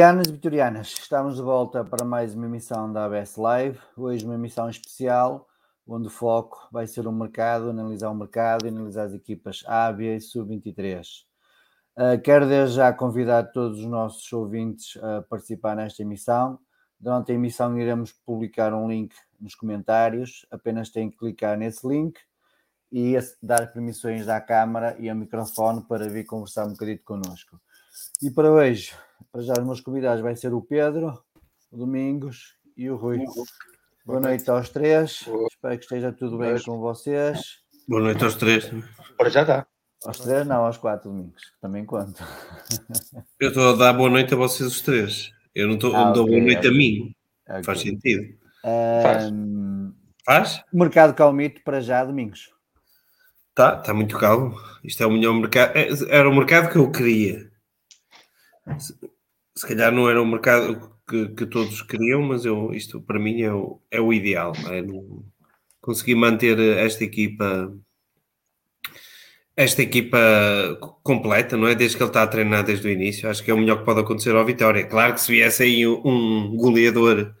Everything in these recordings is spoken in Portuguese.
vitorianos e vitorianas. Estamos de volta para mais uma emissão da ABS Live. Hoje uma emissão especial, onde o foco vai ser o mercado, analisar o mercado e analisar as equipas A, B e Sub-23. Uh, quero desde já convidar todos os nossos ouvintes a participar nesta emissão. Durante a emissão iremos publicar um link nos comentários. Apenas têm que clicar nesse link e dar permissões à câmara e ao microfone para vir conversar um bocadinho connosco. E para hoje para já, os meus convidados vai ser o Pedro, o Domingos e o Rui. Boa noite aos três. Boa. Espero que esteja tudo bem com vocês. Boa noite aos três. Para já está. Aos três, não, aos quatro domingos, também conto. Eu estou a dar boa noite a vocês os três. Eu não, estou, ah, não dou okay, boa noite okay. a mim. Okay. Faz sentido. Um, Faz? Faz? Mercado calmito para já, domingos. Está, está muito calmo. Isto é o melhor mercado. É, era o mercado que eu queria se calhar não era o mercado que, que todos queriam, mas eu, isto para mim é o, é o ideal. É manter esta equipa esta equipa completa, não é? Desde que ele está a treinar desde o início, acho que é o melhor que pode acontecer ao Vitória. Claro que se viesse aí um goleador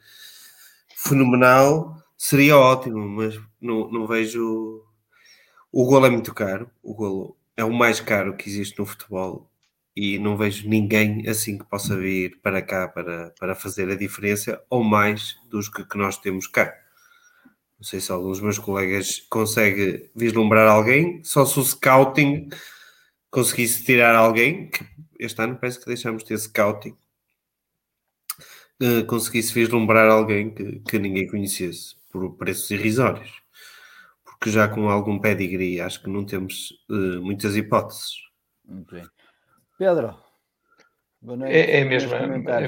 fenomenal, seria ótimo, mas não, não vejo. O golo é muito caro, o golo é o mais caro que existe no futebol e não vejo ninguém assim que possa vir para cá para, para fazer a diferença ou mais dos que, que nós temos cá. Não sei se algum dos meus colegas consegue vislumbrar alguém, só se o scouting conseguisse tirar alguém, que este ano parece que deixamos de ter scouting, uh, conseguisse vislumbrar alguém que, que ninguém conhecesse por preços irrisórios. Porque já com algum pedigree acho que não temos uh, muitas hipóteses. Muito bem. Pedro, noite, é, é, mesmo, é,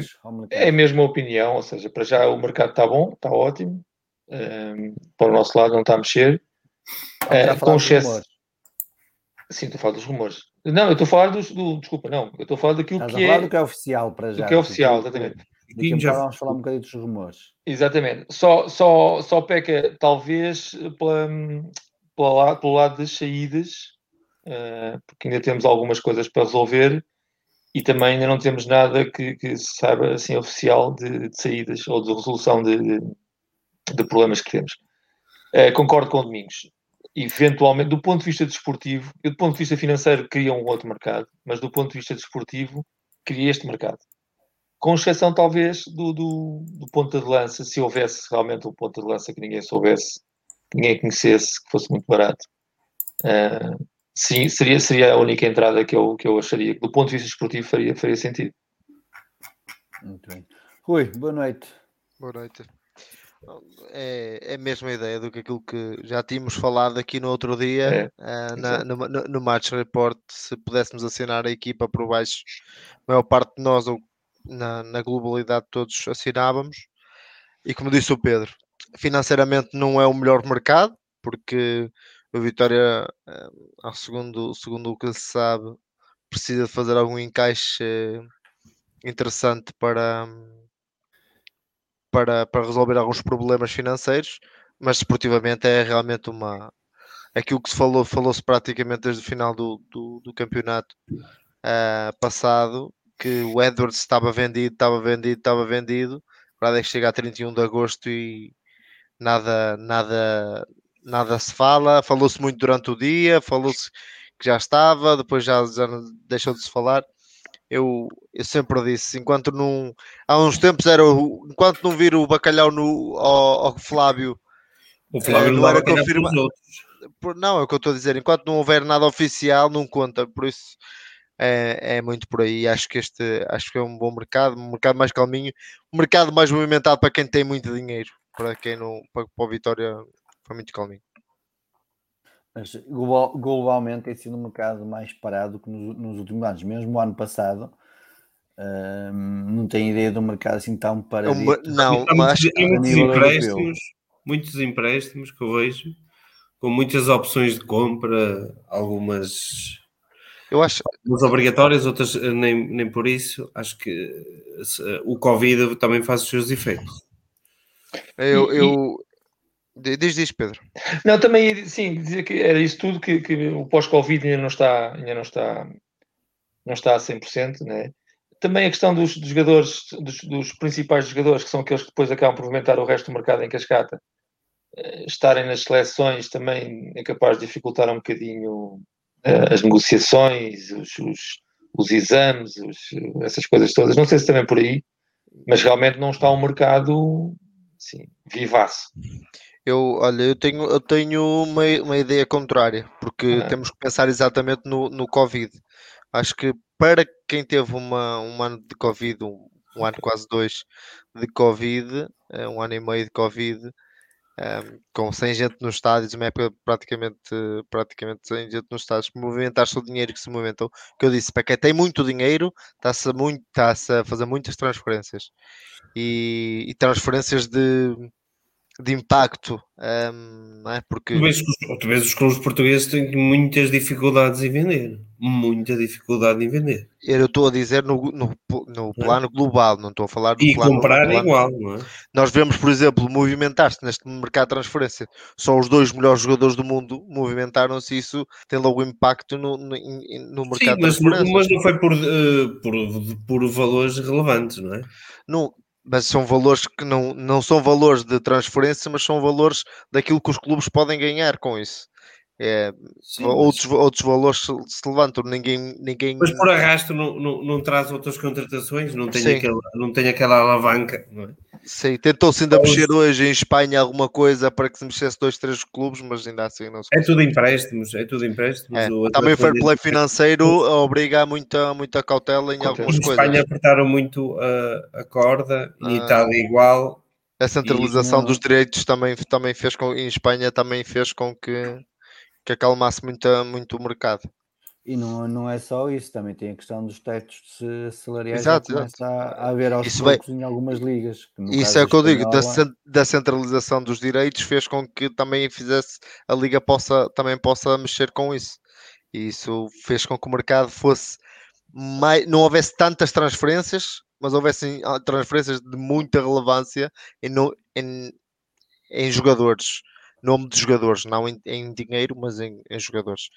é, a mesma opinião, ou seja, para já o mercado está bom, está ótimo, um, ehm, para o nosso lado não está a mexer. Uh, com excesso. Sim, estou a falar dos rumores. Não, eu estou a falar dos, do. Desculpa, não. Eu estou a falar daquilo Estás que a falar é. do que é oficial para já. Do que é oficial, exatamente. Daqui já vamos falar um bocadinho dos rumores. Exatamente. Só, só, só peca, talvez, pela, pelo lado das saídas, porque ainda temos algumas coisas para resolver e também ainda não temos nada que, que se saiba assim oficial de, de saídas ou de resolução de, de, de problemas que temos. Uh, concordo com o Domingos. Eventualmente, do ponto de vista desportivo, eu do ponto de vista financeiro queria um outro mercado, mas do ponto de vista desportivo queria este mercado. Com exceção, talvez, do, do, do ponto de lança, se houvesse realmente um ponto de lança que ninguém soubesse, que ninguém conhecesse, que fosse muito barato. Uh, sim, seria, seria a única entrada que eu, que eu acharia, do ponto de vista esportivo, faria, faria sentido. Muito bem. Rui, boa noite. Boa noite. É, é a mesma ideia do que aquilo que já tínhamos falado aqui no outro dia, é, uh, na, no, no, Match Report. Se pudéssemos assinar a equipa por baixo, a maior parte de nós, ou na, na globalidade, todos assinávamos. E como disse o Pedro, financeiramente não é o melhor mercado, porque o Vitória, eh, ao segundo, segundo o que se sabe, precisa de fazer algum encaixe interessante para, para, para resolver alguns problemas financeiros, mas esportivamente é realmente uma. Aquilo que se falou, falou-se praticamente desde o final do, do, do campeonato uh, passado, que o Edwards estava vendido, estava vendido, estava vendido. A verdade é que chega a 31 de agosto e nada, nada, nada se fala, falou-se muito durante o dia, falou-se que já estava, depois já, já deixou de se falar. Eu, eu sempre disse, enquanto não. Há uns tempos era o, enquanto não vir o bacalhau no, ao, ao Flávio. O Flávio é, não, era confirmado. Não, é o que eu estou a dizer. Enquanto não houver nada oficial, não conta. Por isso é, é muito por aí. Acho que este acho que é um bom mercado, um mercado mais calminho, um mercado mais movimentado para quem tem muito dinheiro. Para quem não, para, para o Vitória foi muito calminho. Mas global, globalmente tem sido um mercado mais parado que nos, nos últimos anos. Mesmo o ano passado, não tenho ideia de um mercado assim tão parado. Não, mas muitos empréstimos, muitos empréstimos que eu vejo, com muitas opções de compra, algumas eu acho... Algumas obrigatórias, outras eh, nem, nem por isso. Acho que eh, o Covid também faz os seus efeitos. Eu, eu, Diz, diz, Pedro. Não, também, sim, dizer que era isso tudo, que, que o pós-Covid ainda não está, ainda não está, não está a 100%, né? Também a questão dos, dos jogadores, dos, dos, principais jogadores, que são aqueles que depois acabam por movimentar o resto do mercado em cascata, eh, estarem nas seleções também é capaz de dificultar um bocadinho uh, as negociações, os, os, os exames, os, essas coisas todas. Não sei se também por aí, mas realmente não está um mercado assim, vivaço. Eu, olha, eu tenho, eu tenho uma, uma ideia contrária, porque ah. temos que pensar exatamente no, no Covid. Acho que para quem teve uma, um ano de Covid, um, um ano quase dois de Covid, eh, um ano e meio de Covid, um, ehm, com 100 gente nos estádios, uma época praticamente, praticamente 100 gente nos estádios, movimentar-se o dinheiro que se movimentou, que eu disse, para quem tem muito dinheiro, está-se a, muito, está a fazer muitas transferências. E, e transferências de de impacto, um, é? porque... Tu vês, tu vês os clubes portugueses têm muitas dificuldades em vender, muita dificuldade em vender. Eu estou a dizer no, no, no é? plano global, não estou a falar do e plano... E comprar é igual, não é? Nós vemos, por exemplo, movimentar-se neste mercado de transferência, só os dois melhores jogadores do mundo movimentaram-se isso tem logo impacto no, no, no mercado Sim, mas, de transferência. mas não foi por, uh, por, por valores relevantes, não é? Não, mas são valores que não, não são valores de transferência, mas são valores daquilo que os clubes podem ganhar com isso. É, Sim, outros, mas... outros valores se, se, levantam, ninguém, ninguém. Mas por arrasto não, não, não traz outras contratações, não tem, aquela, não tem aquela alavanca, não é? Sim, tentou-se ainda mexer hoje em Espanha alguma coisa para que se mexesse dois, três clubes, mas ainda assim não se É tudo empréstimos, é tudo empréstimos. É. Também o fair play financeiro obriga a muita, muita cautela em algumas coisas. Em Espanha apertaram muito a, a corda, em ah. Itália igual. A centralização e... dos direitos também, também fez com, em Espanha também fez com que, que acalmasse muito, muito o mercado. E não, não é só isso, também tem a questão dos tetos salariais exato, exato. A, a haver aos isso poucos vai... em algumas ligas. Isso é o que eu digo, da, da, centralização dos direitos fez com que também fizesse a liga possa, também possa mexer com isso. E isso fez com que o mercado fosse mais, não houvesse tantas transferências, mas houvessem ah, transferências de muita relevância em, em, em jogadores, nome de jogadores, não em, em dinheiro, mas em, em jogadores.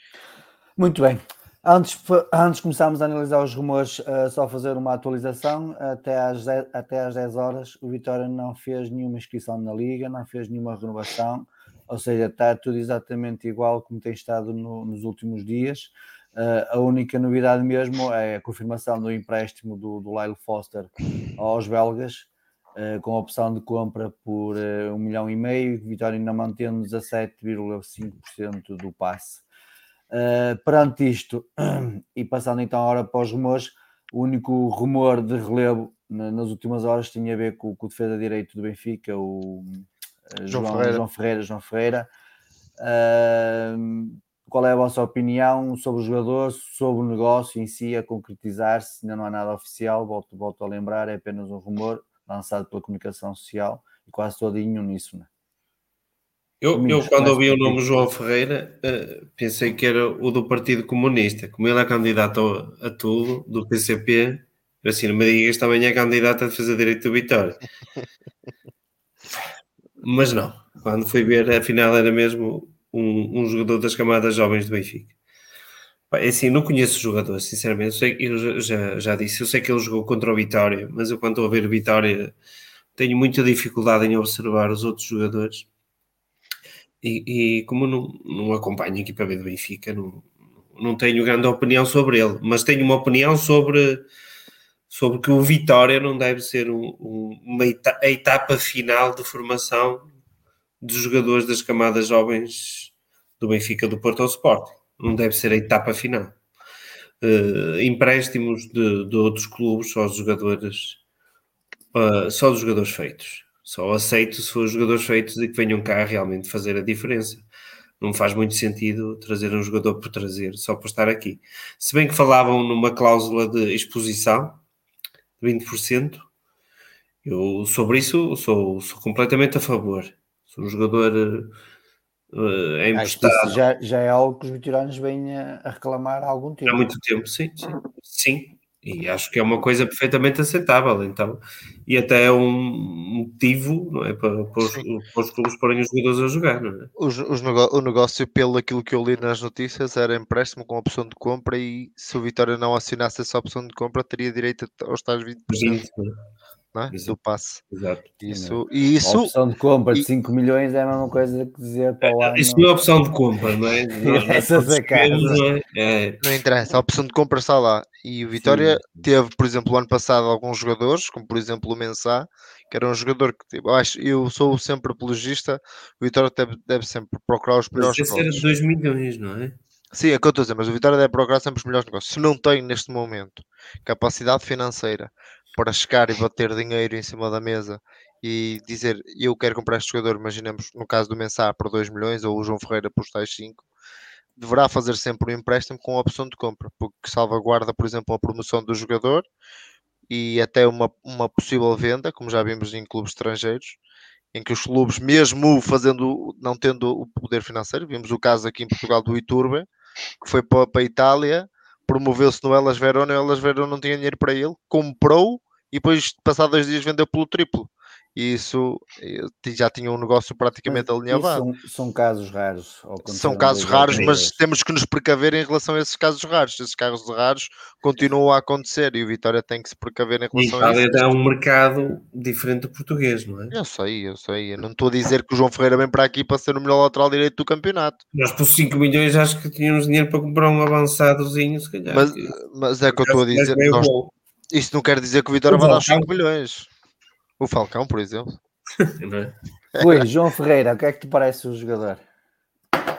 Muito bem. Antes, antes começarmos a analisar os rumores, uh, só fazer uma atualização. Até às, 10, até às 10 horas, o Vitória não fez nenhuma inscrição na Liga, não fez nenhuma renovação, ou seja, está tudo exatamente igual como tem estado no, nos últimos dias. Uh, a única novidade mesmo é a confirmação do empréstimo do, do Lyle Foster aos belgas, uh, com a opção de compra por um milhão e meio, Vitória ainda mantendo 17,5% do passe. Uh, perante isto, e passando então a hora para os rumores, o único rumor de relevo nas últimas horas tinha a ver com, com o defesa direito do Benfica, o uh, João, João, Ferreira. João Ferreira. João Ferreira. Uh, qual é a vossa opinião sobre o jogador, sobre o negócio em si a concretizar-se? Ainda não há nada oficial, volto, volto a lembrar, é apenas um rumor lançado pela comunicação social e quase todinho uníssono. Eu, eu quando ouvi o nome João Ferreira, uh, pensei que era o do Partido Comunista. Como ele é candidato a, a tudo, do PCP, assim, não me digas também é candidato a defesa direito do Vitória. Mas não, quando fui ver, afinal era mesmo um, um jogador das camadas jovens do Benfica. É assim, não conheço o jogador, sinceramente. Eu, sei, eu já, já disse, eu sei que ele jogou contra o Vitória, mas eu quando estou a ver o Vitória tenho muita dificuldade em observar os outros jogadores e, e como não, não acompanho a equipa B do Benfica, não, não tenho grande opinião sobre ele, mas tenho uma opinião sobre, sobre que o Vitória não deve ser um, um, uma etapa, a etapa final de formação dos jogadores das camadas jovens do Benfica do Porto ao Sport. Não deve ser a etapa final. Uh, empréstimos de, de, outros clubes aos jogadores, uh, só dos jogadores feitos. Só aceito se for jogadores feitos e que venham cá realmente fazer a diferença. Não faz muito sentido trazer um jogador por trazer, só por estar aqui. Se bem que falavam numa cláusula de exposição de 20%, eu sobre isso sou, sou completamente a favor. Se um jogador uh, é emprestado. Já, já é algo que os veteranos vêm a, reclamar há algum tempo. Há muito tempo, sim, sim. Sim, e acho que é uma coisa perfeitamente aceitável, então, e até é um motivo não é, para, para, os, para os clubes porem os jogadores a jogar. Não é? os, os o negócio, pelo aquilo que eu li nas notícias, era empréstimo com opção de compra e se o Vitória não assinasse essa opção de compra, teria direito aos tais 20%. 20 é? do passe. Exato. Isso, e isso, a opção de compra de 5 milhões é a mesma coisa que dizer para o ano. Isso não é opção de compra, não é? Essa não, é? é? não interessa, a opção de compra está lá. E o Vitória Sim. teve, por exemplo, o ano passado alguns jogadores, como por exemplo o Mensah, que era um jogador que tipo, eu acho, eu sou sempre apologista, o Vitória deve, deve sempre procurar os melhores Mas era 2 milhões, não é? Sim, é o que eu estou a dizer, mas o Vitória deve procurar sempre os melhores negócios. Se não tem neste momento capacidade financeira para chegar e bater dinheiro em cima da mesa e dizer eu quero comprar este jogador, imaginemos no caso do Mensah por 2 milhões ou o João Ferreira por tais 5, deverá fazer sempre um empréstimo com a opção de compra, porque salvaguarda, por exemplo, a promoção do jogador e até uma, uma possível venda, como já vimos em clubes estrangeiros, em que os clubes, mesmo fazendo, não tendo o poder financeiro, vimos o caso aqui em Portugal do Iturbe, que foi para, para a Itália, promoveu-se no Elas Verona, o Elas Verona não tinha dinheiro para ele, comprou e depois, passado dois dias, vendeu pelo triplo. E isso já tinha um negócio praticamente alinhavado. São, são, casos raros. São casos raros, mas temos que nos precaver em relação a esses casos raros. Esses casos raros continuam a acontecer e o Vitória tem que se precaver em relação a isso. é um mercado diferente do português, não é? Eu sei, eu sei. Eu não estou a dizer que o João Ferreira vem para aqui para ser o melhor lateral direito do campeonato. Nós por 5 milhões acho que tínhamos dinheiro para comprar um avançadozinho, se calhar. Mas, mas é que eu estou a dizer. Nós, isso não quer dizer que o Vitória vai dar 5 milhões. O Falcão, por exemplo. Oi, João Ferreira, o que é que te parece o jogador?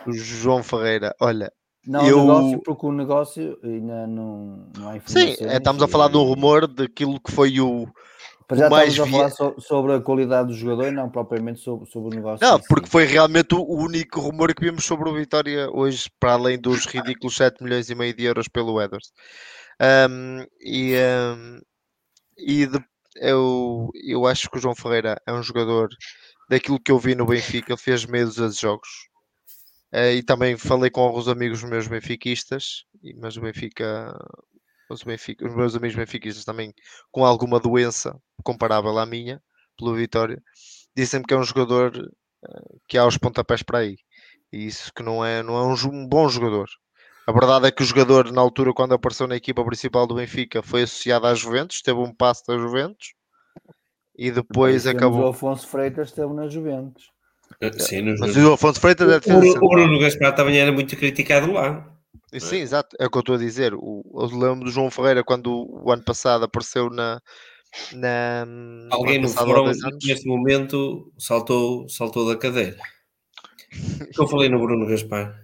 O João Ferreira, olha. Não, eu... o negócio, porque o negócio ainda não, não há informação. Sim, é, estamos a falar de um rumor daquilo que foi o. Mas já mais estamos a falar sobre a qualidade do jogador e não propriamente sobre, sobre o negócio. Não, porque foi realmente o único rumor que vimos sobre o Vitória hoje, para além dos ridículos 7 milhões e meio de euros pelo Edwards. Um, e, um, e de, eu, eu acho que o João Ferreira é um jogador daquilo que eu vi no Benfica, ele fez meio dos jogos. Uh, e também falei com alguns amigos meus benfiquistas, mas o Benfica, mas o Benfica, os meus amigos benfiquistas também com alguma doença comparável à minha, pelo Vitória, dizem-me que é um jogador uh, que há os pontapés para aí. E isso que não é, não é um, um bom jogador. A verdade é que o jogador, na altura, quando apareceu na equipa principal do Benfica, foi associado à Juventus, teve um passo da Juventus e depois acabou. O Afonso Freitas esteve na Juventus. Eh, sim, no Mas o Afonso Freitas é o, o, o Bruno Gaspar também era muito criticado lá. Sim, exato, é o que eu estou a dizer. O, eu lembro do João Ferreira quando o ano passado apareceu na. na Alguém no fórum neste momento saltou, saltou da cadeira. eu falei no Bruno Gaspar.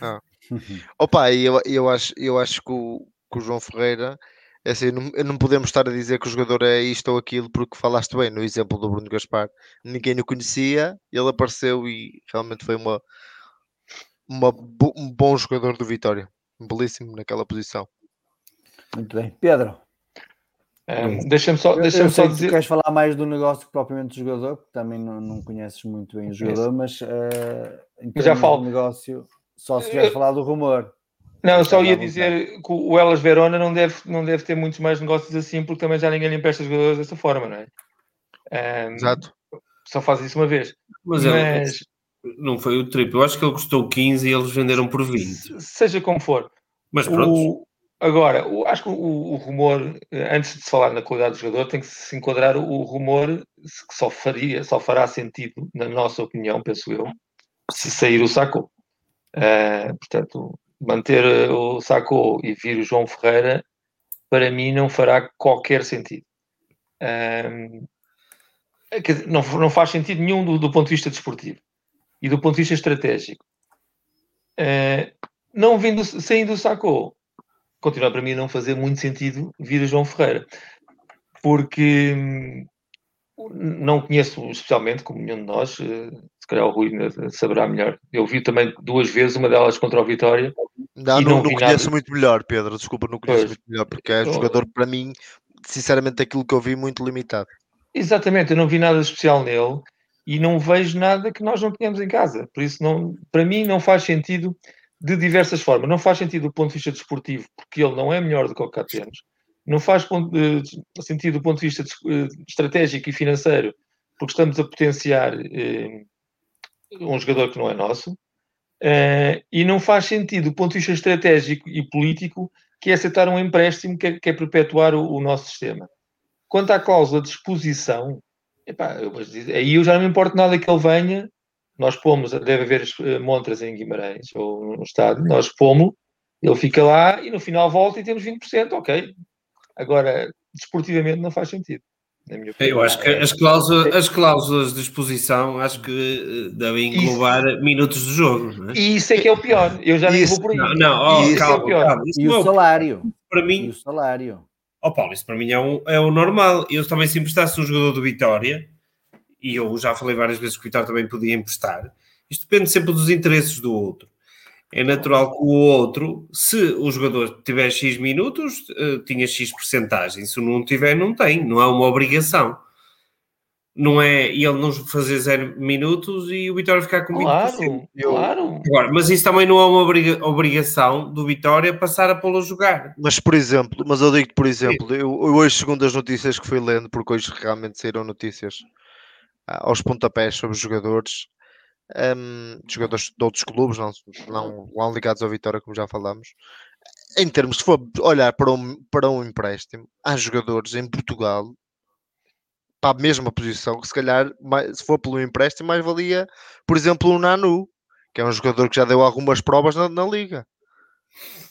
Ah. Opa, eu, eu, acho, eu acho que o, que o João Ferreira é assim, não, não podemos estar a dizer que o jogador é isto ou aquilo, porque falaste bem no exemplo do Bruno Gaspar. Ninguém o conhecia, ele apareceu e realmente foi uma, uma, um bom jogador do Vitória. Belíssimo naquela posição. Muito bem. Pedro. Um, deixa-me só, deixa só dizer. queres falar mais do negócio que propriamente do jogador, porque também não, não conheces muito bem o jogador, mas uh, já falo. negócio, só se queres falar do rumor. Não, eu só ia dizer que o Elas Verona não deve, não deve ter muitos mais negócios assim, porque também já ninguém lhe empresta jogadores dessa forma, não é? Um, Exato. Só faz isso uma vez. Mas, Mas... não foi o triplo. Eu acho que ele custou 15 e eles venderam por 20. Seja como for. Mas pronto. O... Agora, o, acho que o, o, rumor, antes de se falar na qualidade do jogador, tem que se enquadrar o, rumor que só faria, só fará sentido, na nossa opinião, penso eu, se sair o saco. Uh, portanto, manter eh, o Sacco e vir o João Ferreira, para mim não fará qualquer sentido. Um, não, não faz sentido nenhum do, do, ponto de vista desportivo e do ponto de vista estratégico. Uh, não vindo, saindo do Sacco, continua para mim não fazer muito sentido vir o João Ferreira, porque hum, não conheço especialmente, como nenhum de nós, se calhar o Rui saberá melhor. Eu vi também duas vezes, uma delas contra o Vitória. Não, não, não, não conheço nada. muito melhor, Pedro, desculpa, não conheço pois. muito melhor, porque é um jogador, para mim, sinceramente, aquilo que eu vi, muito limitado. Exatamente, eu não vi nada especial nele e não vejo nada que nós não tenhamos em casa. Por isso, não, para mim, não faz sentido de diversas formas. Não faz sentido do ponto de vista desportivo, porque ele não é melhor do que o temos não faz ponto, sentido do ponto de vista de, estratégico e financeiro, porque estamos a potenciar eh, um jogador que não é nosso, uh, e não faz sentido do ponto de vista estratégico e político, que é aceitar um empréstimo que é, que é perpetuar o, o, nosso sistema. Quanto à cláusula de exposição, epá, eu, aí eu já não me importo nada que ele venha, nós pomos, deve haver eh, montras em Guimarães ou no estádio, nós pomos, ele fica lá e no final volta e temos 20%, ok, Agora, desportivamente não faz sentido. Eu acho que as cláusulas, as cláusulas de exposição acho que eh, devem englobar isso, minutos de jogo. Não é? E isso é que é o pior. Eu já nem vou por aí. Não, não oh, calma, é o pior. Calma, e o salário. Para mim, e o salário. Oh, Paulo, isso para mim é, um, é o normal. Eu também, se emprestasse um jogador do Vitória, e eu já falei várias vezes que o Vitória também podia emprestar, isto depende sempre dos interesses do outro é natural que o outro, se o jogador tiver X minutos, uh, tinha X porcentagem. Se não tiver, não tem. Não é uma obrigação. Não é ele não fazer zero minutos e o Vitória ficar com 20%. Claro, claro. Agora, mas isso também não é uma obriga obrigação do Vitória passar a pô-lo a jogar. Mas, por exemplo, mas eu digo por exemplo, eu, eu, hoje, segundo as notícias que fui lendo, porque hoje realmente saíram notícias ah, aos pontapés sobre os jogadores, um, jogadores de outros clubes, não, não, não ligados ao Vitória, como já falámos. Em termos, se for olhar para um, para um empréstimo, há jogadores em Portugal para a mesma posição que se calhar, mais, se for pelo empréstimo, mais valia, por exemplo, o Nanu, que é um jogador que já deu algumas provas na, na liga.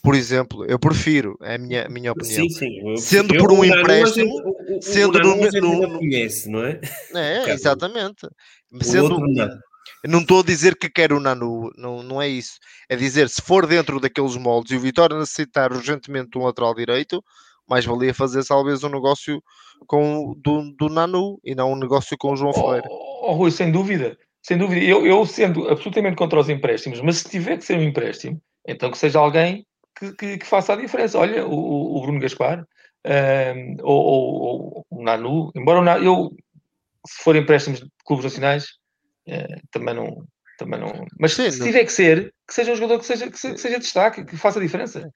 Por exemplo, eu prefiro, é a minha, a minha opinião. Sim, sim. Sendo por um empréstimo, o, o, sendo o no, no, conhece, não é? É, exatamente. Sendo, não estou a dizer que quero o Nanu, não, não é isso. É dizer, se for dentro daqueles moldes e o Vitória necessitar urgentemente um lateral direito, mais valia fazer talvez um negócio com, do, do Nanu e não um negócio com o João Ferreira. Oh, oh, Rui, sem dúvida, sem dúvida. Eu, eu sendo absolutamente contra os empréstimos, mas se tiver que ser um empréstimo, então que seja alguém que, que, que faça a diferença. Olha, o, o Bruno Gaspar um, ou, ou, ou, o Nanu, embora o Nanu, eu, se for empréstimos de clubes nacionais, é, também não. Também não... Mas Sim, se não... tiver que ser, que seja um jogador que seja, que seja, que seja destaque, que faça a diferença.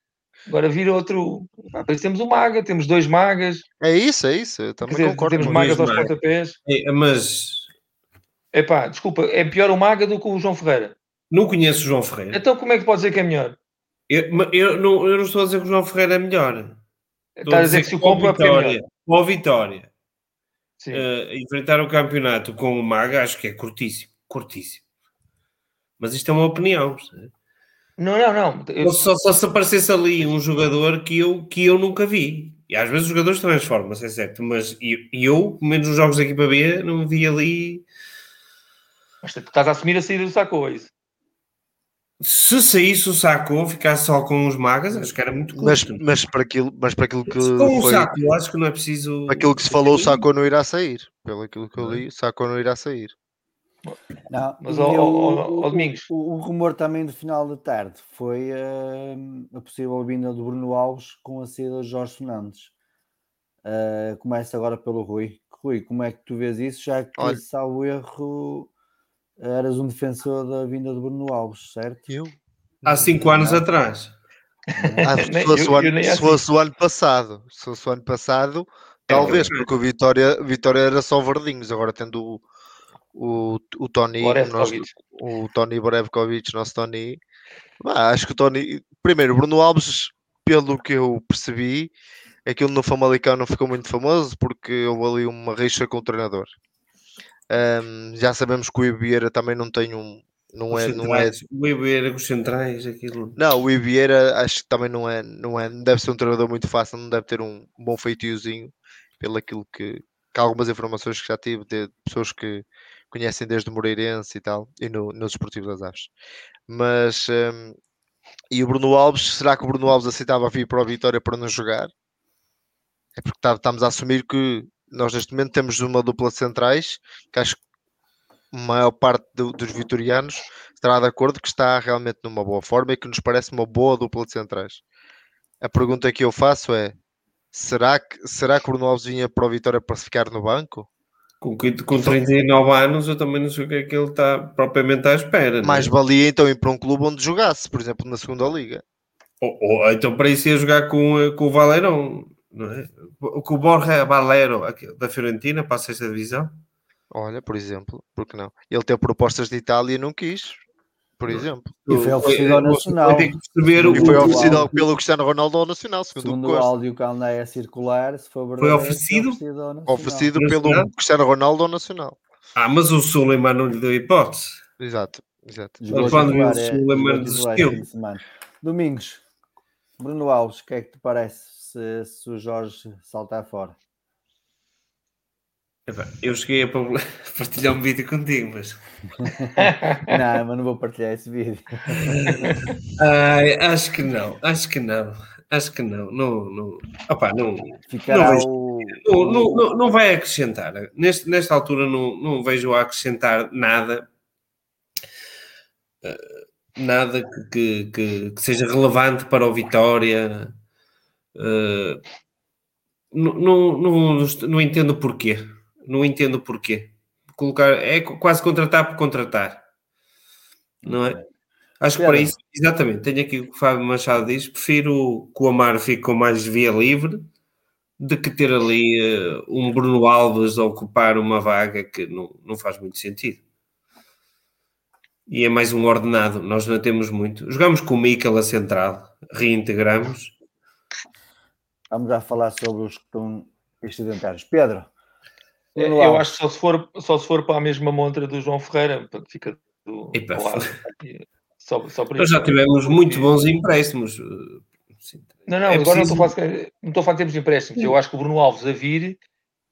Agora vir outro. Ah, temos um maga, temos dois magas. É isso, é isso. Eu também dizer, concordo. Temos magas aos pontapés. É, mas. Epá, desculpa, é pior o maga do que o João Ferreira. Não conheço o João Ferreira. Então como é que pode dizer que é melhor? Eu, eu, não, eu não estou a dizer que o João Ferreira é melhor. Está a dizer que se o compra é Com a vitória, uh, enfrentar o campeonato com o Maga, acho que é curtíssimo. Curtíssimo. Mas isto é uma opinião. Não, não, não. Eu... Só, só, se aparecesse ali um jogador que eu, que eu nunca vi. E às vezes os jogadores transformam-se, é certo. Mas eu, eu, menos nos jogos da equipa B, não vi ali. Mas tu estás a assumir a saída do Sacou, é isso? Se saísse o Sacou, ficasse só com os magas, acho que era muito curto. Mas, mas, para, aquilo, mas para aquilo que. Com foi, o Sacou, acho que não é preciso. Aquilo que se falou, o Sacou não irá sair. Pelo aquilo que eu li, o Sacou não irá sair. Não, mas ao, ao, ao Domingos. O, o, rumor também do final da tarde foi uh, a possível vinda do Bruno Alves com a saída de Jorge Fernandes. Uh, começa agora pelo Rui. Rui, como é que tu vês isso? Já que, Olha. salvo erro, eras um defensor da vinda do Bruno Alves, certo? Eu? Há cinco anos atrás. Ah, se fosse, eu, o, ano, se fosse o ano passado, se fosse o ano passado, é talvez, porque o Vitória, Vitória era só verdinhos, agora tendo o, o, o Tony, o, nosso, o Tony Borevkovic, nosso Tony. Ah, acho que o Tony, primeiro, Bruno Alves, pelo que eu percebi, aquilo no Famalicão não ficou muito famoso porque houve ali uma rixa com o treinador. Um, já sabemos que o Ibieira também não tem um. Não é, não é... O Ibieira com os centrais, aquilo. Não, o Ibieira acho que também não é, não é. Não deve ser um treinador muito fácil, não deve ter um bom feitiozinho, pelo aquilo que, que algumas informações que já tive de pessoas que conhecem desde o Moreirense e tal, e no, nos Esportivos das Aves. Mas, um, e o Bruno Alves, será que o Bruno Alves aceitava vir para a Vitória para nos jogar? É porque tá, estamos a assumir que nós neste momento temos uma dupla de centrais, que acho que a maior parte do, dos vitorianos estará de acordo que está realmente numa boa forma e que nos parece uma boa dupla de centrais. A pergunta que eu faço é: será que, será que o Bruno Alves vinha para a Vitória para se ficar no banco? Com, com 39 anos, eu também não sei o que é que ele está propriamente à espera. É? Mais né? valia então ir para um clube onde jogasse, por exemplo, na segunda Liga. Ou, ou então para isso ia jogar com, eh, com o Valerão, não é? Com o Borja Valero da Fiorentina para a sexta divisão. Olha, por exemplo, porque não? Ele teve propostas de Itália e não quis por exemplo. E foi oferecido ao Nacional. E foi oferecido pelo Cristiano Ronaldo ao Nacional, segundo, segundo o, o áudio que anda a circular, se for verdade, foi oferecido, oferecido, oferecido pelo Cristiano Ronaldo ao Nacional. Ah, mas o Suleiman não lhe deu hipótese. Exato, exato. Quando o Suleiman desistiu. Domingos, Bruno Alves, o que é que te parece se, se o Jorge saltar fora? Eu cheguei a partilhar um vídeo contigo, mas. não, mas não vou partilhar esse vídeo. Ai, acho que não, acho que não, acho que não. Não, não, opa, não, Ficará não, o... não, não, não, não, vai acrescentar. Neste, nesta altura não, não vejo a acrescentar nada. Eh, nada que, que, que, seja relevante para o Vitória. Uh, não, não, não, entendo porquê não entendo porquê. Colocar, é quase contratar por contratar, não é? Acho que para isso, exatamente, tenho aqui o que o Fábio Machado diz, prefiro que o Amaro fique com mais via livre de que ter ali uh, um Bruno Alves a ocupar uma vaga que não, não faz muito sentido. E é mais um ordenado, nós não temos muito. Jogamos com o Mikel a central, reintegramos. Vamos já falar sobre os que estão excedentários. Pedro, é, eu acho que só se, for, só se for para a mesma montra do João Ferreira, fica do, Epa, do lado. Só, só Nós já tivemos muito bons empréstimos. Eh, não, não, é agora preciso... não, estou a falar, não estou a falar de termos empréstimos. Eu acho que o Bruno Alves a vir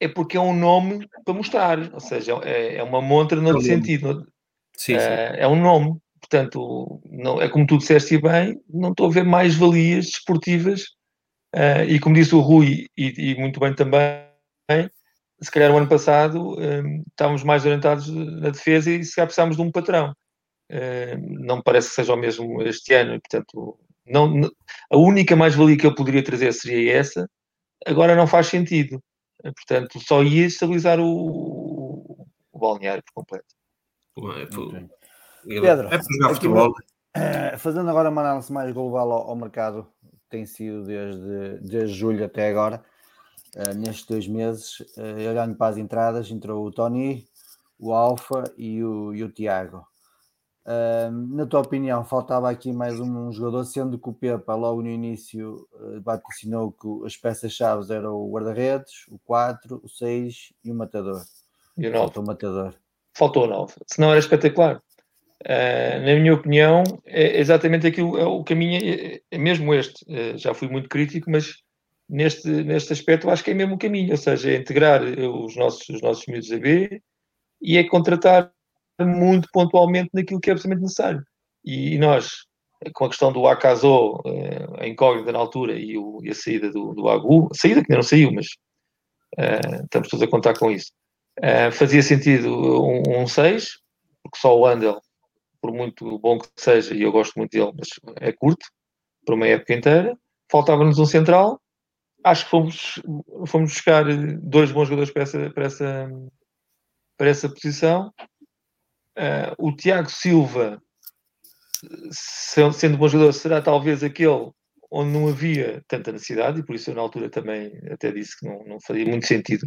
é porque é um nome para mostrar, ou seja, é, é uma montra no é sentido. Sim, é, sim. é um nome, portanto, não, é como tu disseste bem, não estou a ver mais valias desportivas. Uh, e como disse o Rui, e, e muito bem também, se calhar o ano passado um, estávamos mais orientados na defesa e se calhar precisávamos de um patrão. Um, não me parece que seja o mesmo este ano, e, portanto, não, a única mais-valia que eu poderia trazer seria essa, agora não faz sentido. Portanto, só ia estabilizar o, o balneário por completo. É, Pedro, é fazendo agora uma análise mais global ao, ao mercado, tem sido desde, desde julho até agora, uh, nestes dois meses, uh, olhando para as entradas, entrou o Tony, o Alfa e o, e o Tiago. Uh, na tua opinião, faltava aqui mais um, um, jogador, sendo que o Pepa logo no início uh, vaticinou que as peças-chave eram o guarda-redes, o 4, o 6 e o matador. E o 9. Faltou o matador. Faltou o 9. Senão era espetacular. Uh, na minha opinião, é exatamente aquilo, é o caminho, é, é mesmo este. Uh, já fui muito crítico, mas neste, neste aspecto acho que é mesmo o caminho, ou seja, é integrar os nossos, os nossos miúdos a B e é contratar muito pontualmente naquilo que é absolutamente necessário. E, e nós, com a questão do Akazo, eh, a incógnita na altura e, o, e, a saída do, do Agu, a saída que ainda não saiu, mas uh, estamos todos a contar com isso, uh, fazia sentido um 6, um porque só o Andel, por muito bom que seja, e eu gosto muito dele, mas é curto, por uma época inteira. Faltava-nos um central. Acho que fomos, fomos buscar dois bons jogadores para essa, para essa, para essa posição Uh, o Tiago Silva, sendo bom jogador, será talvez aquele onde não havia tanta necessidade, e por isso eu na altura também até disse que não, não faria muito sentido.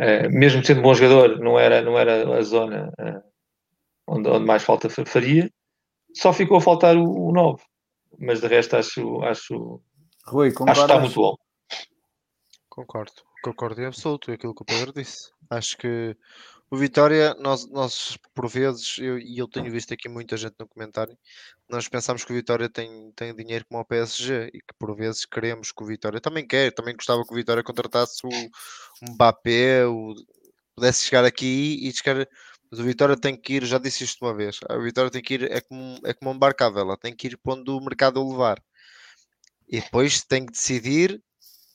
Uh, mesmo sendo bom jogador, não era, não era a zona uh, onde, onde, mais falta faria. Só ficou a faltar o, o 9. Mas de resto acho, acho, Rui, acho que está muito bom. Concordo, concordo em absoluto aquilo que o Pedro disse. Acho que o Vitória, nós, nós por vezes, eu, e eu tenho visto aqui muita gente no comentário, nós pensamos que o Vitória tem, tem dinheiro como o PSG e que por vezes queremos que o Vitória também quer, também gostava que o Vitória contratasse o Mbappé, o, pudesse chegar aqui e chegar. Mas o Vitória tem que ir, já disse isto uma vez, a Vitória tem que ir, é como, é como um barco à vela, tem que ir para onde o mercado o levar. E depois tem que decidir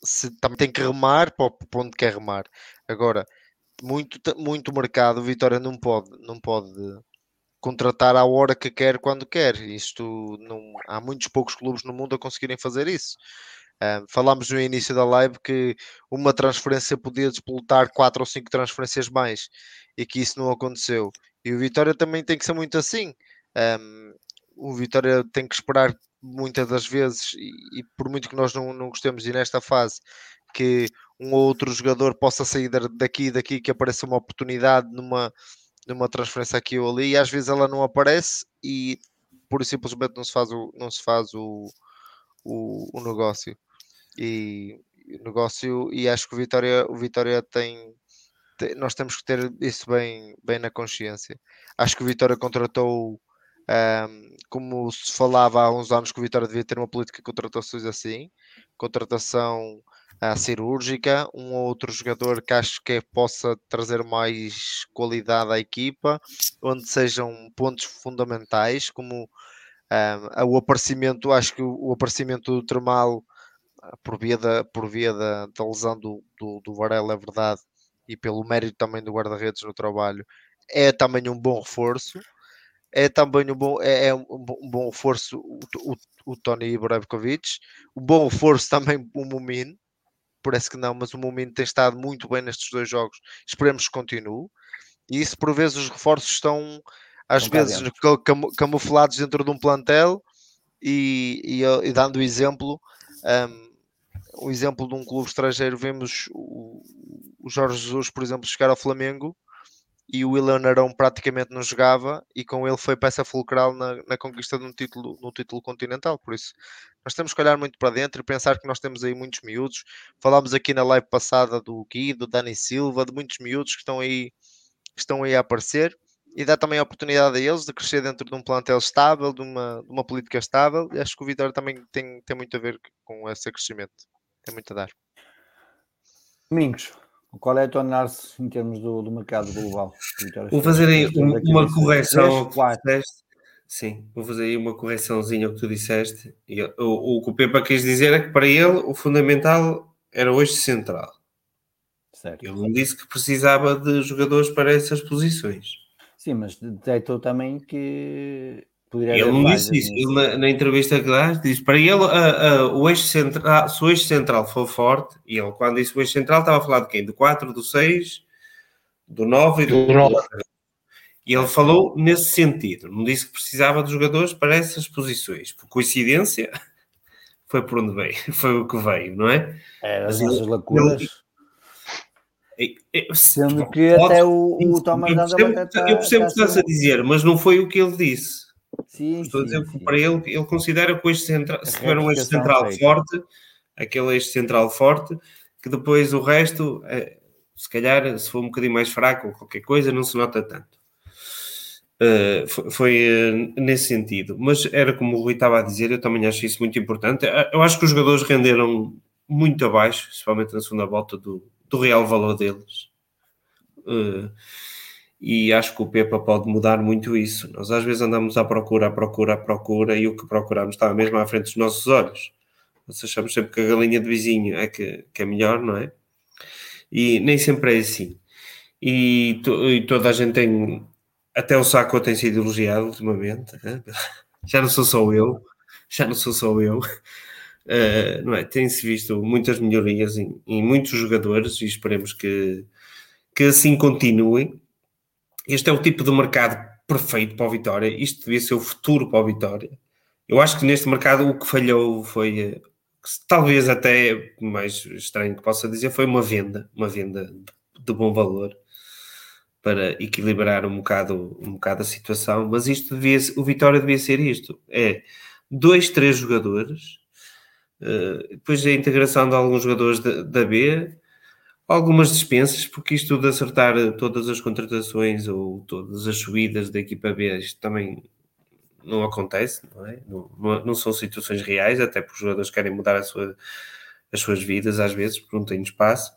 se também tem que remar para onde quer remar. Agora, muito, muito mercado, o Vitória não pode, não pode contratar à hora que quer, quando quer. Isto não, há muitos poucos clubes no mundo a conseguirem fazer isso. Uh, falámos no início da live que uma transferência podia despolutar quatro ou cinco transferências mais e que isso não aconteceu. E o Vitória também tem que ser muito assim. Um, o Vitória tem que esperar muitas das vezes, e, e por muito que nós não, não gostemos, e nesta fase, que um ou outro jogador possa sair daqui e daqui, que apareça uma oportunidade numa, numa transferência aqui ou ali, e às vezes ela não aparece e e simplesmente não se faz o, não se faz o, o, o negócio. E negócio, e acho que o Vitória, o Vitória tem, tem, nós temos que ter isso bem, bem na consciência. Acho que o Vitória contratou um, como se falava há uns anos que o Vitória devia ter uma política de contratações assim, contratação uh, cirúrgica, um ou outro jogador que acho que possa trazer mais qualidade à equipa, onde sejam pontos fundamentais, como uh, o aparecimento, acho que o, o aparecimento do Termal ah, por via da, por via da, da lesão do, do, do Varela, é verdade, e pelo mérito também do guarda-redes no trabalho, é também um bom reforço. É também um bom, é, é um, um, bom reforço o, o, o Tony Ibrahimovic, um bom reforço também o Mumin, parece que não, mas o momento tem estado muito bem nestes dois jogos. Esperemos que continue. E isso, por vezes, os reforços estão, às vezes, cam camuflados dentro de um plantel. E, e, e dando exemplo, um, o exemplo de um clube estrangeiro, vemos o, Jorge Jesus, por exemplo, chegar ao Flamengo e o William Arão praticamente não jogava e com ele foi peça fulcral na, na conquista de um título, no título continental. Por isso, nós temos que olhar muito para dentro e pensar que nós temos aí muitos miúdos. Falámos aqui na live passada do Gui, do Dani Silva, de muitos miúdos que estão aí, que estão aí a aparecer e dá também a oportunidade a eles de crescer dentro de um plantel estável, de uma, de uma política estável. E acho que o Vitória também tem, tem muito a ver com esse crescimento. Tem muito a dar. Domingos, qual é a tua análise em termos do, do mercado global? Vou fazer aí uma, uma correção. Sim, vou fazer aí uma correçãozinha ao que tu disseste. E, o, o que o Pepa quis dizer é que para ele o fundamental era hoje central. Certo. Ele não disse que precisava de jogadores para essas posições. Sim, mas detectou também que Poderia ele não disse isso. Ele, na, na, entrevista que dá, diz para ele uh, uh, o eixo central, se o eixo central for forte, e ele quando disse o eixo central estava a falar de quem? Do 4, do 6, do 9 e do, do 9. E ele falou nesse sentido, não disse que precisava de jogadores para essas posições. Por coincidência, foi por onde veio, foi o que veio, não é? É, as nossas lacunas. Ele, Sendo que pode, até o, o Thomas eu percebo, tá, eu percebo o que estás a dizer, mas não foi o que ele disse. Sim, Estou sim, a dizer sim. que para ele, ele considera que o eixo central, se tiver um eixo central feita. forte, aquele eixo central forte, que depois o resto, é, se calhar, se for um bocadinho mais fraco ou qualquer coisa, não se nota tanto. Uh, foi, foi uh, nesse sentido, mas era como o Rui estava a dizer, eu também acho isso muito importante. Eu acho que os jogadores renderam muito abaixo, principalmente na segunda volta, do, do real valor deles. Uh, e acho que o Pepa pode mudar muito isso. Nós às vezes andamos à procura, à procura, à procura, e o que procuramos está mesmo à frente dos nossos olhos. Nós achamos sempre que a galinha de vizinho é que, que é melhor, não é? E nem sempre é assim. E, to, e toda a gente tem. Até o Saco tem sido elogiado ultimamente. Né? Já não sou só eu. Já não sou só eu. Uh, não é? Tem-se visto muitas melhorias em, em muitos jogadores e esperemos que, que assim continuem este é o tipo de mercado perfeito para o Vitória. Isto devia ser o futuro para o Vitória. Eu acho que neste mercado o que falhou foi, eh, talvez até mais estranho que possa dizer, foi uma venda, uma venda de bom valor para equilibrar um bocado, um bocado a situação. Mas isto devia, o Vitória devia ser isto: é dois, três jogadores, uh, depois a integração de alguns jogadores da B, algumas dispensas, porque isto de acertar todas as contratações ou todas as subidas da equipa B, isto também não acontece, não é? Não, não são situações reais, até porque os jogadores querem mudar sua, as suas vidas às vezes, porque não têm espaço.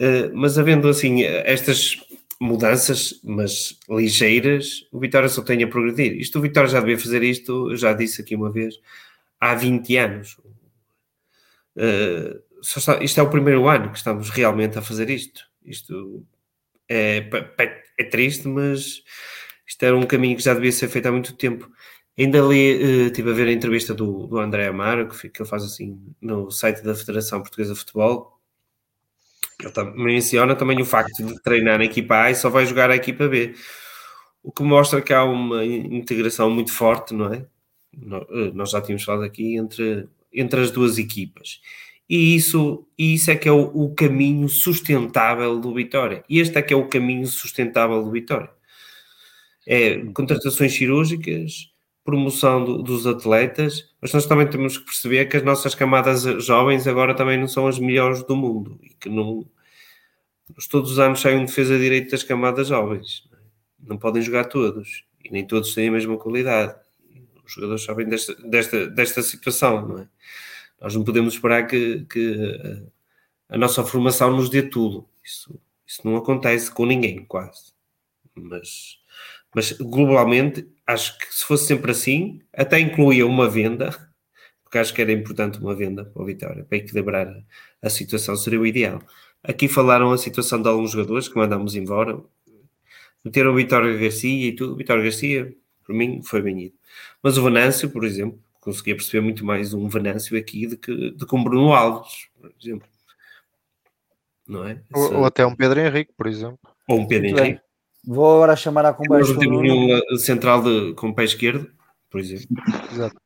Uh, mas havendo assim estas mudanças, mas ligeiras, o Vitória só tem a progredir. Isto o Vitória já devia fazer isto, eu já disse aqui uma vez, há 20 anos. Uh, está, isto é o primeiro ano que estamos realmente a fazer isto. Isto é, é triste, mas isto era um caminho que já devia ser feito há muito tempo. Ainda uh, estive a ver a entrevista do, do André Amaro, que, que ele faz assim no site da Federação Portuguesa de Futebol. Ele menciona também o facto de treinar na equipa A e só vai jogar a equipa B. O que mostra que há uma integração muito forte, não é? Eh, nós já tínhamos falado aqui entre, entre as duas equipas. E isso, isso é que é o, o, caminho sustentável do Vitória. E este é que é o caminho sustentável do Vitória. É contratações cirúrgicas, promoção do, dos atletas, mas nós também temos que perceber que as nossas camadas jovens agora também não são as melhores do mundo e que não todos os anos saem um defesa de direito das camadas jovens. Não, é? não podem jogar todos e nem todos têm a mesma qualidade. Os jogadores sabem desta, desta, desta situação, não é? Nós não podemos esperar que, que a, a nossa formação nos dê tudo. Isso, isso não acontece com ninguém, quase. Mas, mas globalmente, acho que se fosse sempre assim, até incluía uma venda, porque acho que era importante uma venda para o Vitória, para equilibrar a situação, seria o ideal. Aqui falaram a situação de alguns jogadores que mandamos embora, meteram o Vitória Garcia e tudo. O Vitória Garcia, por mim, foi bem ido. Mas o Venâncio, por exemplo, conseguia perceber muito mais um Venâncio aqui do que, do que um Bruno Alves, por exemplo. Não é? Ou, ou, até um Pedro Henrique, por exemplo. Ou um Pedro muito Henrique. Bem. Vou agora chamar a conversa. Nós temos um central de, com o pé esquerdo, por exemplo. Exato.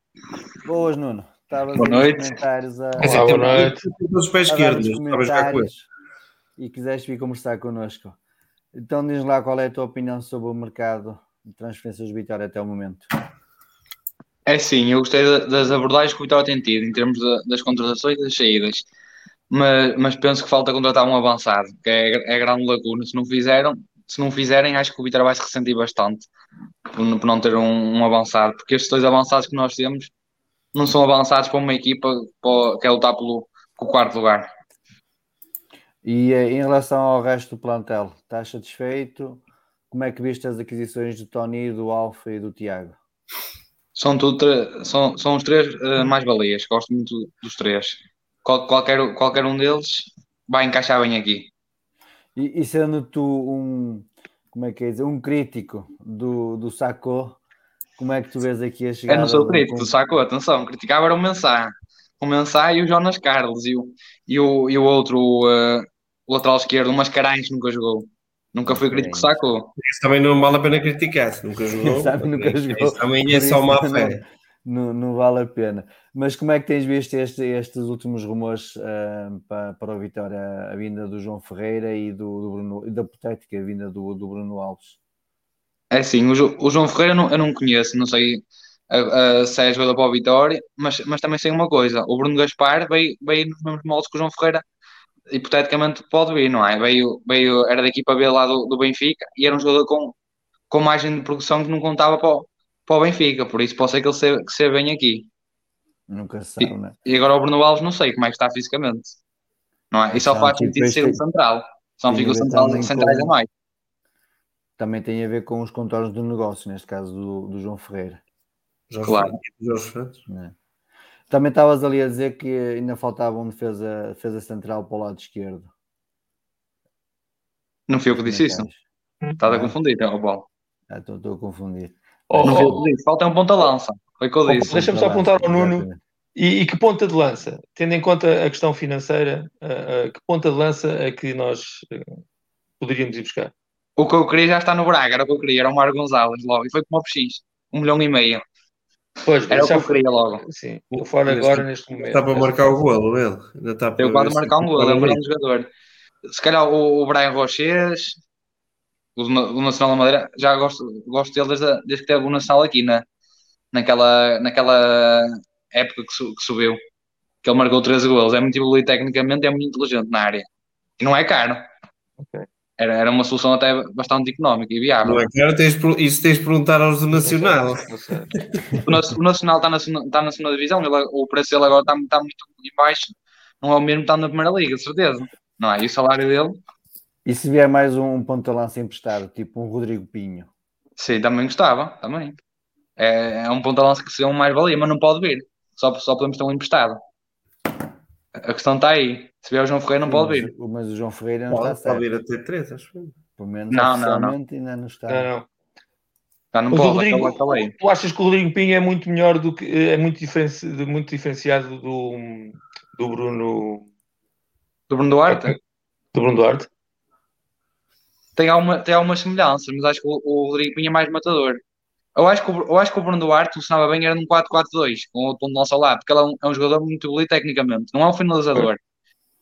Boas, Nuno. Estavas boa noite. comentários a... Olá, boa noite. Os pés esquerdos, e quiseste vir conversar connosco. Então diz lá qual é a tua opinião sobre o mercado de transferências de Vitória até o momento. É sim, eu gostei das abordagens que o Vitória tem tido em termos de, das contratações e das saídas, mas, mas, penso que falta contratar um avançado, que é, é grande lacuna. Se não fizeram, se não fizerem, acho que o Vitória vai se ressentir bastante por, por não ter um, um, avançado, porque estes dois avançados que nós temos não são avançados para uma equipa que é lutar pelo, pelo quarto lugar. E eh, em relação ao resto do plantel, estás satisfeito? Como é que viste as aquisições do Tony, do Alfa e do Tiago? São, tudo, são, são os três uh, mais balias, gosto muito dos três. Qual, qualquer, qualquer um deles vai encaixar bem aqui. E, e, sendo tu um, como é que é dizer, um crítico do, do Sacco, como é que tu vês aqui a chegar? Eu não sou crítico do Sacco, atenção, criticava era o Mensah. O Mensah e o Jonas Carlos e o, e o, e o outro, uh, o lateral esquerdo, o Mascarenhas nunca jogou. Nunca fui crítico que sacou. Isso também não vale a pena criticar, se nunca jogou. Sabe, nunca jogou. Isso também é só má fé. não, não vale a pena. Mas como é que tens visto este, estes últimos rumores uh, para, para a vitória, a vinda do João Ferreira e do, do Bruno, e da hipotética vinda do, do Bruno Alves? É sim, o, o João Ferreira eu não, eu não conheço, não sei a, a, se é jogador para a Vitória, mas, mas também sei uma coisa: o Bruno Gaspar veio, veio nos mesmos moldes que o João Ferreira, hipoteticamente pode vir, não é? Veio, veio, era da equipa B lá do, do Benfica e era um jogador com, com margem de produção que não contava para o, para o Benfica, por isso pode ser que ele se, que se bem aqui. Nunca se sabe, né? E agora o Bruno Alves não sei como é que está fisicamente. Não é? E só faz sentido ser o central. Só fica o central centrais a mais. Também tem a ver com os contornos do negócio, neste caso do, do João Ferreira. claro. É. Também estavas ali a dizer que ainda faltava um defesa, defesa central para o lado esquerdo. Não fui eu que disse isso. Estás a confundir, então, Paulo. Estou a confundir. Oh, não oh, disse. Falta um ponta-lança. Foi o que eu disse. Deixa-me só apontar ao Nuno. E, e, que ponta de lança, tendo em conta a questão financeira, uh, uh, que ponta de lança é que nós uh, poderíamos ir buscar? O que eu queria já está no Braga, era o que eu queria, era o Mário Gonzalez logo, e foi como o PX, um milhão e meio. Pois, era o que eu queria logo. Sim, fora agora neste momento. Está para marcar o golo, ele. Ainda está para Eu quase marcar um golo, é um grande jogador. Se calhar o, o Brian Roches, o, o Nacional da Madeira, já gosto, gosto dele desde, desde que teve o Nacional aqui na, naquela, naquela época que, su, que subiu. Que ele marcou 13 gols. É muito evoluído tecnicamente, é muito inteligente na área. E não é caro. Okay. Era, era uma solução até bastante económica e viável. Não é caro, tens, isso tens de perguntar aos do Nacional. o, Nacional está na, está na segunda divisão, ele, o preço dele agora está, está muito em baixo. Não é o mesmo que está na primeira liga, de certeza. Não é? E o salário dele e se vier mais um ponto de lança emprestado, tipo um Rodrigo Pinho? Sim, também gostava, também. É, é um ponto de lança que seria um mais-valia, mas não pode vir. Só, só podemos ter um emprestado. A questão está aí. Se vier o João Ferreira, não pode vir. Mas o João Ferreira não pode, está pode vir a ter três, acho que. Pelo menos não, não, não. ainda não está. Não, não. Não pode, Rodrigo, tu achas que o Rodrigo Pinho é muito melhor do que é muito, diferenci, muito diferenciado do, do Bruno do Bruno Duarte? Do Bruno Duarte? tem, alguma, tem algumas semelhanças, mas acho que o, o Rodrigo Pinha é mais matador. Eu acho, que o, eu acho que o Bruno Duarte funcionava bem era num 4-4-2, com o ponto nosso lado, porque ele é um, é um jogador muito bonito tecnicamente, não é um finalizador,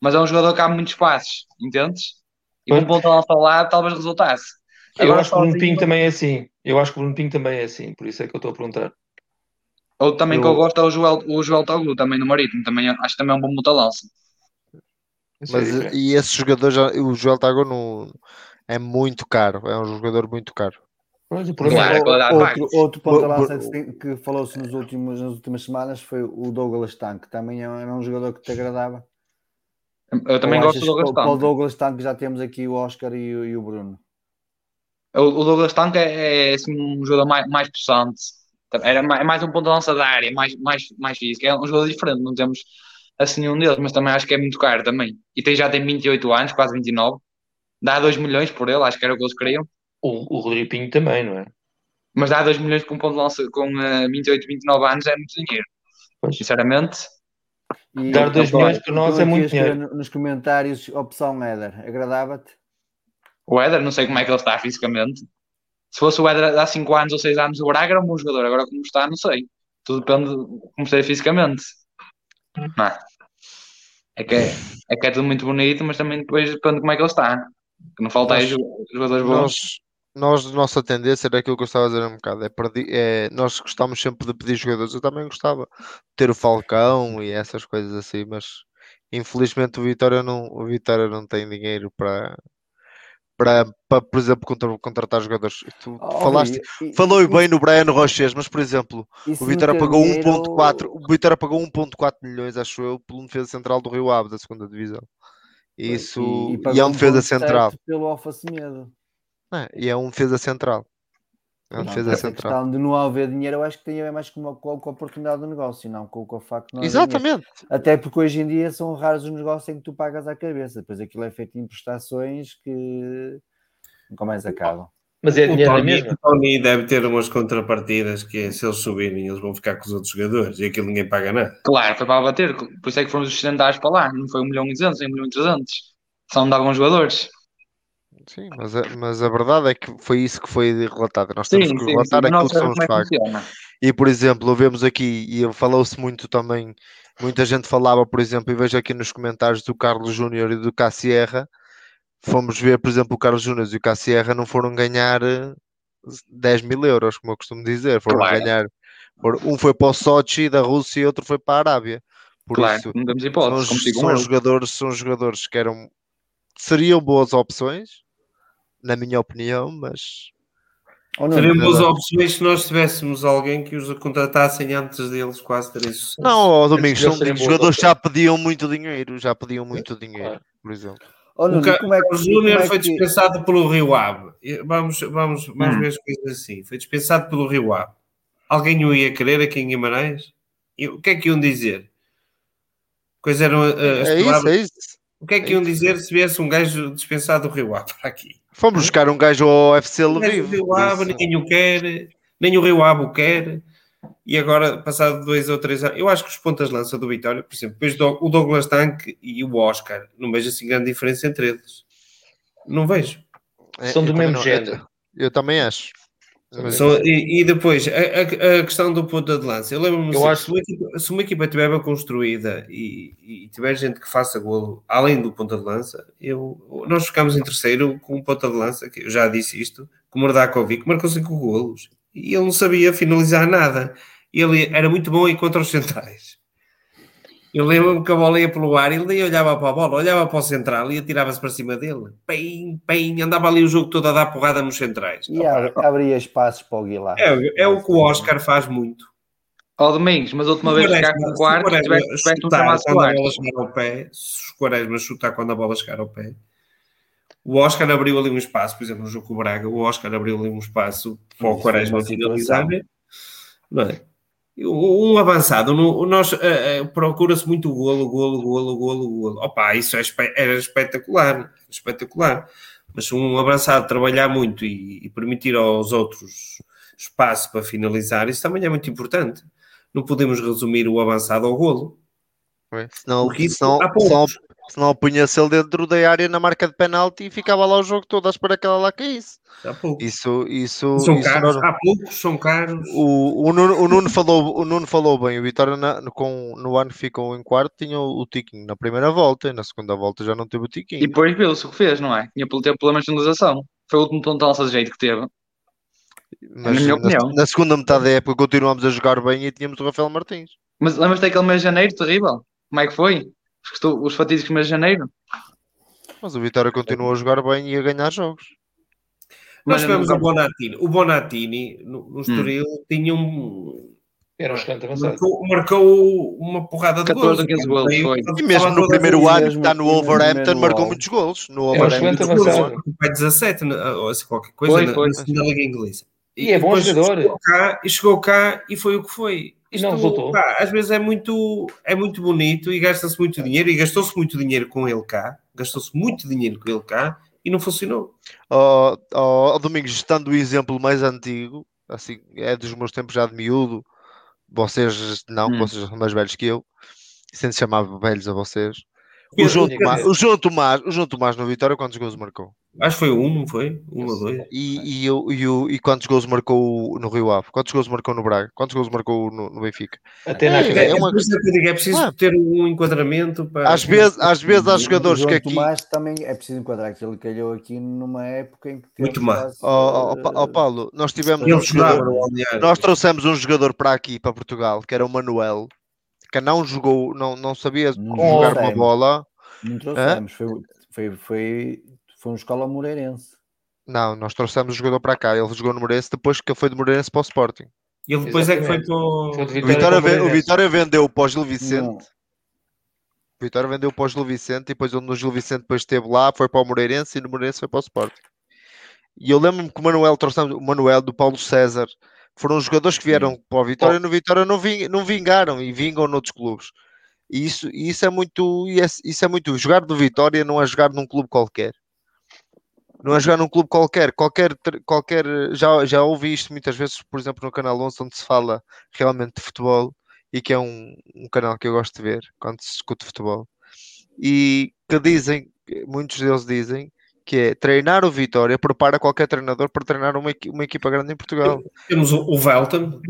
mas é um jogador que abre muitos passos, entendes? E com um ponto nosso ao lado talvez resultasse. Eu acho que o Bruno Pinho também é assim. Eu acho que o Bruno Pinho também é assim, por isso é que eu estou a perguntar. Outro também eu... que eu gosto é o Joel, o Joel Toglu, também no Marítimo, também, acho que também é um bom monta-lança. Mas, e esse jogador, já, o Joel Tago não, é muito caro, é um jogador muito caro. Pois, claro, outro, outro ponto de lança que falou-se nas últimas, nas últimas semanas foi o Douglas Tank, que também era é um jogador que te agradava. Eu também Ou gosto do Douglas Tank. Para o Douglas Tank já temos aqui o Oscar e, e o Bruno. O, o Douglas Tank é, é assim, um jogador mais, mais possante. Era mais, é mais um ponto de lança da área, mais, mais, mais físico. É um jogador diferente, não temos assim nenhum deles, mas também acho que é muito caro também. E tem, já tem 28 anos, quase 29 dá 2 milhões por ele, acho que era o que eles queriam. O, o Rodrigo Pinho também, não é? Mas dá 2 milhões com um ponto de lança com uh, 28, 29 anos é muito dinheiro. Pois. Sinceramente. E, Dar 2 milhões para nós é muito dinheiro. Nos comentários, opção Éder, agradava-te? O Éder, não sei como é que ele está fisicamente. Se fosse o Éder há 5 anos ou 6 anos, o Braga era um bom jogador. Agora, como está, não sei. Tudo depende de como está fisicamente. Não é? É que é, é que é tudo muito bonito, mas também depois depende de como é que ele está. Que não falta nós, aí jogadores bons. Nós, nós, nossa tendência era aquilo que eu estava a dizer um bocado. É, perdi, é nós gostávamos sempre de pedir jogadores. Eu também gostava de ter o Falcão e essas coisas assim, mas infelizmente o Vitória não, o Vitória não tem dinheiro para, para, para por exemplo, contra, contratar jogadores. Tu oh, falaste, e, falou e, bem no Brian Roches, mas por exemplo, o Vitória pagou dinheiro... 1.4, o Vitória pagou 1.4 milhões, acho eu, pelo defesa central do Rio Ave da segunda divisão. Isso e, e é um defesa central. Pelo Alfa É, e é um defesa central. É um não, defesa central. questão de não haver dinheiro, eu acho que tem a ver mais com, com, com a oportunidade do negócio, não com, com o facto de não Exatamente. Dinheiro. Até porque hoje em dia são raros os negócios em que tu pagas à cabeça, depois aquilo é feito em prestações que nunca mais acabam. Mas é dinheiro Tony, mesmo. O Tony deve ter umas contrapartidas que é, se eles subirem, eles vão ficar com os outros jogadores e aquilo ninguém paga nada. Claro, foi para bater, por isso é que fomos os centais para lá, não foi 1 milhão e 200, 1 milhão e 300. Só não davam jogadores. Sim, mas a, mas a verdade é que foi isso que foi relatado. Nós temos sim, que sim, relatar sim, aquilo que são os factos. E, por exemplo, vemos aqui, e falou-se muito também, muita gente falava, por exemplo, e vejo aqui nos comentários do Carlos Júnior e do Cassierra, fomos ver, por exemplo, o Carlos Júnior e o Cassierra não foram ganhar 10 mil euros, como eu costumo dizer, foram claro. ganhar, um foi para o Sochi da Rússia e outro foi para a Arábia. Por claro, isso, não damos hipótese, são, são jogadores, são jogadores que eram, seriam boas opções, na minha opinião, mas não, Seriam boas opções se nós tivéssemos alguém que os contratassem antes deles quase terem sucesso. Não, oh, Domingos, são jogadores já pediam muito dinheiro, já pediam muito dinheiro, claro. por exemplo. Oh, Nuno, o, é que, o Júnior é foi que... dispensado pelo Rio Ave. Vamos, vamos, vamos hum. ver as coisas assim. Foi dispensado pelo Rio Ave. Alguém o ia querer aqui em Guimarães? E o que é que iam dizer? Quais eram uh, as é palavras? Isso, é isso. O que é que iam dizer se viesse um gajo dispensado do Rio Ave para aqui? Fomos buscar um gajo ao UFC Lviv. O Rio Ave ninguém o quer, nem o Rio Ave o quer. E agora, passado dois ou três anos, eu acho que os pontas lança do Vitória, por exemplo, depois o Douglas Tanque e o Oscar, não vejo assim grande diferença entre eles. Não vejo. É, São do mesmo género. Eu, eu, também acho. So, e, e, depois, a, a, questão do ponta de lança. Eu lembro-me assim, acho... se, uma equipa, se estiver bem construída e, e, tiver gente que faça golo além do ponta de lança, eu, nós ficamos em terceiro com um ponta de lança, que eu já disse isto, com o Mordakovic, marcou cinco golos e ele não sabia finalizar nada. Ele era muito bom aí contra os centrais. Eu lembro-me que a bola ia pelo ar, ele nem olhava para a bola, olhava para o central e atirava-se para cima dele. Pim, pim, andava ali o jogo todo a dar porrada nos centrais. E abria espaços para o Guilar. É, é o que o Oscar faz muito. Ó oh, Domingos, mas a última vez que ficaste no quarto, tiveste, tiveste um chamado quarto. Ao pé, se os Quaresmas chutar quando a bola chegar ao pé. O Oscar abriu ali um espaço, por exemplo, no jogo com o Braga, o Oscar abriu ali um espaço para o Quaresma finalizar. Não é? Um avançado, nós uh, uh, procura-se muito o golo, golo, golo, golo, golo. Opa, isso é, era espetacular, espetacular. Mas um avançado trabalhar muito e, e, permitir aos outros espaço para finalizar, isso também é muito importante. Não podemos resumir o avançado ao golo. É, senão, senão, senão, senão punha-se ele dentro da área na marca de penalti e ficava lá o jogo todo à espera que ela lá caísse. Isso, isso, são isso caros, há poucos são caros. O, o, Nuno, o, Nuno falou, o Nuno falou bem. O Vitória na, com, no ano que ficou em quarto tinha o, o tiquinho na primeira volta e na segunda volta já não teve o tiquinho. E depois viu-se o que fez, não é? Tinha ter problemas de finalização. Foi o último ponto de lança de jeito que teve. Mas, na minha opinião. Na segunda metade da época continuámos a jogar bem e tínhamos o Rafael Martins. Mas lembras-te daquele mês de janeiro terrível? Como é que foi? Os fatídicos mês de janeiro? Mas o Vitória continuou a jogar bem e a ganhar jogos. Nós tivemos o Bonatini. O Bonatini, no, no Estoril, hum. tinha um... Era um excelente avançado. Marcou, marcou uma porrada de gols. gols e mesmo no primeiro ano que está no Wolverhampton, marcou muitos gols. No Wolverhampton. Foi 17, ou assim, qualquer coisa, foi, foi, na, segunda Liga Inglesa. E, é bom jogador. Chegou cá, e chegou cá e foi o que foi. Isto, não resultou. Pá, às vezes é muito, é muito bonito e gasta-se muito dinheiro e gastou-se muito dinheiro com ele cá. Gastou-se muito dinheiro com ele cá e não funcionou. Oh, oh, oh, Domingos, estando o exemplo mais antigo, assim, é dos meus tempos já de miúdo, vocês não, hum. vocês são mais velhos que eu, sendo chamado velhos a vocês. O João, Tomás, o, João Tomás, o João Tomás no Vitória, quantos gols marcou? Acho que foi um, não foi? Um ou dois. E, e, e, e, quantos gols marcou no Rio Ave? Quantos gols marcou no Braga? Quantos gols marcou no, no Benfica? Até na é, é, uma... é, preciso ah. ter um enquadramento para. Às vezes, às vezes há jogadores que aqui. Tomás também é preciso enquadrar que ele calhou aqui numa época em que. Muito mais. Ó oh, oh, oh, Paulo, nós tivemos. Um jogador, nós trouxemos um jogador para aqui, para Portugal, que era o Manuel, que não jogou, não, não sabia não jogar uma bola não trouxemos, foi, foi, foi, foi uma escola moreirense. Não, nós trouxemos o jogador para cá. Ele jogou no Moreirense depois que foi de Moreirense para o Sporting. E ele depois Exatamente. é que foi para o... Vitória, o Vitória, o Vitória vendeu para o Gil Vicente. Não. O Vitória vendeu para o Gil Vicente e depois no Gil Vicente depois esteve lá, foi para o Moreirense e no Moreirense foi para o Sporting. E eu lembro-me que o Manuel trouxemos, o Manuel do Paulo César, foram os jogadores que vieram para o Vitória e no Vitória não, ving, não vingaram e vingam noutros clubes. E isso, isso é muito, isso é muito. Jogar do Vitória não é jogar num clube qualquer. Não é jogar num clube qualquer. Qualquer, qualquer já, já ouvi isto muitas vezes, por exemplo, no canal 11, onde se fala realmente de futebol e que é um, um canal que eu gosto de ver quando se discute futebol. E que dizem, muitos deles dizem, que é treinar o Vitória prepara qualquer treinador para treinar uma, uma equipa grande em Portugal. Temos o, o Velton,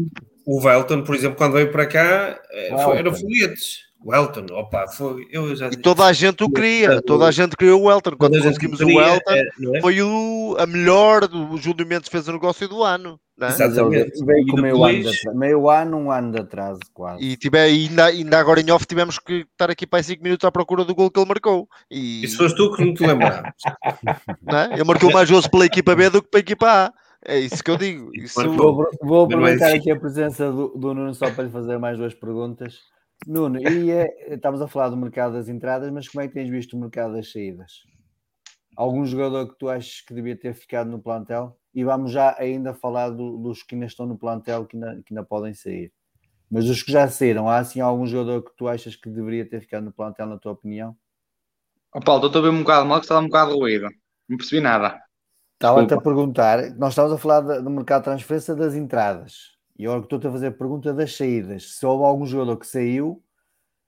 o Velton, por exemplo, quando veio para cá, foi, era foguetes. O Elton, opa, foi. Eu já... E toda a gente o queria, toda a gente queria o Elton. Quando conseguimos o Elton, é, é? foi o, a melhor. O Júlio Mendes fez o negócio do ano. Né? Exatamente. Veio com meio, depois... ano meio ano, um ano de atraso, quase. E tiver, ainda, ainda agora em off tivemos que estar aqui para 5 minutos à procura do gol que ele marcou. E... Isso foste tu que não te lembravas. Né? Ele marcou mais gols pela equipa B do que para a equipa A. É isso que eu digo. Isso... Vou, vou aproveitar aqui a presença do, do Nuno só para lhe fazer mais duas perguntas. Nuno, e é, estamos a falar do mercado das entradas, mas como é que tens visto o mercado das saídas? Algum jogador que tu achas que devia ter ficado no plantel? E vamos já ainda falar do, dos que ainda estão no plantel que ainda, que ainda podem sair. Mas os que já saíram, há assim algum jogador que tu achas que deveria ter ficado no plantel, na tua opinião? Oh, Paulo, estou a ver um bocado mal que está um bocado ruído. Não percebi nada. Estava-te a perguntar, nós estávamos a falar do mercado de transferência das entradas. E agora estou-te a fazer a pergunta das saídas, se houve algum jogador que saiu,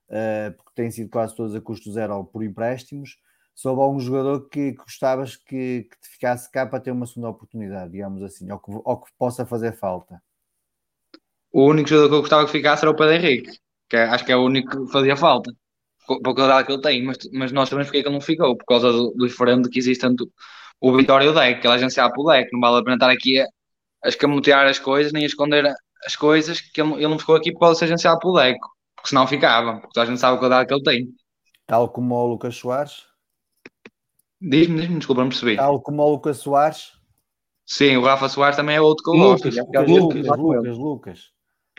uh, porque tem sido quase todos a custo zero ou por empréstimos, se houve algum jogador que gostavas que, que te ficasse cá para ter uma segunda oportunidade, digamos assim, ou que, ou que possa fazer falta. O único jogador que eu gostava que ficasse era o Pedro Henrique, que é, acho que é o único que fazia falta, para o qualidade que ele tem, mas, mas nós sabemos porque é que ele não ficou, por causa do, do diferente que existe tanto o Vitória e o Deck, que ele é agenciado pelo Deck, não vale a pena estar aqui a, a escamotear as coisas, nem a esconder as coisas, que ele, ele não ficou aqui por causa de ser agenciado pelo Deco, porque senão ficava, porque a gente sabe o cuidado que ele tem. Tal como o Lucas Soares? Diz-me, diz-me, desculpa, não percebi. Tal como o Lucas Soares? Sim, o Rafa Soares também é outro que eu gosto. Lucas, Lucas, Lucas, Lucas, Lucas.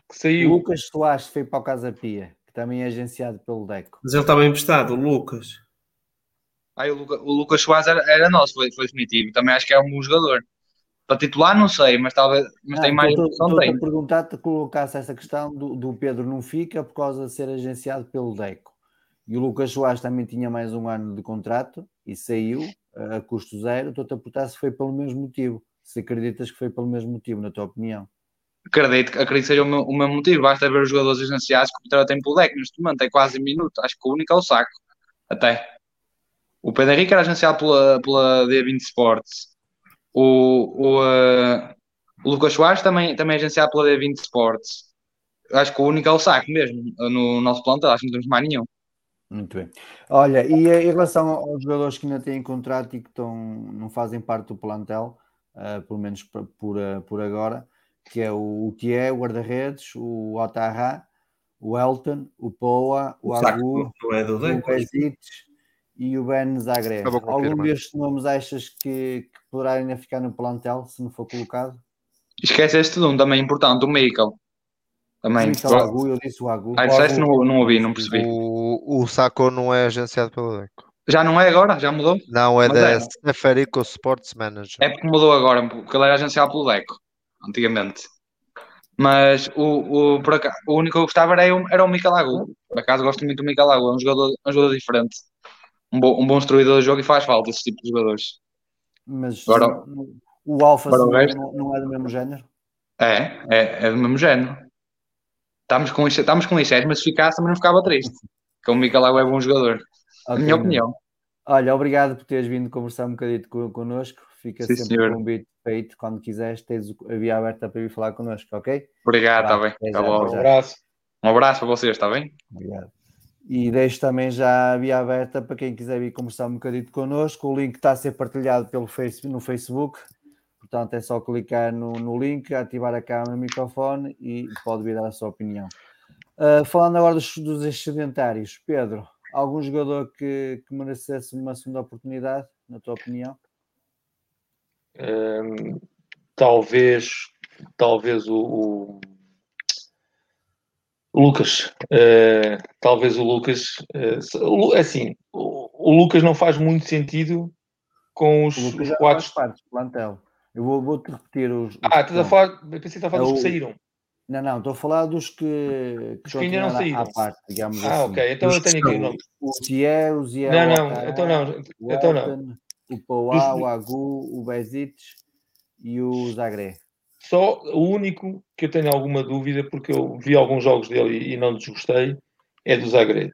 Que saiu. Lucas Soares foi para o Casa Pia, que também é agenciado pelo Deco. Mas ele estava emprestado, o Lucas. Ah, o, Lucas, o Lucas Soares era, era nosso, foi, foi definitivo. Também acho que é um bom jogador. Para titular, não sei, mas talvez mas ah, tem mais opção. Estou a perguntar-te, colocasse essa questão do, do, Pedro não fica por causa de ser agenciado pelo Deco. E o Lucas Soares também tinha mais um ano de contrato e saiu a custo zero. Estou-te a perguntar se foi pelo mesmo motivo. Se acreditas que foi pelo mesmo motivo, na tua opinião. Acredito, acredito que seja o, meu, o mesmo motivo. Basta ver os jogadores agenciados que o Vitória tem pelo Deco neste momento. É quase minuto. Acho que o único é o saco. Até. O Pedro Henrique era agenciado pela, pela D20 Sports. O, o, uh, o Lucas Soares também, também é agenciado pela D20 Sports. Acho que o único é o saco mesmo no nosso plantel, acho que não temos mais nenhum. Muito bem. Olha, e em relação aos jogadores que ainda têm contrato e que estão, não fazem parte do plantel, uh, pelo menos por, por, uh, por, agora, que é o Thier, o guarda-redes, o Otarra, o Elton, o Poa, o, o Agu, é o Pesites e o Ben Zagreb. Algum destes nomes achas que, que poderá ainda ficar no plantel se não for colocado? Esqueceste de um também importante, o Michael. Também. o Agu, eu disse o Agu. Ah, disseste, não, não ouvi, não percebi. O, o Saco não é agenciado pelo Deco. Já não é agora? Já mudou? Não, é da Seferico Sports Manager. É porque mudou agora, porque ele era agenciado pelo Deco, antigamente. Mas o, o, por acaso, o único que eu gostava era, era o Michael Agu. Por acaso gosto muito do Michael Agu, é um jogador, um jogador diferente um bom, um bom instruidor de jogo e faz falta esse tipo de jogadores. Mas Agora, o Alfa não, não, é do mesmo género? É, é, é do mesmo género. Estamos com, estamos com lixeiros, mas se ficasse também não ficava triste. Que o Miguel é bom jogador. Okay, na minha opinião. Olha, obrigado por teres vindo conversar um bocadinho connosco. Fica Sim, sempre senhor. um convite feito. Quando quiseres, tens a via aberta para vir falar connosco, ok? Obrigado, está bem. Tá bom. Um abraço. Um abraço para vocês, está bem? Obrigado. E deixo também já a via aberta para quem quiser vir conversar um bocadinho connosco. O link está a ser partilhado pelo face, no Facebook, portanto é só clicar no, no link, ativar a câmera e o microfone e pode vir dar a sua opinião. Uh, falando agora dos, dos excedentários, Pedro, algum jogador que, que merecesse uma segunda oportunidade, na tua opinião? Um, talvez, talvez o, o Lucas, uh, talvez o Lucas, uh, assim, o, o, Lucas não faz muito sentido com os, os quatro. partes do plantel. Eu vou, vou te repetir os. ah, estás a falar, pensei que estás a falar é dos que saíram. Não, não, estou a falar dos que, que, que ainda não saíram. À parte, digamos ah, assim. ok, então eu tenho aqui o nome. O Zier, o Zier. Não, não, então não. O então não. O Pauá, o Agu, o Bezic e o Zagreb. Só o único que eu tenho alguma dúvida, porque eu vi alguns jogos dele e não desgostei, é do Zagreb.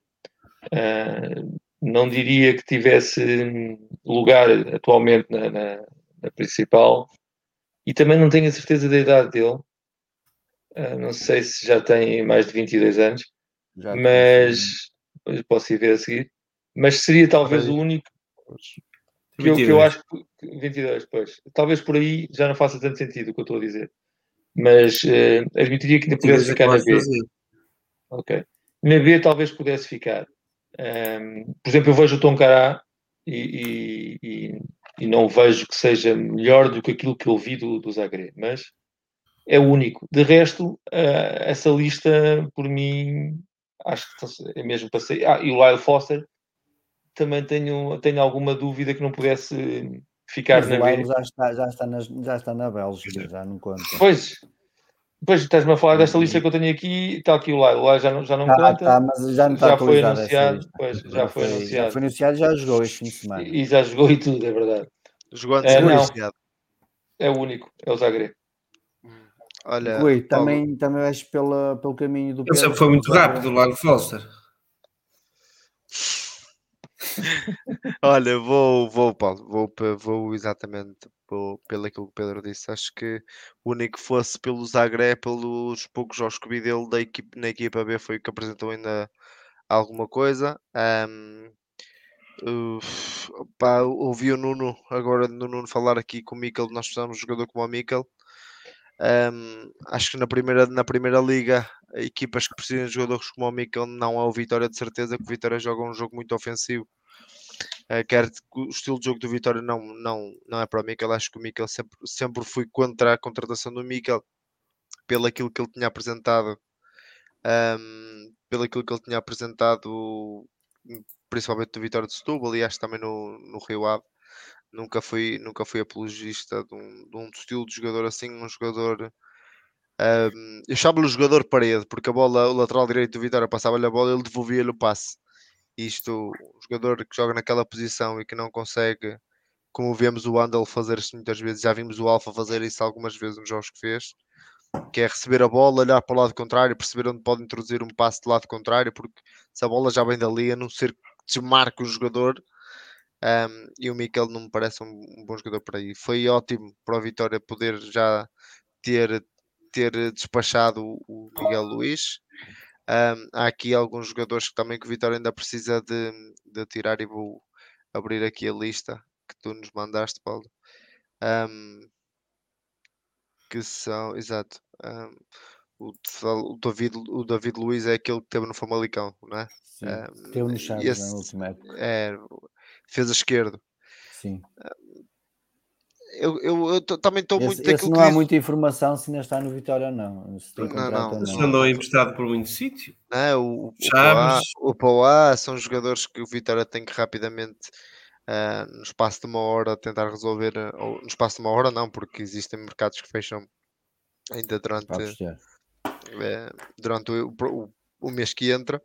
Uh, não diria que tivesse lugar atualmente na, na, na, principal e também não tenho a certeza da idade dele. Uh, não sei se já tem mais de 22 anos, já mas posso ir ver a seguir. Mas seria talvez o único que eu, que eu, acho que 22, pois. Talvez por aí já não faça tanto sentido o que eu estou a dizer. Mas uh, admitiria que ainda pudesse ficar na B. Ok. Na B talvez pudesse ficar. Um, por exemplo, eu vejo o Tom Cará e, e, e, não vejo que seja melhor do que aquilo que eu vi do, do Zagreb, mas é o único. De resto, uh, essa lista, por mim, acho que é mesmo para sair. Ah, e o Lyle Foster, também tenho, tenho alguma dúvida que não pudesse ficar Mas na B. Já está, já, está na, já está na Bélgica, já não conta. Pois, depois estás-me a falar desta lista que eu tenho aqui, está aqui o Lyle, o Lyle já não, já não ah, conta. Tá, mas já não está já foi anunciado, pois, já, já, foi, anunciado. Já foi anunciado e já jogou este fim de semana. E, e já jogou e tudo, é verdade. Jogou antes é, não, É o único, é o Zagreb. Olha, Ui, também, também vais pela, pelo caminho do Ele sempre foi muito rápido, o Lyle Foster. Olha, vou, vou, Paulo, vou, vou exatamente pelo aquilo que o Pedro disse. Acho que o único que fosse pelo Zagreb, pelos poucos jogos que vi dele da equipe, na equipa B, foi que apresentou ainda alguma coisa. Um, uh, pá, ouvi o Nuno agora no Nuno falar aqui com o Mikel. Nós precisamos de um jogador como o Mikel. Um, acho que na primeira, na primeira liga, equipas que precisam de jogadores como o Mikel não é o Vitória de certeza, que o Vitória joga um jogo muito ofensivo. Uh, quer o estilo de jogo do Vitória não, não, não é para o Mikel. Acho que o Mikel sempre, sempre fui contra a contratação do Mikel pelo aquilo que ele tinha apresentado, um, pelo aquilo que ele tinha apresentado, principalmente do Vitória de Setúbal e acho também no, no Rio Ave nunca fui, nunca fui apologista de um, de um estilo de jogador assim, um jogador. Um, eu chamo-lhe o jogador parede, porque a bola, o lateral direito do Vitória passava-lhe a bola e ele devolvia-lhe o passe. Isto, um jogador que joga naquela posição e que não consegue, como vemos o Andal fazer isso muitas vezes, já vimos o Alfa fazer isso algumas vezes nos jogos que fez, que é receber a bola, olhar para o lado contrário, perceber onde pode introduzir um passe do lado contrário, porque se a bola já vem dali, a não ser que desmarque o jogador, um, e o Mikel não me parece um, bom jogador para aí. Foi ótimo para o Vitória poder já ter, ter despachado o Miguel Luís. Um, há aqui alguns jogadores que também que o Vitória ainda precisa de, de tirar e vou abrir aqui a lista que tu nos mandaste, Paulo. Um, que são, exato. Um, o, David, o David Luiz é aquele que teve no Famalicão, não é? Sim, um, teve no Chaves esse, na última época. É, defesa esquerdo. Sim. Eu, eu, eu também estou muito esse, esse não há muita informação se ainda está no Vitória ou não. Se tem não, não. não. andou emprestado por muito sítio. Não, o, Chaves. o Pauá são jogadores que o Vitória tem que rapidamente, uh, no espaço de uma hora, tentar resolver. Ou, no espaço de uma hora, não, porque existem mercados que fecham ainda durante, é, durante o, o, o mês que entra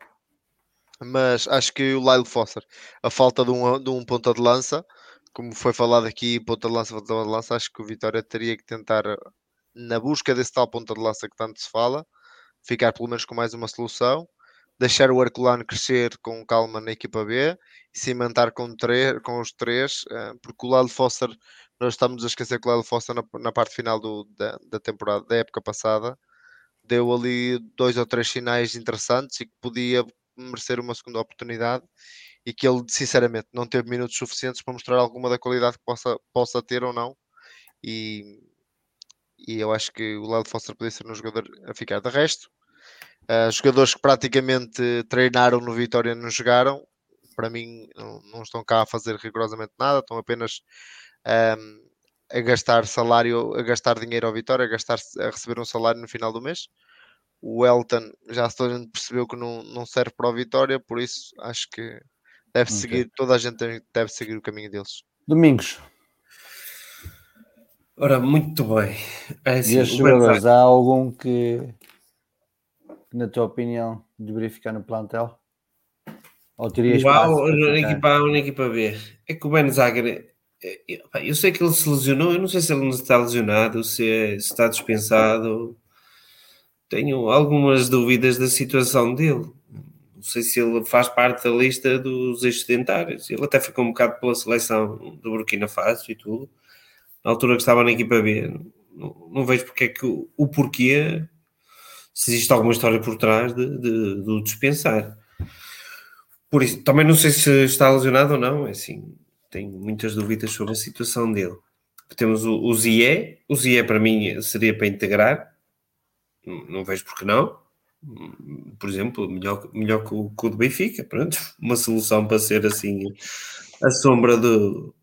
mas acho que o Lyle Foster, a falta de um, de um ponta de lança, como foi falado aqui, ponta de lança, ponta de lança, acho que o Vitória teria que tentar, na busca desse tal ponta de lança que tanto se fala, ficar pelo menos com mais uma solução, deixar o Herculano crescer com calma na equipa B e cimentar com, com os três, eh, porque o Lyle Foster, nós estamos a esquecer que o Lyle Foster na, na parte final do, da, da temporada, da época passada, deu ali dois ou três sinais interessantes e que podia merecer uma segunda oportunidade e que ele, sinceramente, não teve minutos suficientes para mostrar alguma da qualidade que possa, possa ter ou não. E, e eu acho que o Lado Foster poderia ser um jogador a ficar. De resto, uh, jogadores que praticamente treinaram no Vitória não jogaram, para mim, não, não estão cá a fazer rigorosamente nada, estão apenas um, ehm, a gastar salário, a gastar dinheiro ao Vitória, a, gastar, a receber um salário no final do mês o Elton já gente percebeu que não, não serve para a vitória, por isso acho que deve okay. seguir, toda a gente deve seguir o caminho deles. Domingos. Ora, muito bem. É assim, e jogadores, há algum que, que, na tua opinião, deveria ficar no plantel? Ou teria Uau, na equipa A ou na equipa B? É que o Ben Zager, eu sei que ele se lesionou, eu não sei se ele está lesionado, se, é, se está dispensado tenho algumas dúvidas da situação dele. Não sei se ele faz parte da lista dos excedentários. Ele até foi convocado pela seleção do Burkina Faso e tudo. Na altura que estava na equipa B, não, não vejo porque é que o, o porquê se existe alguma história por trás de, de, de dispensar. Por isso, também não sei se está lesionado ou não, é assim, tenho muitas dúvidas sobre a situação dele. Temos o, o Zie, o Zie para mim seria para integrar, não, não vejo porque não. Por exemplo, melhor, melhor que o, que o do Benfica, pronto, uma solução para ser assim a sombra do,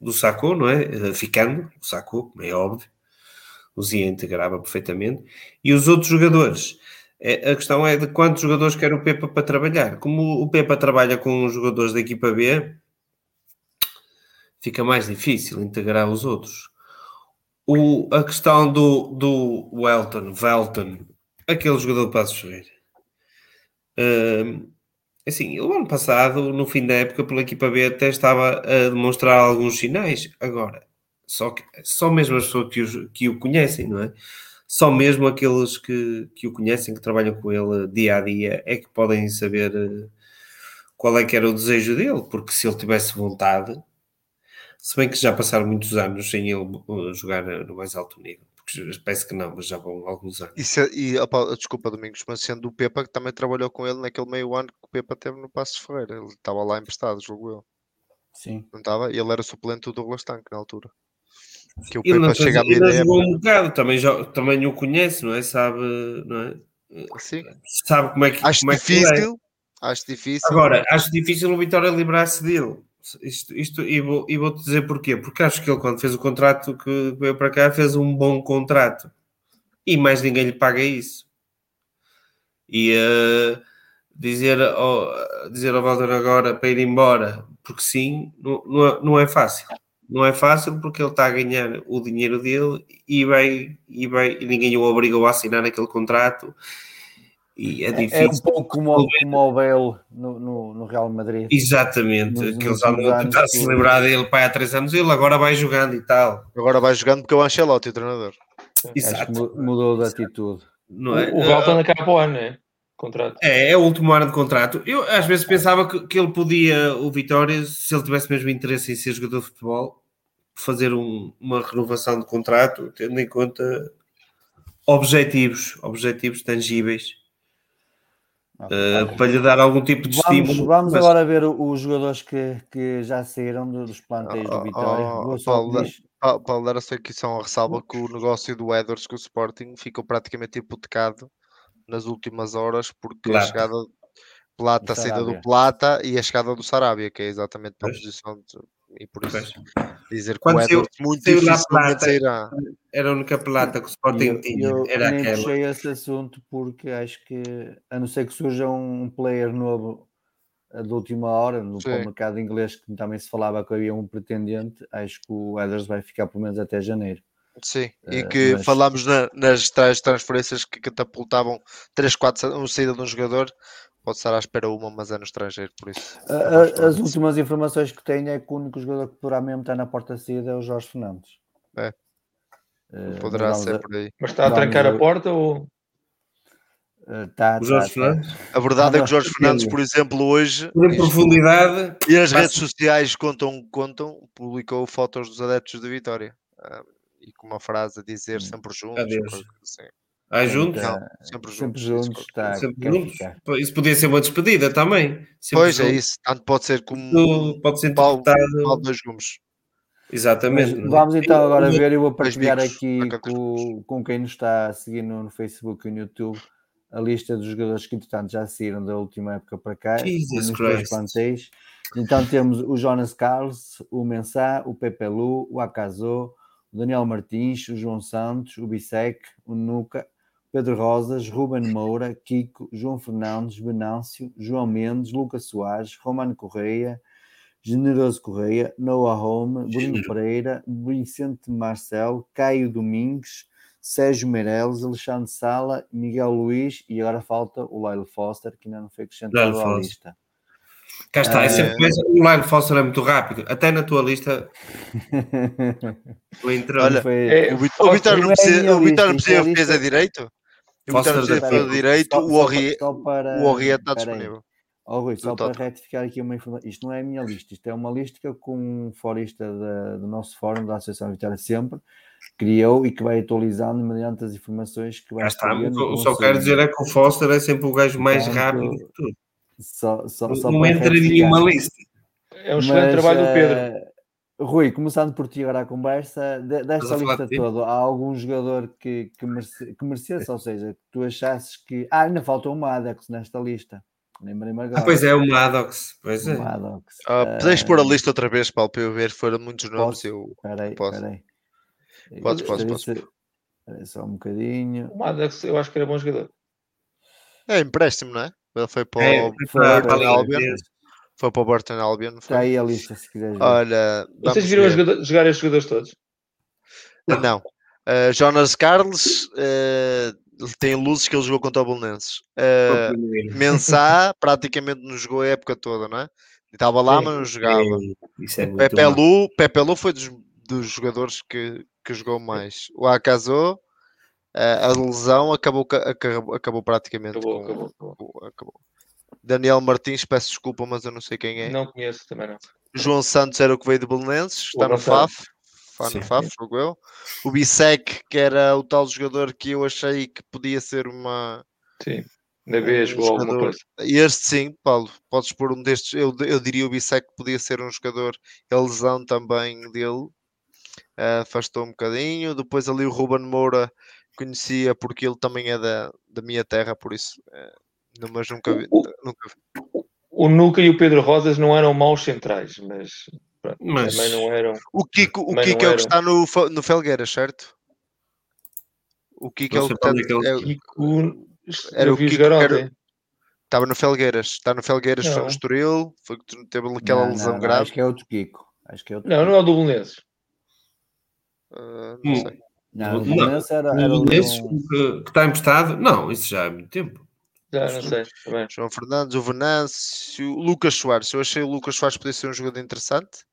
do Sacou, não é? Ficando, o Sacou, como é óbvio, o Zia integrava perfeitamente. E os outros jogadores, é, a questão é de quantos jogadores quer o Pepa para trabalhar. Como o Pepa trabalha com os jogadores da equipa B, fica mais difícil integrar os outros. O, a questão do, do Welton, Welton, aquele jogador de Passos Ferreira. Uh, assim, o ano passado, no fim da época, pela equipa B, até estava a demonstrar alguns sinais. Agora, só, que, só mesmo as pessoas que, que o conhecem, não é? só mesmo aqueles que, que o conhecem, que trabalham com ele dia a dia, é que podem saber eh, qual é que era o desejo dele, porque se ele tivesse vontade, se bem que já passaram muitos anos sem ele eh, jogar no mais alto nível, parece que não, mas já vão alguns anos. E, se, e opa, desculpa, Domingos, mas sendo o Pepa que também trabalhou com ele naquele meio ano que o Pepa teve no Passo Ferreira, ele estava lá emprestado, julgo eu. Sim. Não estava? Ele era suplente do Douglas Tanque na altura. Que o Pepa chega meia jogou um bocado, também, já, também o conhece, não é? Sabe, não é? Sim. Sabe como é que, acho como é difícil, é. acho difícil. Agora, acho difícil o Vitória livrar-se dele. Isto, isto, e, vou, vou-te dizer porquê. Porque acho que ele, quando fez o contrato que veio para cá, fez um bom contrato. E mais ninguém lhe paga isso. E uh, dizer, ao, dizer ao Valdir agora para ir embora, porque sim, não, não, é, não é fácil não é fácil porque ele está a ganhar o dinheiro dele e vai e e ninguém o obrigou a assinar aquele contrato e é difícil. É um pouco como, como o Bale no, no, no, Real Madrid. Exatamente, nos, que eles andam a tentar se lembrar dele pai, há três anos, ele agora vai jogando e tal. Agora vai jogando porque é o Ancelotti, o treinador. Exato. mudou de atitude. Não é? O Velton acaba para o ano, é? Contrato. É, é o último ano de contrato. Eu às vezes pensava que, que ele podia, o Vitória, se ele tivesse mesmo interesse em ser jogador de futebol, fazer um, uma renovação de contrato, tendo em conta objetivos, objetivos tangíveis, uh, para lhe dar algum tipo de vamos, estímulo. Vamos mas... agora ver os jogadores que, que já saíram dos plantéis do Vitória. Oh, oh, Paulo, Paulo, Paulo, era só aqui só uma ressalva que o negócio do Edwards com o Sporting ficou praticamente hipotecado nas últimas horas porque Plata. a chegada Plata, a saída do Plata e a chegada do Sarabia, que é exatamente para a posição de e por isso dizer que Quando o Edwards muito dificilmente sairá. Era a única plata que o Sporting tinha. Eu, era nem aquela. puxei esse assunto porque acho que, a não ser que surja um player novo eh, de última hora, no mercado inglês, que também se falava que havia um pretendente, acho que o Edwards vai ficar pelo menos até janeiro. Sim, e eh, que mas... falámos na, nas transferências que catapultavam 3, 4, uma saída de um jogador, pode estar à espera uma, mas é no estrangeiro, por isso. É as últimas informações que tenho é que o único jogador que poderá mesmo estar na porta de saída é o Jorge Fernandes. É. Uh, Poderá ser por aí. Mas está a trancar a porta ou. Uh, tá, o Jorge tá, Fernandes? Tá. A verdade é que Jorge Fernandes, por exemplo, hoje. Por profundidade. E as redes sociais contam, contam, publicou fotos dos adeptos de Vitória. Uh, e com uma frase a dizer hum. sempre juntos. Assim. Ah, juntos? Sempre, sempre juntos. juntos está, sempre juntos. Isso podia ser uma despedida também. Sempre pois é juntos. é isso. Tanto pode ser como. Pode ser dois gumes. Exatamente. Mas vamos então agora ver. Eu vou partilhar aqui com, com quem nos está a seguir no, no Facebook e no YouTube a lista dos jogadores que, entretanto, já saíram da última época para cá. Jesus Christ. Então temos o Jonas Carlos, o Mensah, o Pepe Lu, o Acaso, o Daniel Martins, o João Santos, o Bissec, o Nuca, Pedro Rosas, Ruben Moura, Kiko, João Fernandes, Benâncio, João Mendes, Lucas Soares, Romano Correia, Generoso Correia, Noah Home, Bruno Pereira, Vicente Marcel, Caio Domingues, Sérgio Meirelles, Alexandre Sala, Miguel Luiz e agora falta o Lyle Foster, que ainda não foi acrescentado à lista. Cá está, é sempre coisa, o Lyle Foster é muito rápido, até na tua lista. Olha, foi... é, o Vitor não precisa, o Vitor não precisa defesa direito? O Vitor não precisa defesa direito, o Orria está disponível. Oh, Rui, só para retificar aqui uma informação, isto não é a minha lista, isto é uma lista que um forista da- do nosso fórum da Associação Vitória sempre criou e que vai atualizando mediante as informações que vai Já está. O só quero dizer é que o Foster é sempre o gajo mais rápido de tudo. Só, só, só Não entra em nenhuma lista. É um excelente Mas, trabalho do Pedro. Rui, começando por ti agora a conversa, de- desta lista de toda, há algum jogador que, que, merece, que merecesse, ou seja, que tu achasses que. Ah, ainda falta o Maddox nesta lista. Lembrei-me agora. Ah, pois é, o Maddox. Pois O é. Maddox. Ah, podes Eh, pôr a lista outra vez, Paulo, para eu ver? Foram muitos nomes. Posso? Eu... Peraí, Posso. peraí. Podes, podes, podes. Peraí só um bocadinho. O Maddox, eu acho que era bom jogador. É empréstimo, não é? Ele foi para É, o foi Foi, para- foi, para a Liga Albion. Inglesa. Foi para o Burton Albion, não foi? Está aí a lista, se quiseres. Olha, Vocês viram ver. jogador- jogar estes jogadores todos? Não. Uh, Jonas Carlos uh, tem luzes que ele jogou contra o o Uh. Mensah praticamente não jogou a época toda, não é? Estava lá, Sim. mas não jogava. É, Isso é Pepe. Lu, Pepe Lu foi dos, dos jogadores que, que jogou mais. O Acaso, uh, a lesão acabou, ca- acabou, acabou praticamente Acabou, com- acabou, acabou. com- acabou. Daniel Martins, peço desculpa, mas eu não sei quem é. Não conheço também, não. João Santos era o que veio de Belenenses, está no. FAF. Está no Sim. FAF, jogo eu. O Bissek, que era o tal jogador que eu achei que podia ser uma. Sim. Na B um jogou alguma coisa. Este sim, Paulo, podes pôr um destes. Eu, eu diria o Bissek que podia ser um jogador. A lesão também dele ah, afastou um bocadinho. Depois ali o Ruben Moura conhecia porque ele também é da, da minha terra, por isso. eh, não- mas nunca vi. O- Nunca vi. O Nuca e o Pedro Rosas não eram maus centrais, mas, pronto, Mas- também não eram. O Kiko, o Kiko não é o que está no, no Felgueiras, certo? O Kiko é Não o que está. é que ele- é o- Kiko, Era o Kiko. Estava no Felgueiras, está no Felgueiras, foi no Não. Estoril, foi que tu- teve aquela Não, lesão não, não, grave. Acho que é outro Kiko. Acho que é outro Não, não é o do Belenenses. Ah, não Hum. sei. Não, o Não, Belenenses era, era Um o desses João- que, que está emprestado? Não, isso já há muito tempo. Já não sei. Também. João Fernandes, o Venâncio, o Lucas Soares. Eu achei o Lucas Soares poder ser um jogador interessante.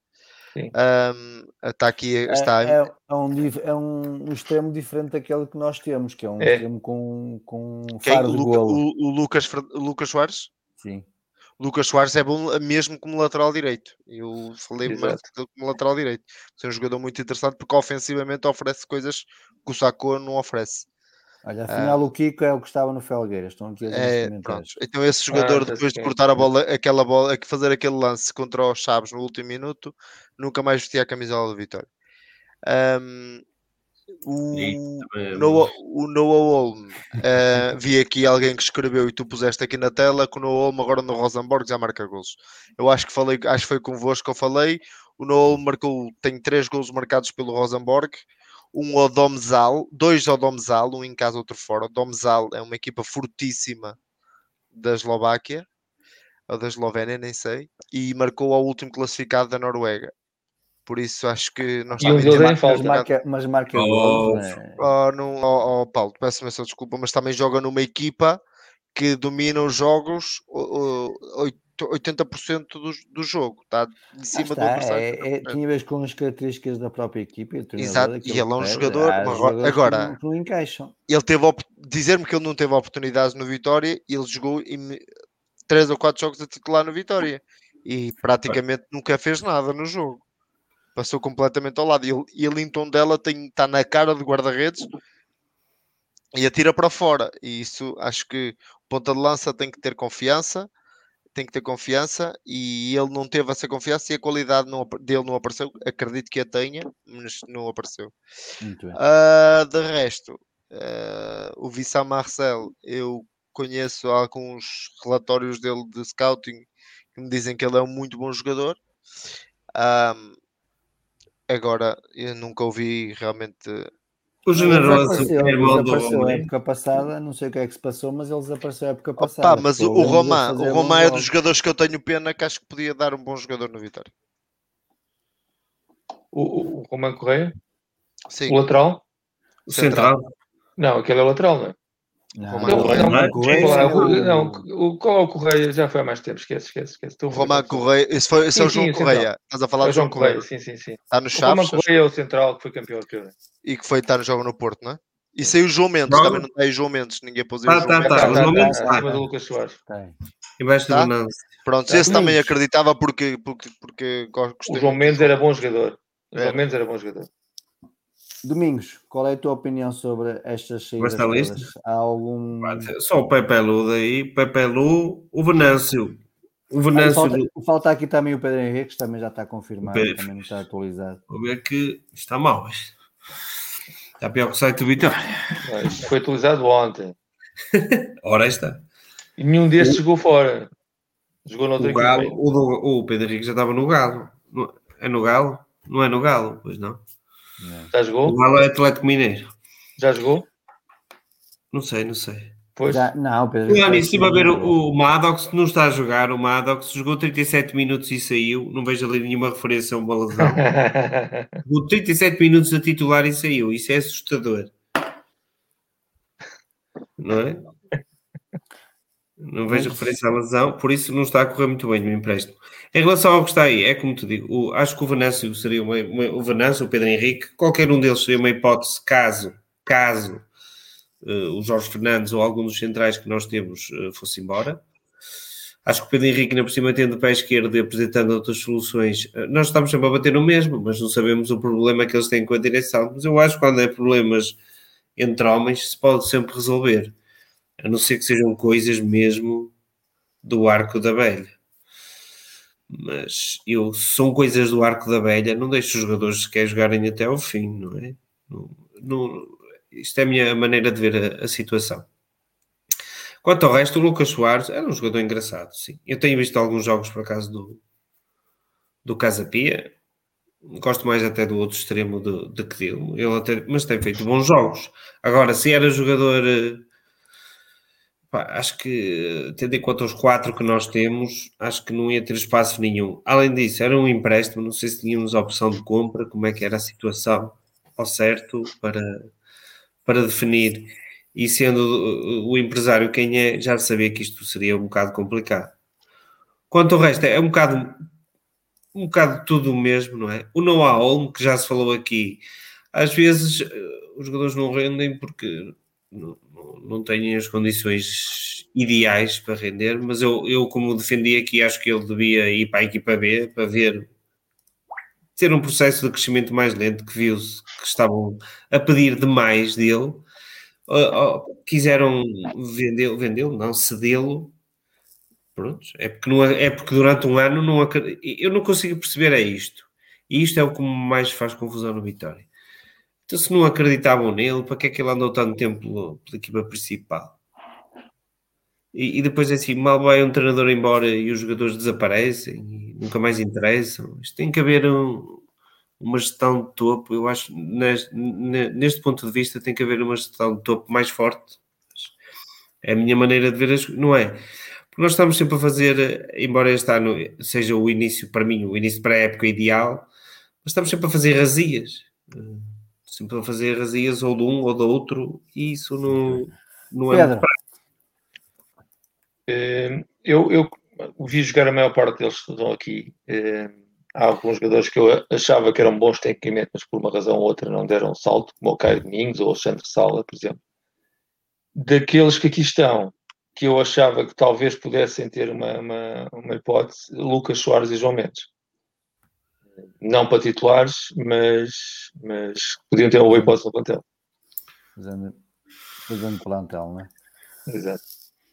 Sim. Ahm, está aqui, É, está é, é um, dif- é um, um extremo diferente daquele que nós temos, que é um É. extremo com, com quem? faro o, de Luca- golo. o- o Lucas, o Lucas Soares. Sim. O Lucas Soares é bom mesmo como lateral direito. Eu falei mais como lateral direito. É um jogador muito interessante porque ofensivamente oferece coisas que o Sacco não oferece. Olha, afinal o Kiko é o que estava no Felgueiras. Estão aqui a É, pronto. Então esse jogador, já sei depois de cortar a bola, aquela bola, fazer aquele lance contra os Chaves no último minuto, nunca mais vestia a camisola de Vitória. Ahm, o, E Noah, o Noah Olm, eh, vi aqui alguém que escreveu e tu puseste aqui na tela que o Noah Olm agora no Rosenborg já marca gols. Eu acho que falei, acho que foi convosco que eu falei. O Noah Olm marcou, tem três gols marcados pelo Rosenborg, um ao Domzal, dois ao Domzal, um em casa, outro fora. O Domzal é uma equipa fortíssima da Eslováquia, ou da Eslovénia, nem sei, e marcou ao último classificado da Noruega. Por isso acho que nós E temos- falta. Mas marca, mas marca Oh, golos, né? Oh, não, oh, oh, Paulo, peço imensa desculpa, mas também joga numa equipa que domina os jogos oh, oh, 80% do, do jogo, está em Ah, cima do está, adversário. é, é, tinha a ver com as características da própria equipa. E, Exato, e ele é um jogador, que agora- não- que não encaixam. Ele teve dizer-me que ele não teve oportunidades no Vitória e ele jogou em três ou quatro jogos a titular no Vitória e praticamente nunca fez nada no jogo. Passou completamente ao lado. E ele- E a Linton dela tem, está na cara de guarda-redes e atira para fora. E isso acho que o ponta de lança tem que ter confiança, tem que ter confiança e ele não teve essa confiança e a qualidade não dele não apareceu. Acredito que a tenha, mas não apareceu. Ah, de resto, ah, o Vissam Marcel, eu conheço alguns relatórios dele de scouting que me dizem que ele é um muito bom jogador. Agora, eu nunca ouvi realmente. O generoso Desapareceu, é irmão do Romain. época passada, não sei o que é que se passou, mas ele desapareceu a época Opa, passada. mas porque o, o lembro dele Roma, fazer o bons Roma é dos jogadores que eu tenho pena que acho que podia dar um bom jogador no Vitória. O, o, Correia? Sim, O lateral? O central. Não, aquele é o lateral, não é? Não, Roman Não, Correia, não, não é? Correia é é o- o- não, o- qual é o Correia? Já foi há mais tempo, esquece, esquece, esquece. Estou o é. Correia, esse, foi, esse é o Sim, João sim, o Correia. central. Estás a falar É do o João João Correia. Correia, sim, sim, sim. Está no O Roman Chaves, Correia é o central que foi campeão europeu. e que foi estar no jogo no Porto, não é? E saiu o João Mendes, Pronto. também não está aí João Mendes, ninguém pôs aí Tá, o João tá, Mendes. tá. Tá, os tá, momentos tá, tá. Lucas Soares. Tem. Embaixo Tá? do Nancy. Pronto, Tá. esse também acreditava porque, porque, porque O João muito Mendes era bom jogador. O É. João Mendes era bom jogador. Domingos, qual é a tua opinião sobre estas saídas Esta lista? Há algum... Só o Pepe Lu daí, Pepe Lu, o Venâncio. O Venâncio, falta, do- falta aqui também o Pedro Henrique, que também já está confirmado, Pedro. também não está atualizado. vou ver que está mal. Está pior que o site do Vitória. Ah, Isto foi utilizado ontem. Ora está. E nenhum destes jogou fora. Jogou O, Galo, equipa. o, do- o Pedro Henrique já estava no Galo. É no Galo? Não é no Galo, pois não. Já O jogou? Galo é Atlético Mineiro. Já jogou? Não sei, não sei. Pois. Já, não, o Pedro Não, nisso, estive a ver não o, o Maddox, não está a jogar. O Maddox jogou 37 minutos e saiu. Não vejo ali nenhuma referência a uma lesão. Jogou 37 minutos a titular e saiu. Isso é assustador. Não é? Não vejo referência à lesão, por isso não está a correr muito bem o empréstimo. Em relação ao que está aí, é como te digo, o- acho que o Venâncio seria uma, uma- o Venâncio, o Pedro Henrique, qualquer um deles seria uma hipótese caso, caso eh, o Jorge Fernandes ou algum dos centrais que nós temos eh, fosse embora. Acho que o Pedro Henrique, ainda por cima, tendo o pé esquerdo e apresentando outras soluções, eh, nós estamos sempre a bater no mesmo, mas não sabemos o problema que eles têm com a direção. Mas eu acho que quando é problemas entre homens, se pode sempre resolver, a não ser que sejam coisas mesmo do arco da velha. Mas eu, são coisas do arco da velha, não deixo os jogadores sequer jogarem até ao fim, não é? Não- não- isto é a minha maneira de ver a, a situação. Quanto ao resto, o Lucas Soares era um jogador engraçado, sim. Eu tenho visto alguns jogos, por acaso, do, do Casa Pia. Gosto mais até do outro extremo de, de que dele. Ele até, mas tem feito bons jogos. Agora, se era jogador... acho que, tendo em conta os quatro que nós temos, acho que não ia ter espaço nenhum. Além disso, era um empréstimo, não sei se tínhamos a opção de compra, como é que era a situação ao certo para, para definir. E sendo o, o empresário quem é, já sabia que isto seria um bocado complicado. Quanto ao resto, é um bocado um bocado tudo o mesmo, não é? O Noah Olmo, que já se falou aqui, às vezes eh, os jogadores não rendem porque não, não- as condições ideais para render, mas eu, eu, como defendi aqui, acho que ele devia ir para a equipa B para ver ter um processo de crescimento mais lento, que viu-se que estavam a pedir demais dele. Uh, uh, quiseram vendê-lo, vendê-lo, não, cedê-lo. Pronto, é porque, não, é porque durante um ano não eu não consigo perceber é isto. E isto é o que mais faz confusão no Vitória. Então, se não acreditavam nele, para que é que ele andou tanto tempo pela, equipa principal? E, e depois, assim, mal vai um treinador embora e os jogadores desaparecem e nunca mais interessam. Isto tem que haver um- uma gestão de topo. Eu acho, neste, neste ponto de vista, tem que haver uma gestão de topo mais forte. É a minha maneira de ver as coisas, não é? Porque nós estamos sempre a fazer, embora este ano seja o início, para mim, o início para a época ideal, mas estamos sempre a fazer razias. Sempre a fazer razias ou de um ou do outro, e isso não, não é Pedro, Eh, Eu, eu vi jogar a maior parte deles que estão aqui. Eh, Há alguns jogadores que eu achava que eram bons tecnicamente, mas por uma razão ou outra não deram um salto, como o Caio Domingos ou o Alexandre Sala, por exemplo. Daqueles que aqui estão, que eu achava que talvez pudessem ter uma, uma, uma hipótese, Lucas Soares e João Mendes. Não para titulares, mas, mas podiam ter uma boa hipótese no plantel. fazendo, fazendo plantel, não é? Exato.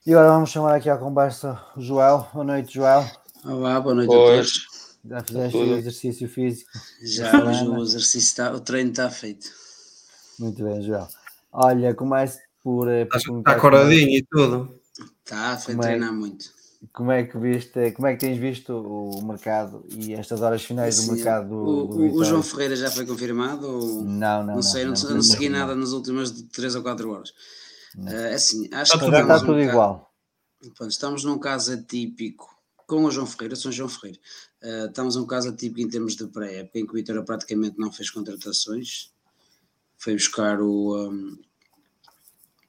E agora vamos chamar aqui à conversa o Joel. Boa noite, Joel. Olá, boa noite Pois. a todos. Já fizeste Tudo. o exercício físico? Já hoje o exercício está, o treino está feito. Muito bem, Joel. Olha, começo por, eh, por Está, está coradinho e tudo. Está, foi Como é? treinar muito. Como é que viste, como é que tens visto o mercado e estas horas finais do Assim, mercado do, o, do o- o? João Ferreira já foi confirmado? Ou... Não, não, Não, sei, não, não, não, não, segui não. nada nas últimas 3 ou 4 horas. Eh, assim, acho Está que tudo- está estamos, tudo num ca- igual. pronto, estamos num caso atípico com o João Ferreira, sou João Ferreira. Eh, estamos num caso atípico em termos de pré-época, em que o Vitória praticamente não fez contratações. Foi buscar o, um,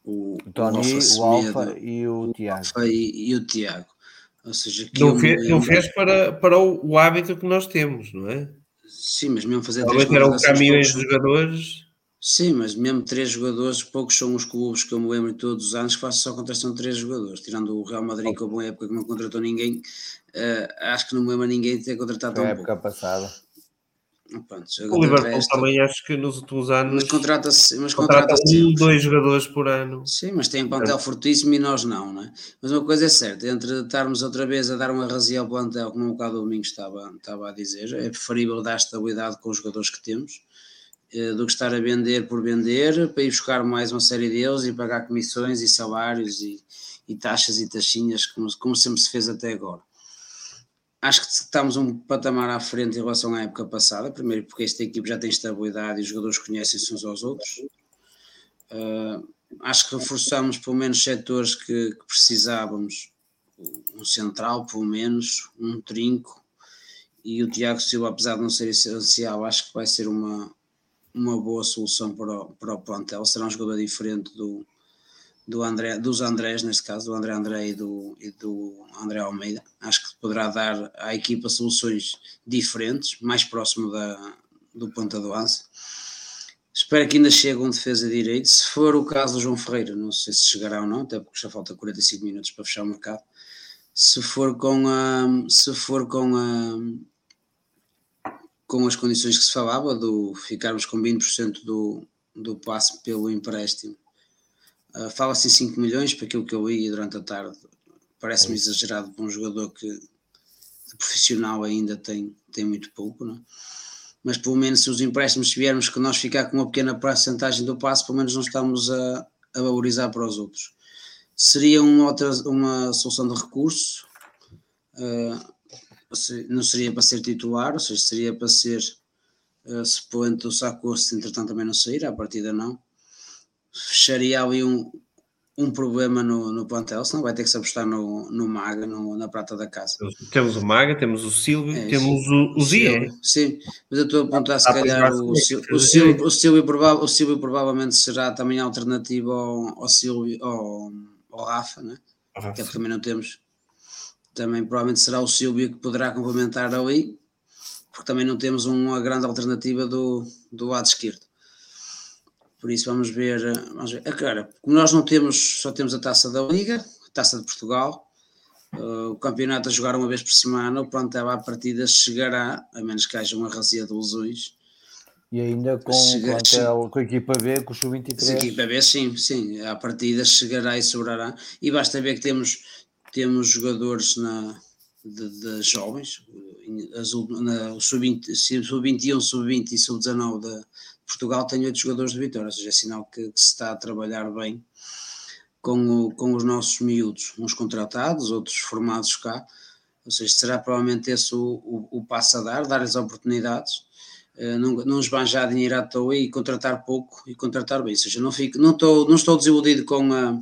o, O Tony, Alfa o Semedo, Alfa e o Tiago. Foi- e o Tiago. Ou seja, que Não, eu me fez, não fez para, para o, o hábito que nós temos, não é? Sim, mas mesmo fazer três Talvez eram contratações caminhões de jogadores. Sim, mas mesmo três jogadores, poucos são os clubes que eu me lembro de todos os anos que fazem só contratação de três jogadores, tirando o Real Madrid com a boa época que não contratou ninguém, uh, acho que não me lembro ninguém de ter contratado tão época passada. Pronto, o Liverpool também acho que nos últimos anos mas contrata-se mas contrata um, dois jogadores por ano. Sim, mas tem um plantel é. fortíssimo e nós não, não é? Mas uma coisa é certa, entre estarmos outra vez a dar uma razia ao plantel, como o bocado o domingo estava, estava a dizer, é preferível dar estabilidade com os jogadores que temos eh, do que estar a vender por vender para ir buscar mais uma série deles e pagar comissões e salários e, e taxas e taxinhas como, como sempre se fez até agora acho que estamos um patamar à frente em relação à época passada, primeiro porque esta equipe já tem estabilidade e os jogadores conhecem-se uns aos outros. Uh, acho que reforçamos pelo menos setores que, que, precisávamos, um central pelo menos, um trinco, e o Tiago Silva, apesar de não ser essencial, acho que vai ser uma, uma boa solução para o, para o plantel, será um jogador diferente do, do André, dos Andrés, neste caso, do André André e do, e do André Almeida. Acho que poderá dar à equipa soluções diferentes, mais próximo da, do ponta do lance. Espero que ainda chegue um defesa direito. Se for o caso do João Ferreira, não sei se chegará ou não, até porque já falta 45 minutos para fechar o mercado. Se for com a, se for com a, com as condições que se falava, do ficarmos com 20% do, do passe pelo empréstimo Uh, Fala-se em 5 milhões, para aquilo que eu li durante a tarde, parece-me exagerado para um jogador que de profissional ainda tem, tem muito pouco, não é? mas pelo menos se os empréstimos viermos que nós ficar com uma pequena porcentagem do passo, pelo menos não estamos a, a valorizar para os outros. Seria uma, outra, uma solução de recurso, uh, não seria para ser titular, ou seja, seria para ser uh, suplente do Saco, se entretanto também não sair, à partida não fecharia ali um, um problema no, no plantel, senão vai ter que se apostar no, no Maga, no, na prata da casa. Temos o Maga, temos o Silvio, é, temos o, o Zie. Sim, mas eu estou a apontar se calhar o, o, Silvio, o, Silvio, o, Silvio o Silvio provavelmente será também alternativa ao, ao Silvio, ao, ao Rafa, né? Rafa. que é também não temos. Também provavelmente será o Silvio que poderá complementar ali, porque também não temos uma grande alternativa do, do lado esquerdo. Por isso vamos ver, vamos ver. Agora, como nós não temos, só temos a taça da Liga, a taça de Portugal, uh, o campeonato a jogar uma vez por semana, o plantel à partida chegará, a menos que haja uma razia de lesões. E ainda com, Chega, plantel, com a equipa B, com o Sub-23. A equipa B, sim, sim, à partida chegará e sobrará. E basta ver que temos, temos jogadores na, de, de jovens, na, o Sub-21, Sub-20 Sub e Sub-19 Portugal tem oito jogadores de vitória, ou seja, é sinal que, que, se está a trabalhar bem com, o, com os nossos miúdos, uns contratados, outros formados cá, ou seja, será provavelmente esse o, o, o passo a dar, dar-lhes oportunidades, uh, não, não esbanjar dinheiro à toa e contratar pouco e contratar bem, ou seja, não, fico, não, estou, não estou desiludido com, a,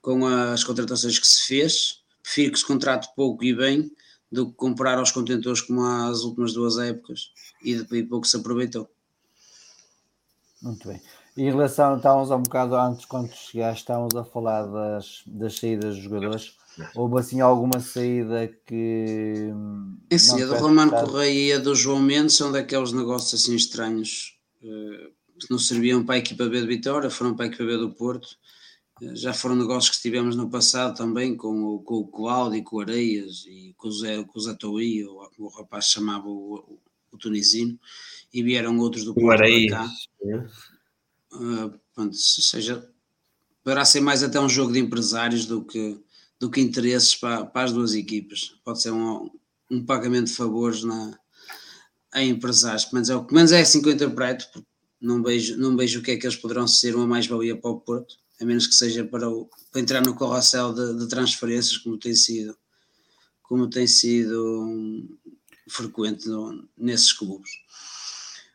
com as contratações que se fez, prefiro que se contrate pouco e bem do que comprar aos contentores como as últimas duas épocas e depois pouco se aproveitou. Muito bem. E em relação, estávamos há um bocado antes, quando chegaste, estávamos a falar das, das saídas dos jogadores. Houve assim alguma saída que. É sim, a do Romano estar... Correia e a do João Mendes são daqueles negócios assim estranhos uh, que não serviam para a equipa B de Vitória, foram para a equipa B do Porto. Uh, já foram negócios que tivemos no passado também com o, com o Cláudio, com o Areias e com o Zé, com o Zé ou como o rapaz chamava o, o, o tunisino e vieram outros do Porto para cá. Uh, pronto, seja, poderá ser mais até um jogo de empresários do que, do que interesses para, para as duas equipas. Pode ser um, um pagamento de favores na, a empresários, mas é, menos é assim que eu interpreto, porque não vejo, não vejo o que é que eles poderão ser uma mais-valia para o Porto, a menos que seja para, o, para entrar no corracel de, de transferências, como tem sido, como tem sido frequente no, nesses clubes.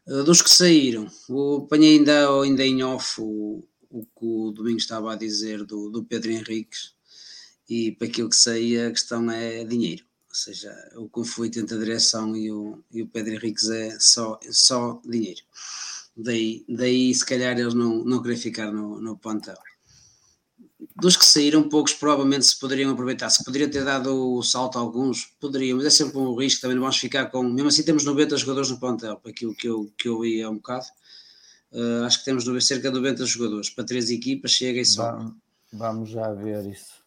Eh, dos que saíram, o, apanhei ainda, ainda em off o, o que o Domingos estava a dizer do, do Pedro Henriques e para aquilo que saía a questão é dinheiro, ou seja, o conflito entre a direção e o, e o Pedro Henriques é só, só dinheiro. Daí, daí se calhar eles não, não querem ficar no, no plantel dos que saíram, poucos provavelmente se poderiam aproveitar. Se poderia ter dado o salto a alguns, poderiam, mas é sempre um risco. Também não vamos ficar com. Mesmo assim, temos 90 jogadores no plantel, aquilo que eu, que eu ia um bocado. Uh, acho que temos cerca de 90 jogadores. Para três equipas chega e só. Vamos, vamos já ver isso.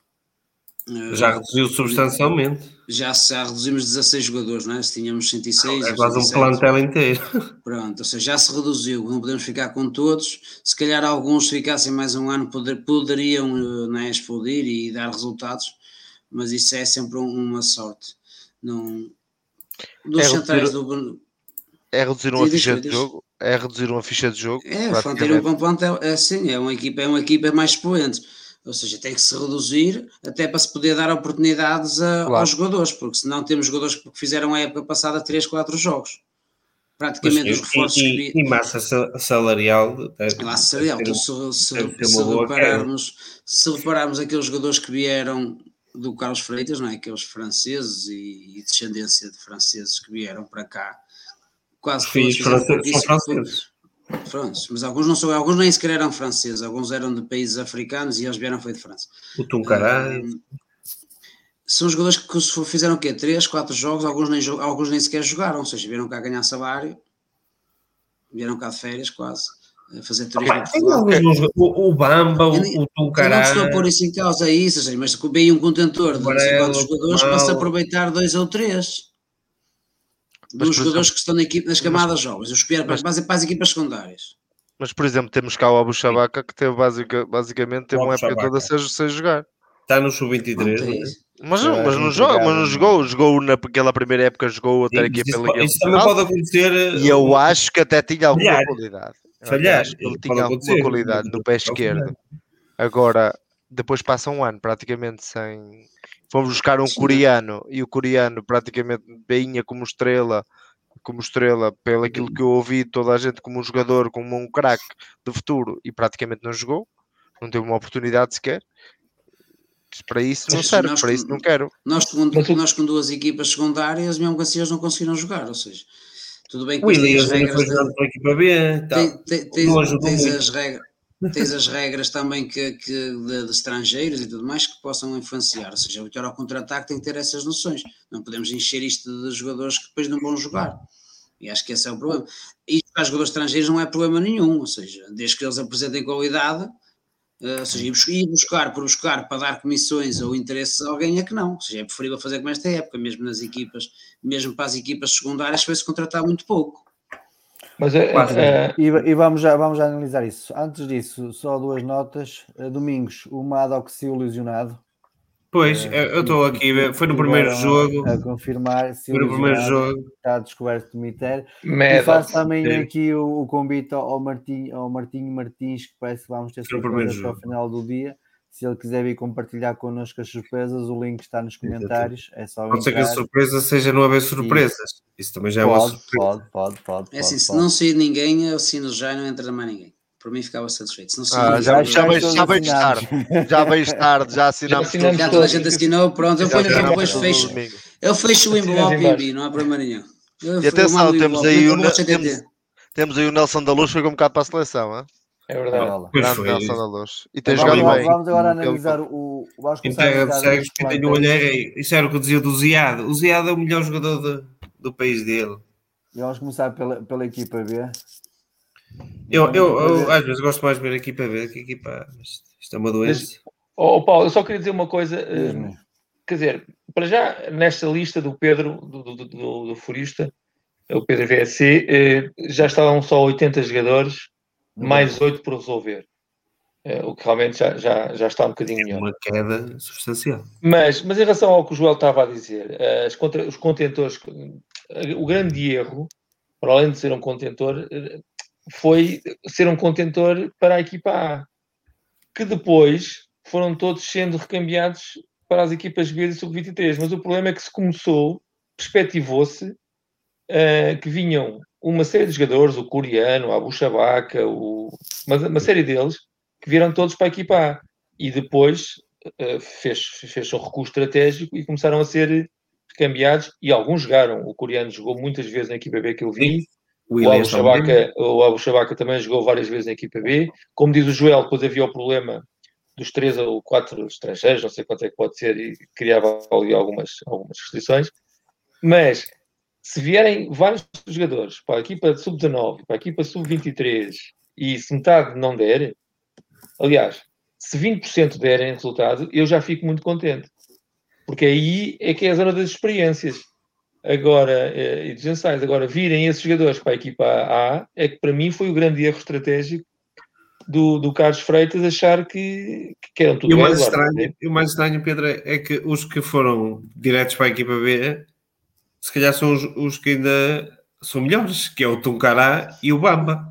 Já reduziu substancialmente. Já, já reduzimos 16 jogadores, não é? Se tínhamos 106. É quase um plantel inteiro. Pronto, ou seja, já se reduziu. Não podemos ficar com todos. Se calhar alguns ficassem mais um ano poder, poderiam não é, explodir e dar resultados, mas isso é sempre uma sorte. Não, dos é centrais do. É reduzir uma ficha de jogo é reduzir uma ficha de jogo. É, o um plantel, é assim, é uma equipa, é uma equipa mais expoente. Ou seja, tem que se reduzir até para se poder dar oportunidades a, claro. aos jogadores, porque senão temos jogadores que fizeram a época passada 3, 4 jogos. Praticamente os reforços e, que... e massa salarial. Massa salarial. Então, se, se, se, repararmos, se repararmos aqueles jogadores que vieram do Carlos Freitas, não é? aqueles franceses e, e descendência de franceses que vieram para cá, quase todos são franceses. Franceses, mas alguns não são, alguns nem sequer eram franceses, alguns eram de países africanos e eles vieram foi de França. O Tuncará. Um, são jogadores que fizeram o quê? 3, 4 jogos, alguns nem, alguns nem sequer jogaram, ou seja, vieram cá ganhar salário, vieram cá de férias quase, a fazer turismo. o, o Bamba, o, o Tuncará. não estou a pôr isso em causa, isso, mas veio um contentor de 50 jogadores para se aproveitar dois ou três dos jogadores que estão na equipe, nas camadas jovens, os que para, mas, para as equipas secundárias. Mas, por exemplo, temos cá o Abu Shabaka que teve basic, basicamente teve uma época toda sem, sem jogar. Está no sub-23, não, é? Mas, não, mas não joga, mas não jogou, jogou naquela primeira época, jogou outra equipa pela equipa. Isso também pode acontecer. E eu acho que até tinha alguma falhar. qualidade. Falhar. Ele tinha alguma qualidade no pé esquerdo. Agora, depois passa um ano praticamente sem, Fomos buscar um Sim. coreano e o coreano praticamente beinha como estrela, como estrela, pelo aquilo que eu ouvi, toda a gente como um jogador, como um craque de futuro e praticamente não jogou, não teve uma oportunidade sequer. Para isso não serve, nós, para isso não quero. Nós com, nós com duas equipas secundárias, mesmo assim eles não conseguiram jogar, ou seja, tudo bem que o Elias regras. Foi para a equipa B, tá. tens as regras tens as regras também que, que de, de, estrangeiros e tudo mais que possam influenciar. Ou seja, o Vitória ao contra-ataque tem que ter essas noções. Não podemos encher isto de jogadores que depois não vão jogar. E acho que esse é o problema. E para jogadores estrangeiros não é problema nenhum, ou seja, desde que eles apresentem qualidade, uh, ou seja, ir buscar por buscar para dar comissões ou interesses a alguém é que não. Ou seja, é preferível fazer como esta época, mesmo nas equipas, mesmo para as equipas secundárias, foi-se contratar muito pouco. Mas é, é... E, e, vamos, já, vamos já analisar isso. Antes disso, só duas notas. Eh, domingos, o Madoxil lesionado. Pois, eh, eu estou aqui, foi no primeiro jogo. A confirmar se foi no primeiro jogo. está descoberto do Miter. E faço também sim. aqui o, o, convite ao Martinho, ao Martinho Martins, que parece que vamos ter surpresa até ao final do dia. Se ele quiser vir compartilhar connosco as surpresas, o link está nos comentários. É só pode ser que a surpresa seja não haver surpresas. E... Isso também já é pode, uma surpresa. Pode, pode, pode. É assim, se não sair ninguém, eu assino já e não entra mais ninguém. Por mim ficava satisfeito. Se não ah, já, já, veio, já veio tarde. Já veio tarde, já assinamos. Já, já toda a gente assinou, pronto. Eu, ponho, depois fecho, eu fecho o envelope e não há problema nenhum. Eu, e atenção, temos aí, o, temos, temos aí o Nelson da Luz, foi um bocado para a seleção. Hein? É verdade. Grande Nelson da Luz. E tem jogado bem. Vamos agora analisar o. Vamos quem pega de cegos, quem tem o olho é. Isso era o que eu dizia do Ziad. O Ziad é o melhor jogador do, do país dele. E vamos começar pela, pela equipa B. Eu, eu, eu, às vezes gosto mais de ver a equipa B que a equipa. Isto é uma doença. Oh, Paulo, eu só queria dizer uma coisa. Uh, quer dizer, para já, nesta lista do Pedro, do, do, do, do Furista, o Pedro VSC, uh, já estavam só 80 jogadores mais 8 por resolver. É, o que realmente já, já, já está um bocadinho é melhor. Uma queda substancial. Mas, mas em relação ao que o Joel estava a dizer, as contra, os contentores, eh, o grande erro, para além de ser um contentor, eh, foi ser um contentor para a equipa A, que depois foram todos sendo recambiados para as equipas B e sub-23. Mas o problema é que se começou, perspectivou-se uh, que vinham uma série de jogadores, o coreano, a Buchabaca, o... uma, uma série deles, que vieram todos para a equipa A. E depois uh, fez, fez um recurso estratégico e começaram a ser cambiados e alguns jogaram. O coreano jogou muitas vezes na equipa B que eu vi. O, o Abu Shabaka, o Abu Shabaka também jogou várias vezes na equipa B. Como diz o Joel, depois havia o problema dos três ou quatro estrangeiros, não sei quanto é que pode ser, e criava ali algumas, algumas restrições. Mas se vierem vários jogadores para a equipa sub-19, para a equipa sub-23, e se metade não der, aliás, se 20% derem resultado, eu já fico muito contente. Porque aí é que é a zona das experiências. Agora, eh, e dos ensaios, agora virem esses jogadores para a equipa A, é que para mim foi o grande erro estratégico do, do Carlos Freitas achar que, que eram tudo e o mais, agora, estranho, e o mais estranho, Pedro, é que os que foram diretos para a equipa B, se calhar são os, os que ainda são melhores, que é o Tuncará e o Bamba.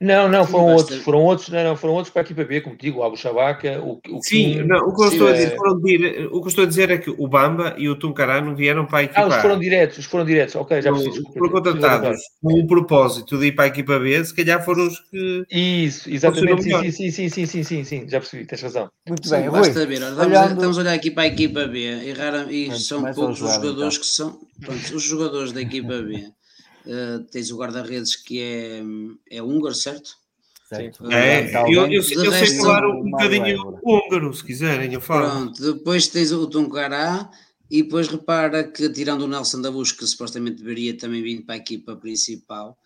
Não, não, foram outros, foram outros, não, não, foram outros para a equipa B, como digo, o Abu Shabaca, o, o Sim, Kim, não, o, que eu sim, estou a é- dizer, foram dire- o que eu estou a dizer é que o Bamba e o Tuncará não vieram para a equipa Ah, os foram diretos, os foram diretos, ok, já percebi. Os desculpa, foram contratados com o propósito de ir para a equipa B, se calhar foram os que. Isso, exatamente, sim, sim, sim, sim, sim, sim, sim, já percebi, tens razão. Muito Sim, bem, Rui. basta ver, estamos, a, olhando- estamos a olhar aqui para a equipa B e, rara, e são poucos os jogadores então. que são. Pronto, os jogadores da equipa B. eh, tens o guarda-redes que é, é húngaro, certo? Certo. É, Mentalmente, eu, eu, eu sei falar um, o Mário bocadinho húngaro, se quiserem, eu falo. Pronto, depois tens o Tuncará e depois repara que tirando o Nelson da Busca, que supostamente deveria também vir para a equipa principal,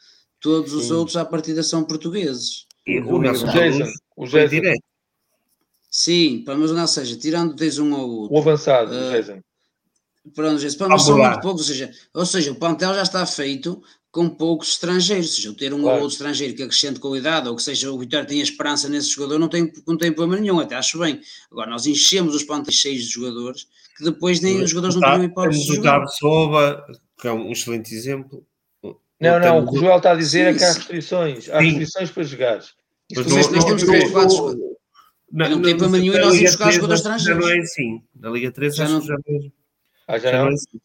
todos os Sim. outros à partida são portugueses. E o o Nelson O Jason, o. Sim, pá, mas ou seja, tirando tens um ou outro. o avançado, o Ah, Jason. Pronto, gente, mas são lá. muito poucos, ou seja, ou seja, o plantel já está feito com poucos estrangeiros, ou seja, eu ter um Claro. ou outro estrangeiro que acrescente qualidade, ou que seja, o Vitória tenha esperança nesse jogador, não tem, não tem problema nenhum, até acho bem. Agora, nós enchemos os plantéis cheios de jogadores, que depois nem os jogadores não tinham hipótese de Temos o jogar. Soba, que é um excelente exemplo. Não, não, o que o Joel está a dizer é Sim, que há restrições, há Sim. restrições para jogares. Mas Mas nós temos três, quatro na- não na- tem problema nenhum em na nós irmos buscar 3 jogadores acho que Já não é estrangeiros. assim. Na Liga 3 Já não- já não é Ah, já já não é não? assim.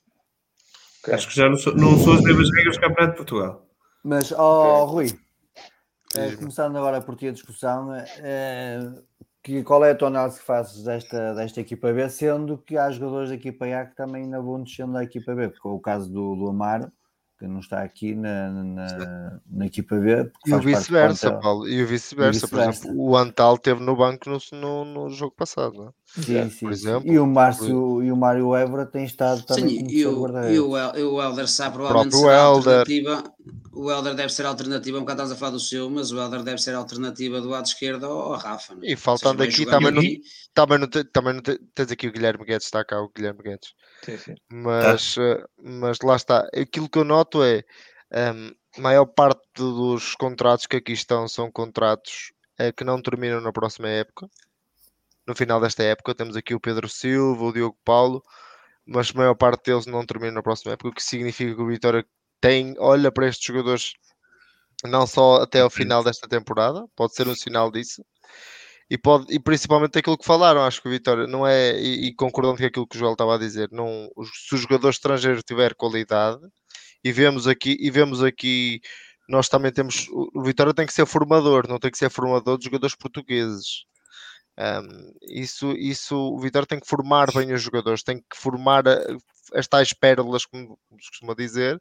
Ok. Acho que já não, sou- não são as mesmas regras do Campeonato de Portugal. Mas, ó Ok. Rui, eh, começando agora por ti a discussão, eh, que, qual é a tua análise que fazes desta, desta equipa B, sendo que há jogadores da equipa A que também ainda vão descendo da equipa B, porque é o caso do, do Amaro, que não está aqui na, na, na equipa B. porque E o vice-versa. Paulo. E o vice-versa. Por vice-versa. exemplo, o Antal teve no banco no, no, no jogo passado, não é? Sim, sim, por exemplo, E o Márcio e o Mário Évora têm estado também Sim, e o, guarda-redes. e o, El- e o Helder Sá provavelmente próprio será Helder. alternativa. O Helder deve ser a alternativa, um bocado estás a falar do seu, mas o Helder deve ser a alternativa do lado esquerdo ao, ao Rafa. não é? E faltando aqui também não, também não, também não te- tens aqui o Guilherme Guedes, está cá o Guilherme Guedes. Sim, sim. Mas, eh, mas lá está. Aquilo que eu noto é hum, a maior parte dos contratos que aqui estão são contratos eh, que não terminam na próxima época. No final desta época temos aqui o Pedro Silva, o Diogo Paulo, mas a maior parte deles não terminam na próxima época, o que significa que o Vitória tem, olha para estes jogadores não só até ao final desta temporada, pode ser um sinal disso, e, pode, e principalmente aquilo que falaram, acho que o Vitória não é, e, e concordando com aquilo que o Joel estava a dizer, não, se o jogador estrangeiro tiver qualidade, e vemos aqui, e vemos aqui, nós também temos, o Vitória tem que ser formador, não tem que ser formador de jogadores portugueses. Um, isso, isso, o Vitória tem que formar bem os jogadores, tem que formar as tais pérolas, como como se costuma dizer,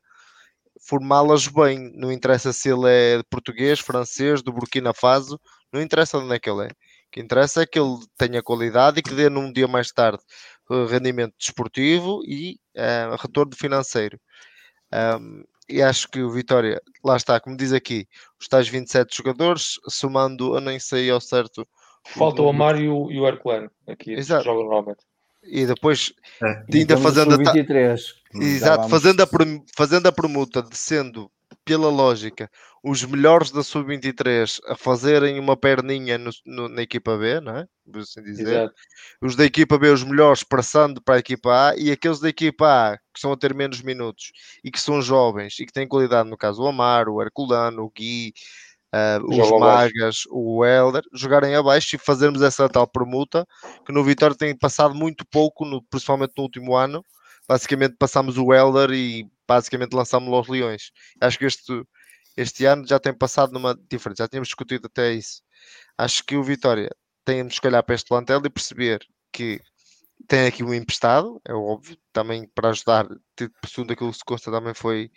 formá-las bem. Não interessa se ele é português, francês, do Burkina Faso, não interessa de onde é que ele é. O que interessa é que ele tenha qualidade e que dê num dia mais tarde eh, rendimento desportivo e eh, retorno financeiro. Um, e acho que o Vitória, lá está, como diz aqui, os tais 27 jogadores, somando, eu nem sei ao certo, Falta o Amar e o, e o Herculano aqui, Exato. jogam normalmente. e depois E ainda temos o fazendo a ta- sub-23, que já Exato, fazendo a, fazendo a permuta, descendo pela lógica, os melhores da sub-23 a fazerem uma perninha no- no- na equipa B, não é? Por assim dizer. Exato. Os da equipa B, os melhores, passando para a equipa A, e aqueles da equipa A que estão a ter menos minutos e que são jovens e que têm qualidade, no caso o Amar, o Herculano, o Gui, ah, os. Magas, o Helder, jogarem abaixo e fazermos essa tal permuta que no Vitória tem passado muito pouco, no- principalmente no último ano. Basicamente passamos o Helder e basicamente lançámos aos Leões. Acho que este, este ano já tem passado numa diferença, já tínhamos discutido até isso. Acho que o Vitória tem que olhar para este plantel e perceber que tem aqui um emprestado, é óbvio, também para ajudar, segundo aquilo que se consta, também foi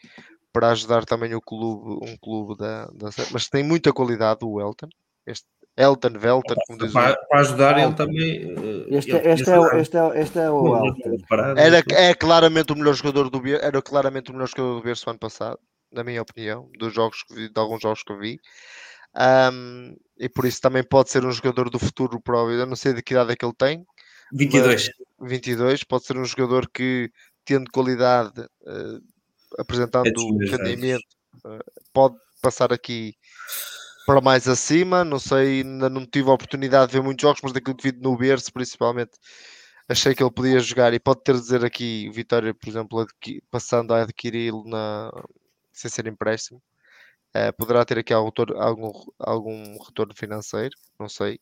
para ajudar também o clube, um clube da, da mas tem muita qualidade o Elton, este Elton, Velton, como diz Para, para ajudar ele também. eh, Este, ele este, podia é, o- este, é, este é o parado, Era, é claramente o melhor jogador do Berço, era claramente o melhor jogador do Berço ano passado, na minha opinião, dos jogos que vi, de alguns jogos que vi. Um, e por isso também pode ser um jogador do futuro para o Eu não sei de que idade é que ele tem. 22. 22, pode ser um jogador que, tendo qualidade, uh, apresentando é rendimento, uh, pode passar aqui para mais acima. Não sei, ainda não tive a oportunidade de ver muitos jogos, mas daquilo que vi no berço, principalmente, achei que ele podia jogar e pode ter de dizer aqui o Vitória, por exemplo, passando a adquiri-lo na... sem ser empréstimo. Uh, poderá ter aqui algum, algum, algum retorno financeiro, não sei.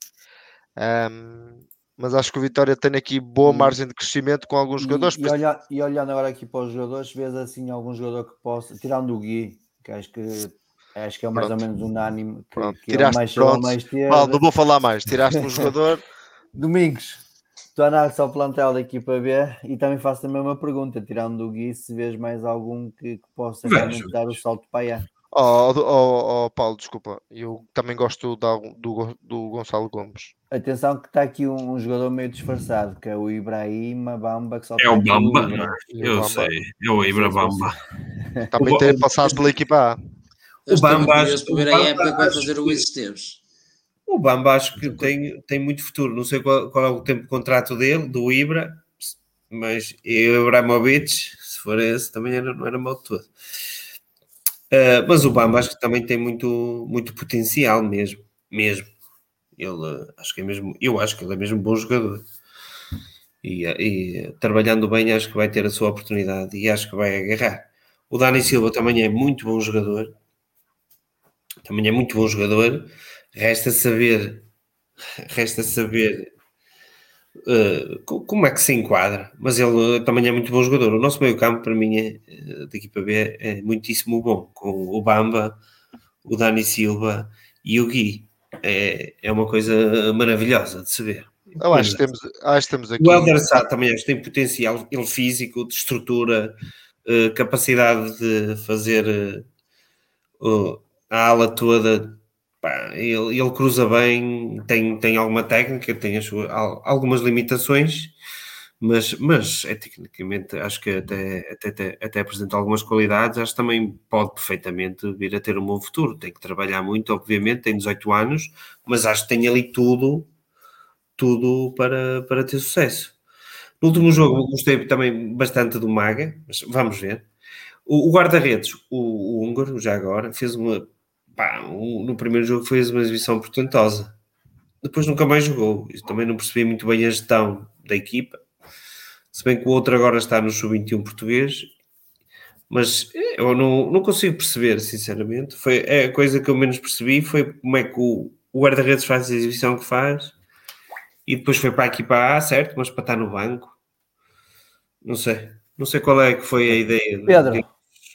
Um, mas acho que o Vitória tem aqui boa margem de crescimento com alguns e, jogadores. E, olha, e, olhando agora aqui para os jogadores, vês assim algum jogador que possa, tirando o Gui, que acho que acho que é mais pronto. ou menos unânime. Que, pronto, que tiraste, é mais, pronto. mais ter... Mal, não vou falar mais, tiraste um jogador. Domingos, tu analisas ao plantel da equipa B e também faço a mesma pergunta, tirando o Gui, se vês mais algum que, que possa realmente dar o salto para aí. Oh, oh, oh, Paulo, desculpa, eu também gosto do, do, do Gonçalo Gomes. Atenção que está aqui um, um, jogador meio disfarçado, que é o Ibrahima Bamba. Que só é o Bamba, o eu Bamba. sei, é o Ibra Bamba. Também tem passado pela equipa A. O Bamba, acho, que ver a época que vai fazer o Luís Esteves. O Bamba acho que tem, tem muito futuro. Não sei qual, qual, é o tempo de contrato dele, do Ibra, mas o Ibrahimovic, se for esse, também era, não era mal de todo. Uh, mas o Bamba acho que também tem muito, muito potencial mesmo, mesmo. Ele acho que é mesmo, eu acho que ele é mesmo um bom jogador. E, e, trabalhando bem acho que vai ter a sua oportunidade e acho que vai agarrar. O Dani Silva também é muito bom jogador. Também é muito bom jogador. Resta saber, resta saber uh, como é que se enquadra, mas ele também é muito bom jogador. O nosso meio campo, para mim, é, eh, da equipa B, é muitíssimo bom, com o Bamba, o Dani Silva e o Gui. É, é uma coisa maravilhosa de se ver. Eu acho que temos, acho que temos aqui. O Helder Sá também acho que tem potencial, ele físico, de estrutura, uh, capacidade de fazer uh, a ala toda Pá, ele, ele, cruza bem, tem, tem alguma técnica, tem suas, algumas limitações, mas, mas é, tecnicamente acho que até, até, até, até apresenta algumas qualidades, acho que também pode perfeitamente vir a ter um bom futuro. Tem que trabalhar muito, obviamente, tem 18 anos, mas acho que tem ali tudo, tudo para, para ter sucesso. No último jogo gostei também bastante do Maga, mas vamos ver. O, guarda-redes, o húngaro, já agora, fez uma pá, no primeiro jogo foi uma exibição portentosa. Depois nunca mais jogou. Eu também não percebi muito bem a gestão da equipa. Se bem que o outro agora está no sub-21 português. Mas eu não, não consigo perceber, sinceramente. Foi, é a coisa que eu menos percebi foi como é que o, o guarda-redes faz a exibição que faz e depois foi para a equipa A, certo? Mas para estar no banco. Não sei. Não sei qual é que foi a ideia. Pedro.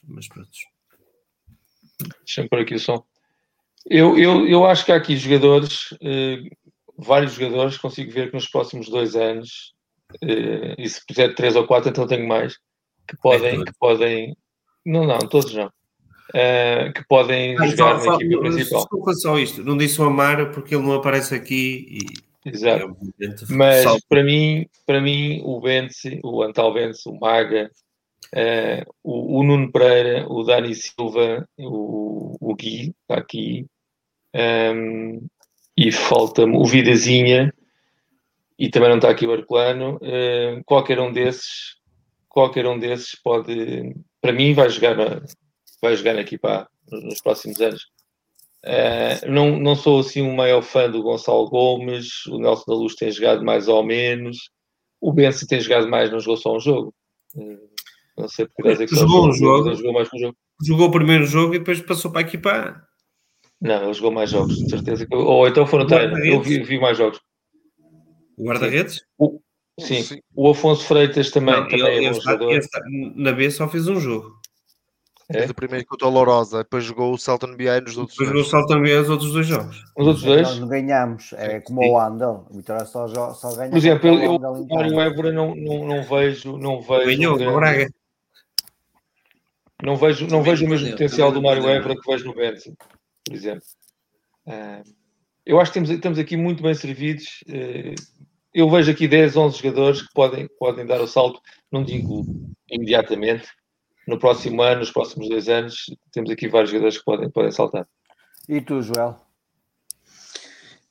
Mas pronto. Deixa-me por aqui o som. Eu, eu, eu acho que há aqui jogadores, eh, vários jogadores, consigo ver que nos próximos dois anos, eh, e se puser três ou quatro, então tenho mais, que podem, é que podem, não, não, todos não, eh, que podem ah, jogar só, na equipa principal. Desculpa só isto, não disse o Amaro porque ele não aparece aqui e. Exato. Mas para mim, para mim, o Bence, o Antal Bence, o Maga, Uh, o, o, Nuno Pereira, o Dani Silva, o, o Gui, está aqui, um, ehm, e falta-me o Vidazinha, e também não está aqui o Arcolano. Uh, qualquer um desses, qualquer um desses pode, para mim, vai jogar, vai jogar na equipa nos próximos anos. Uh, não, não sou assim um maior fã do Gonçalo Gomes, o Nelson da Luz tem jogado mais ou menos, o Benci tem jogado mais, não jogou só um jogo. Uh, não sei porque é que jogou um jogo, jogou mais um jogo. Jogou o primeiro jogo e depois passou para a equipa. Não, ele jogou mais jogos, de certeza. Que... Ou então foram treino. Eu vi, vi, mais jogos. O guarda-redes? Sim. sim. o Afonso Freitas também, não, também ele, é bom jogador. na B só fez um jogo. É? o primeiro contra o Lourosa, depois jogou o Celton BI nos outros depois jogou o Celton BI nos outros dois jogos. Os outros dois? Nós ganhamos, é como Sim. o Andel, o Vitória só, só ganha. Por exemplo, eu, o Mário Évora não, não, não vejo. Não vejo Ganhou, um Braga. Não vejo, não vejo o mesmo potencial do Mário Évora que vejo no Benson, por exemplo. Uh, eu acho que temos, estamos aqui muito bem servidos. Uh, eu vejo aqui 10, 11 jogadores que podem, podem dar o salto, não digo imediatamente, no próximo ano, nos próximos dois anos, temos aqui vários jogadores que podem, podem saltar. E tu, Joel?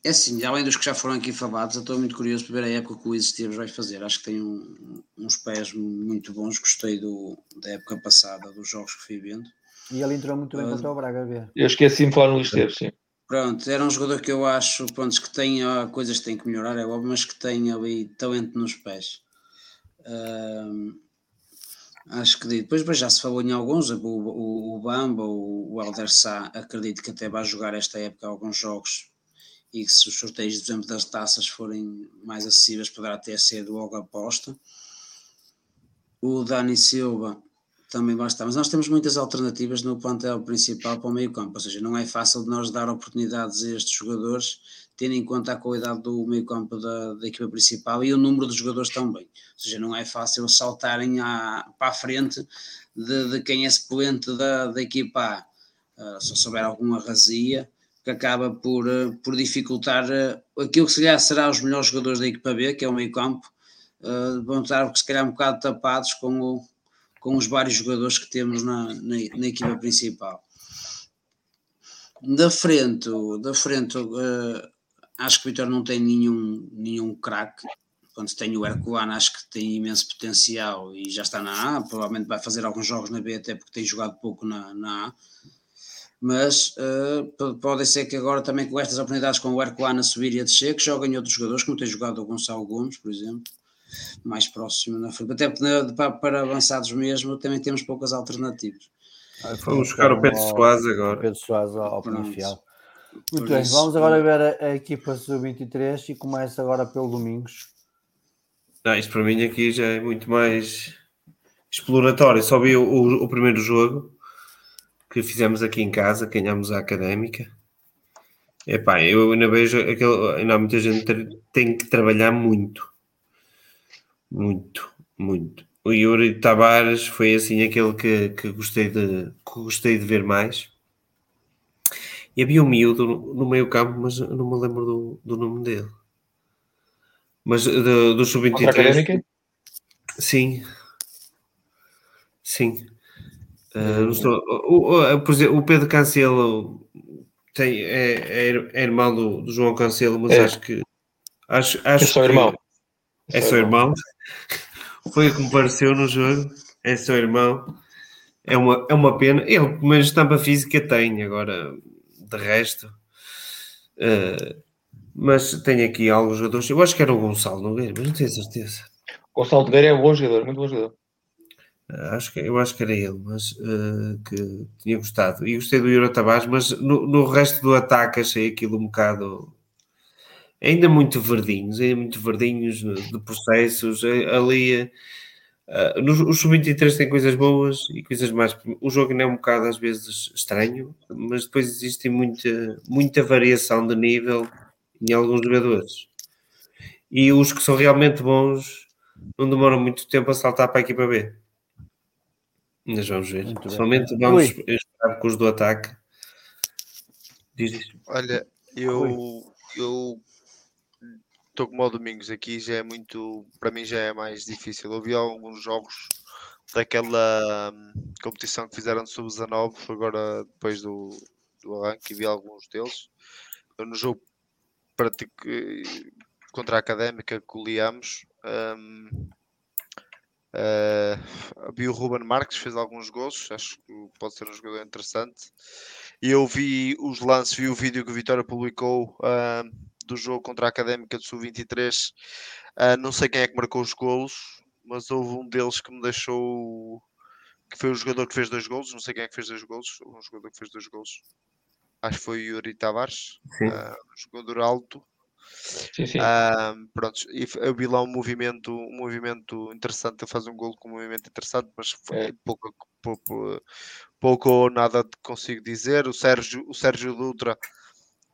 É assim, além dos que já foram aqui falados, eu estou muito curioso para ver a época que o Luís Esteves vai fazer. Acho que tem um, uns pés muito bons. Gostei do, da época passada, dos jogos que fui vendo. E ele entrou muito bem uh, contra o Braga, ver. Eu esqueci de falar no Luís Esteves, sim. Pronto, era um jogador que eu acho pronto, que tem coisas que tem que melhorar, é óbvio, mas que tem ali talento nos pés. Uh, acho que depois, já se falou em alguns, o, o, o Bamba, o, o Elder Sá, acredito que até vai jogar esta época alguns jogos e que se os sorteios, por exemplo, das taças forem mais acessíveis, poderá até ser logo aposta. O Dani Silva também basta, mas nós temos muitas alternativas no plantel principal para o meio campo, ou seja, não é fácil de nós dar oportunidades a estes jogadores, tendo em conta a qualidade do meio campo da, da equipa principal e o número de jogadores também, ou seja, não é fácil saltarem à, para a frente de, de quem é suplente da, da equipa A, uh, se souber alguma razia, que acaba por, eh, por dificultar uh, aquilo que se calhar será os melhores jogadores da equipa B, que é o meio campo, uh, vão estar se calhar um bocado tapados com, o, com os vários jogadores que temos na, na, na equipa principal. Da frente, da frente uh, acho que o Vitor não tem nenhum, nenhum craque. Quando tem o Herculano, acho que tem imenso potencial e já está na A. Provavelmente vai fazer alguns jogos na B, até porque tem jogado pouco na, na A mas uh, pode ser que agora também com estas oportunidades com o Herculano a subir e a descer, que joguem outros jogadores, como tem jogado o Gonçalo Gomes, por exemplo, mais próximo na frente. Até para, para avançados mesmo, também temos poucas alternativas. Ah, vamos buscar o Pedro Soares agora. Pedro Soares ao Penafiel. Muito bem, vamos agora ver a, a equipa sub-23 e começa agora pelo Domingos. Não, isto para mim aqui já é muito mais exploratório. Só vi o, o, o primeiro jogo que fizemos aqui em casa, ganhamos a académica. Epá, eu ainda vejo aquele, ainda há muita gente que tem que trabalhar muito. Muito, muito. O Yuri Tavares foi assim aquele que, que, gostei, de, que gostei de ver mais. E havia um miúdo no, no meio campo, mas não me lembro do, do nome dele. Mas do, do sub-23. Sim. Sim. Uh, estou, o, o, por exemplo, o Pedro Cancelo tem, é, é, é irmão do, do, João Cancelo, mas é. acho que acho, acho é seu irmão. É, seu irmão. Foi o que me pareceu no jogo. É seu irmão. É uma, é uma pena. Ele, mas estampa física tem, agora de resto. Uh, mas tem aqui alguns jogadores. Eu acho que era o Gonçalo Nogueira, mas não tenho certeza. Gonçalo Nogueira é um bom jogador, muito bom jogador. Acho que, eu acho que era ele, mas uh, que tinha gostado. E gostei do Euro Tavares, mas no, no, resto do ataque achei aquilo um bocado ainda muito verdinhos, ainda muito verdinhos de processos. Eh, ali uh, no, o Sub-23 tem coisas boas e coisas mais. O jogo ainda é um bocado às vezes estranho, mas depois existe muita, muita variação de nível em alguns jogadores. E os que são realmente bons não demoram muito tempo a saltar para a equipa B. Ainda vamos ver. Muito Somente bem. vamos Ui. esperar com os do ataque. Diz isso. Olha, eu, eu estou como o Domingos aqui, já é muito, para mim já é mais difícil. Eu vi alguns jogos daquela hum, competição que fizeram de sub-19, agora depois do, do arranque, e vi alguns deles. Eu no jogo pratico, contra a Académica que goleamos, um, Uh, vi o Ruben Marques, fez alguns gols, acho que pode ser um jogador interessante. E eu vi os lances, vi o vídeo que o Vitória publicou uh, do jogo contra a Académica do Sul-23. Uh, não sei quem é que marcou os golos, mas houve um deles que me deixou. que foi o jogador que fez dois golos. Não sei quem é que fez dois golos. Um jogador que fez dois golos. Acho que foi o Yuri Tavares, um jogador alto. Sim, sim. pronto, e eu vi lá um movimento, um movimento interessante, ele faz um gol com um movimento interessante, mas é. pouco, pouco, pouco ou nada consigo dizer. O Sérgio, o Sérgio Dutra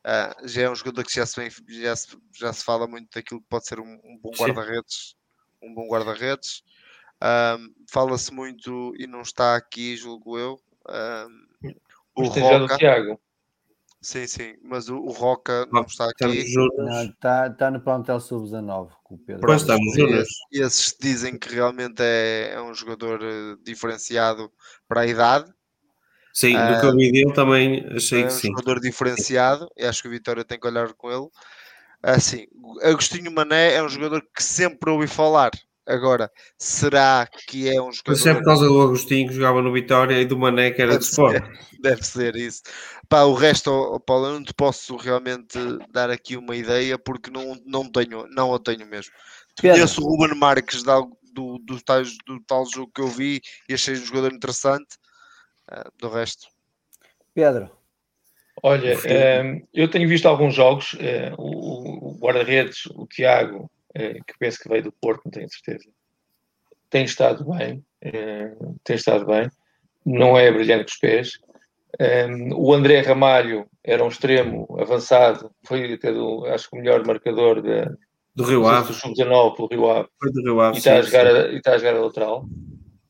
uh, já é um jogador que já se, já se, já se fala muito daquilo que pode ser um, um bom guarda-redes, um bom guarda-redes. Fala-se muito e não está aqui, julgo eu. o Roca, Tiago. Sim, sim, mas o, o Roca não está aqui. Não, está, está no plantel sub-19 com o Pedro. Pois estamos esses, esses dizem que realmente é, é um jogador eh, diferenciado para a idade. Sim, do que eu vi dele também achei é que sim. um jogador diferenciado e acho que o Vitória tem que olhar com ele. Assim, Agostinho Mané é um jogador que sempre ouvi falar. Agora, será que é um jogador. Mas é por causa do Agostinho que jogava no Vitória e do Mané que era Deve de Sport. ser, deve ser isso. Pá, o resto, oh, Paulo, eu não te posso realmente dar aqui uma ideia porque não, não tenho, não a tenho mesmo. Pedro. Conheço o Ruben Marques de algo- do, do, tais- do tal jogo que eu vi e achei um jogador interessante. Ah, do resto, Pedro, Olha, eh, eu tenho visto alguns jogos, eh, o, o guarda-redes, o Tiago, que penso que veio do Porto, não tenho certeza, tem estado bem, eh, tem estado bem, não é brilhante com os pés. Eh, o André Ramalho era um extremo avançado, foi até do, acho que o melhor marcador da, Do Rio do Ave. Sub-19 pelo Rio Ave Foi do Rio Ave. e está a sim, jogar a, e está a jogar a lateral.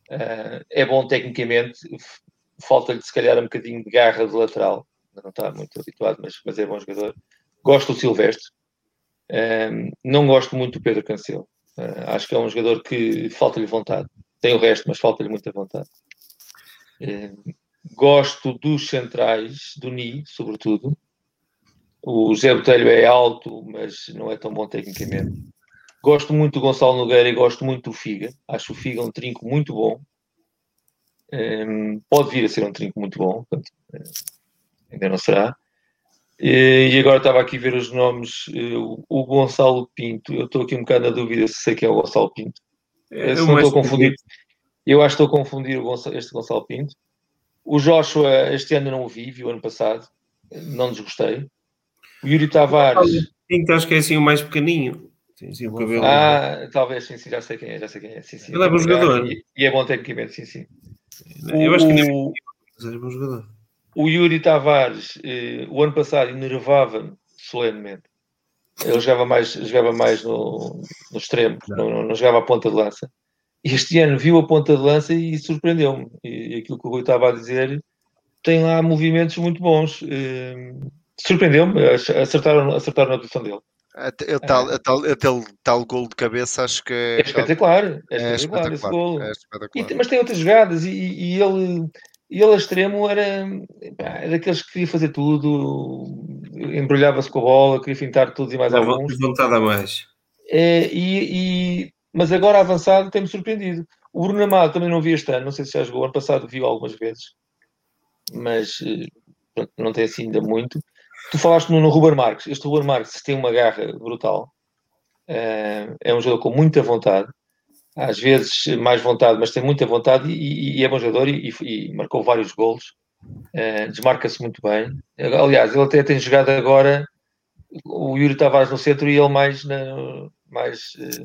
Eh, é bom tecnicamente, falta-lhe se calhar um bocadinho de garra de lateral, não está muito habituado, mas, mas é bom jogador. Gosto do Silvestre, Não gosto muito do Pedro Cancelo. Eh, acho que é um jogador que falta-lhe vontade. Tem o resto, mas falta-lhe muita vontade. Eh, gosto dos centrais, do Ni, sobretudo. O Zé Botelho é alto, mas não é tão bom tecnicamente. Gosto muito do Gonçalo Nogueira e gosto muito do Figa. Acho o Figa um trinco muito bom. Ehm, pode vir a ser um trinco muito bom, portanto, eh, ainda não será. E agora estava aqui a ver os nomes. eh, o- O Gonçalo Pinto, eu estou aqui um bocado na dúvida se sei quem é o Gonçalo Pinto. É se o não estou a confundir, eu acho que estou a confundir o este Gonçalo Pinto. O Joshua, este ano não o vi, vi o ano passado, não desgostei. O Yuri Tavares, Pinto acho que é assim o mais pequeninho. Tem assim o cabelo. ah, talvez sim, sim, já sei quem é, já sei quem é. Sim, sim, Ele é bom jogador. E, e é bom tecnicamente, sim, sim. Eu acho que nem o, é bom jogador. O Yuri Tavares, eh, o ano passado, enervava-me solenemente. Ele jogava mais, jogava mais no, no extremo, não, não, não jogava a ponta de lança. E Este ano viu a ponta de lança e surpreendeu-me. E, e aquilo que o Rui estava a dizer tem lá movimentos muito bons. Eh, surpreendeu-me, acertaram, acertaram na posição dele. até, a tal, a tal, aquele tal gol de cabeça acho que É é, espetacular, é é espetacular, esse espetacular. gol. É E espetacular. tem- mas tem outras jogadas e, e- e ele, e ele a extremo era, era daqueles que queria fazer tudo, embrulhava-se com a bola, queria fintar tudo e mais Dá alguns. vontade a mais. É, e, e- mas agora avançado tem-me surpreendido. O Bruno Amado também não vi este ano, não sei se já jogou, ano passado viu algumas vezes, mas eh, não tem assim ainda muito. Tu falaste no, no Ruben Marques, este Ruben Marques tem uma garra brutal, Eh, é um jogador com muita vontade, às vezes mais vontade, mas tem muita vontade e, e- é bom jogador e, e marcou vários golos, Eh, desmarca-se muito bem. Aliás, ele até tem jogado agora o Yuri Tavares no centro e ele mais, na, mais eh,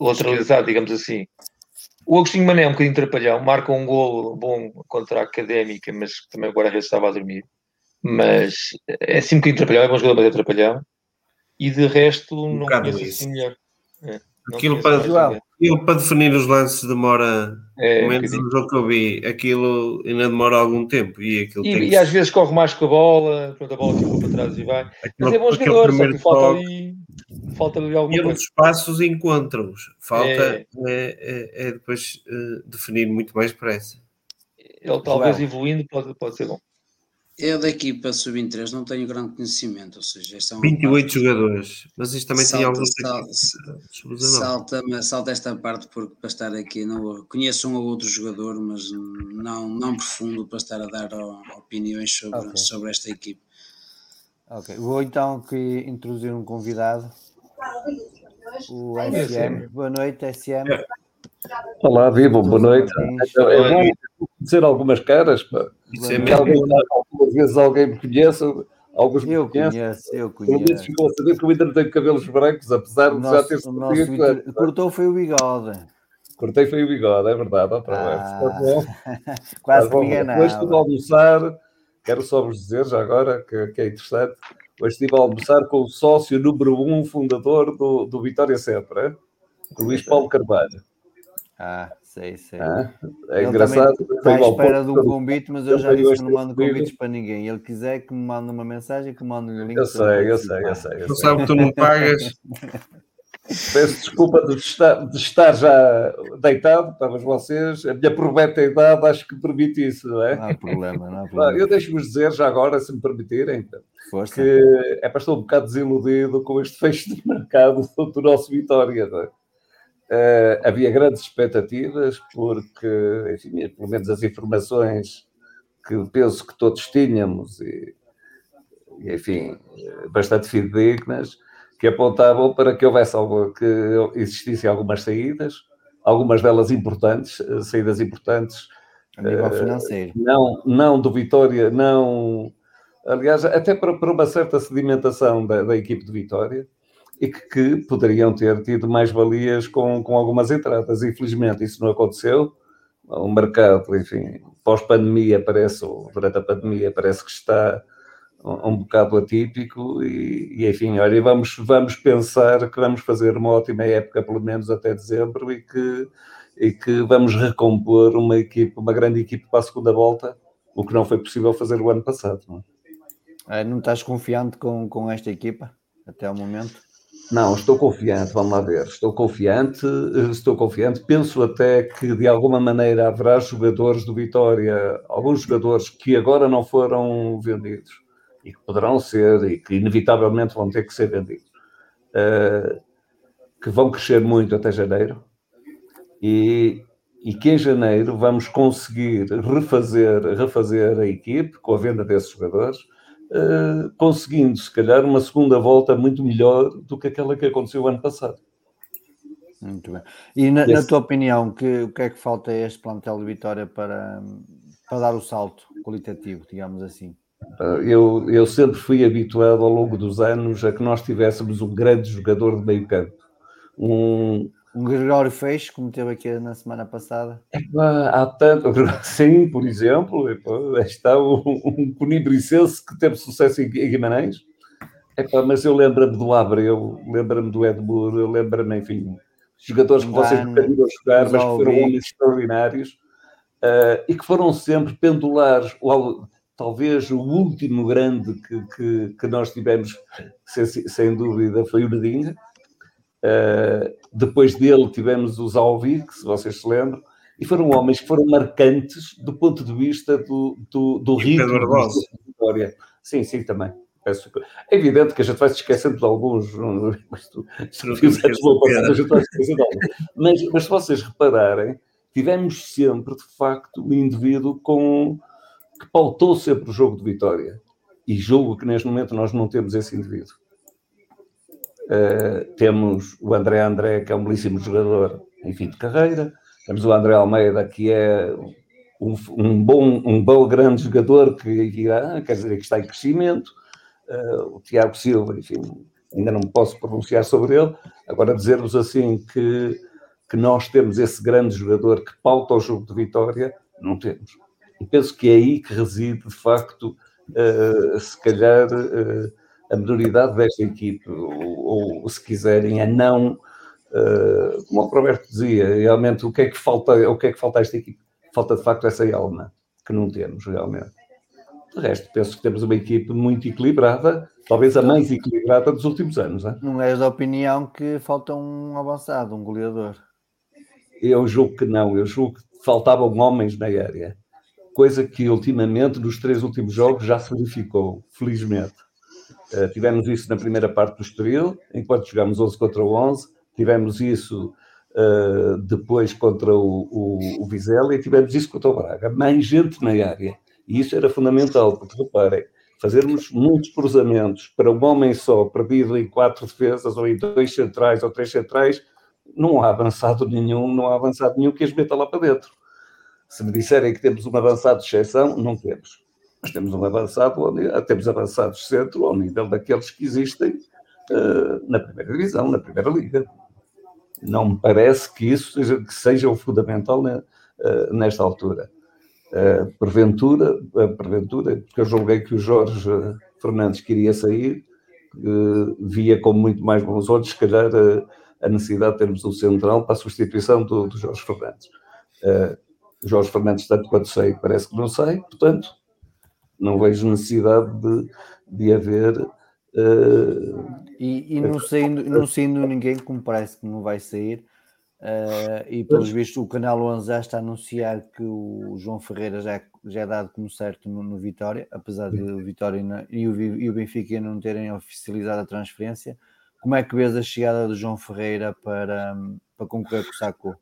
lateralizado, digamos assim. O Agostinho Mané é um bocadinho trapalhão, marca um golo bom contra a Académica, mas também o guarda-redes estava a dormir. Mas é assim um bocadinho trapalhão, é bom jogador, mas é trapalhão. E de resto, não bocado conheço assim melhor. É, não Aquilo para, aquilo para definir os lances demora, É, pelo menos no jogo que eu vi, aquilo ainda demora algum tempo. E aquilo tem E, que e às vezes corre mais com a bola, pronto, a bola ficou para trás e vai. Mas aquele- é bom jogador, só que falta ali, falta ali E alguma coisa. dos passos encontra-os. Falta É. é, é- é depois eh, definir muito mais depressa. Ele talvez João. evoluindo pode, pode ser bom. Eu da equipa sub-23 não tenho grande conhecimento, ou seja, é uma 28 parte- jogadores, mas isto também tem Salta, alguns sal- aqui, sub-19. Salta, salta esta parte porque para estar aqui não conheço um ou outro jogador, mas não, não profundo para estar a dar opiniões sobre, Ok. sobre esta equipe. ok. Vou então que introduzir um convidado. O SM. Boa noite, SM. Olá, vivo, boa noite. Martins. É bom dizer algumas caras, pá. Isso é mesmo. algumas vezes alguém me conhece, alguns me Eu conhecem. conheço, eu conheço. ficou a saber que eu ainda não tenho cabelos brancos, apesar de já ter nosso, o nosso 71 anos. Vitor cortou foi o bigode. Cortei foi o bigode, é verdade. Ó, para Ah, Está bom. quase Está que me bom. Hoje estive a enganava. almoçar, quero só vos dizer já agora, que, que é interessante, hoje estive a almoçar com o sócio número um, fundador do, do Vitória Sempre, é? Luís Paulo Carvalho. Ah, sei, sei. Ah, É Ele engraçado. Está à espera de um convite, mas eu ele já disse que não mando convites para ninguém. Ele quiser que me mande uma mensagem, que mande o link. Eu sei, eu sei, eu sei. Eu sei. sabe que tu não pagas. Peço desculpa de estar, de estar já deitado, estavas vocês. A minha prometa idade acho que permite isso, não é? Não há problema, não há problema. Eu deixo-vos dizer já agora, se me permitirem, Força. que é para estar um bocado desiludido com este fecho de mercado do nosso Vitória. Não é? Uh, havia grandes expectativas, porque, enfim, pelo menos as informações que penso que todos tínhamos, e, e enfim, bastante fidedignas, que apontavam para que houvesse algo, que existissem algumas saídas, algumas delas importantes, eh, saídas importantes. A nível financeiro. Não, não do Vitória, não. Aliás, até para, para uma certa sedimentação da, da equipe de Vitória e que, que, poderiam ter tido mais valias com, com algumas entradas. Infelizmente, isso não aconteceu. O mercado, enfim, pós-pandemia, parece, ou durante a pandemia, parece que está um bocado atípico e, e, enfim, olha, vamos, vamos pensar que vamos fazer uma ótima época, pelo menos até dezembro, e que, e que vamos recompor uma equipe, uma grande equipe para a segunda volta, o que não foi possível fazer o ano passado. Não, é? não estás confiante com, com esta equipa até o momento? Não, estou confiante, vamos lá ver. Estou confiante, estou confiante. Penso até que de alguma maneira haverá jogadores do Vitória, alguns jogadores que agora não foram vendidos e que poderão ser e que inevitavelmente vão ter que ser vendidos, uh, que vão crescer muito até janeiro e, e que em janeiro vamos conseguir refazer, refazer a equipe com a venda desses jogadores, uh, conseguindo se calhar uma segunda volta muito melhor do que aquela que aconteceu o ano passado. Muito bem. E na, na tua opinião, que, o que é que falta a este plantel de Vitória para, para dar o salto qualitativo, digamos assim? Eu, eu sempre fui habituado ao longo dos anos a que nós tivéssemos um grande jogador de meio campo. Um, um Gregório Feixe, como teve aqui na semana passada. há tanto, sim, por exemplo, está um, um conibricense que teve sucesso em Guimarães. mas eu lembro-me do Abreu, lembro-me do Edmur, lembro-me, enfim, jogadores que vocês nunca viram jogar, mas que foram homens extraordinários uh, e que foram sempre pendulares talvez o último grande que, que, que nós tivemos, sem, sem, dúvida, foi o Medinha. Uh, depois dele tivemos os Alvi, se vocês se lembram, e foram homens que foram marcantes do ponto de vista do, do, do ritmo da vitória. Sim, sim, também. É evidente que a gente vai se esquecendo de alguns, mas, tu. Mas, mas se vocês repararem, tivemos sempre, de facto, um indivíduo com, que pautou sempre o jogo de vitória. E julgo que neste momento nós não temos esse indivíduo. Uh, temos o André André, que é um belíssimo jogador em fim de carreira. Temos o André Almeida, que é um, um bom, um bom grande jogador que irá, quer dizer, que está em crescimento. Uh, o Tiago Silva, enfim, ainda não posso pronunciar sobre ele. Agora, dizer-vos assim que, que nós temos esse grande jogador que pauta o jogo de vitória, não temos. E penso que é aí que reside, de facto, uh, se calhar, uh, a minoridade desta equipe, ou, ou, se quiserem, a não, uh, como o Roberto dizia, realmente o que é que falta, o que é que falta a esta equipe? Falta, de facto, essa alma, que não temos, realmente. De resto, penso que temos uma equipe muito equilibrada, talvez a mais equilibrada dos últimos anos. Hein? Não és da opinião que falta um avançado, um goleador? Eu julgo que não, eu julgo que faltavam homens na área coisa que ultimamente, nos três últimos jogos, já se verificou, felizmente. Uh, tivemos isso na primeira parte do Estoril, enquanto jogámos 11 contra 11, tivemos isso uh, depois contra o, o, o Vizela e tivemos isso contra o Braga. Mais gente na área. E isso era fundamental, porque reparem, fazermos muitos cruzamentos para um homem só, perdido em quatro defesas, ou em dois centrais, ou três centrais, não há avançado nenhum, não há avançado nenhum que as meta lá para dentro. Se me disserem que temos um avançado de exceção, não temos. Mas temos um avançado, temos avançados centro ao nível daqueles que existem uh, na primeira divisão, na primeira liga. Não me parece que isso seja, que seja o fundamental uh, nesta altura. Uh, porventura, porventura, porque eu julguei que o Jorge Fernandes queria sair, via com muito mais bons olhos, se calhar, a necessidade de termos um central para a substituição do, do Jorge Fernandes. Jorge Fernandes, tanto quanto sei, parece que não sei, portanto, não vejo necessidade de, de haver Uh, e, e não, saindo, não saindo ninguém, como parece que não vai sair, uh, e pelos vistos o Canal 11 já está a anunciar que o João Ferreira já, já é dado como certo no, no Vitória, apesar de o Vitória e, o, e o Benfica não terem oficializado a transferência. Como é que vês a chegada do João Ferreira para, para concorrer com o Saco?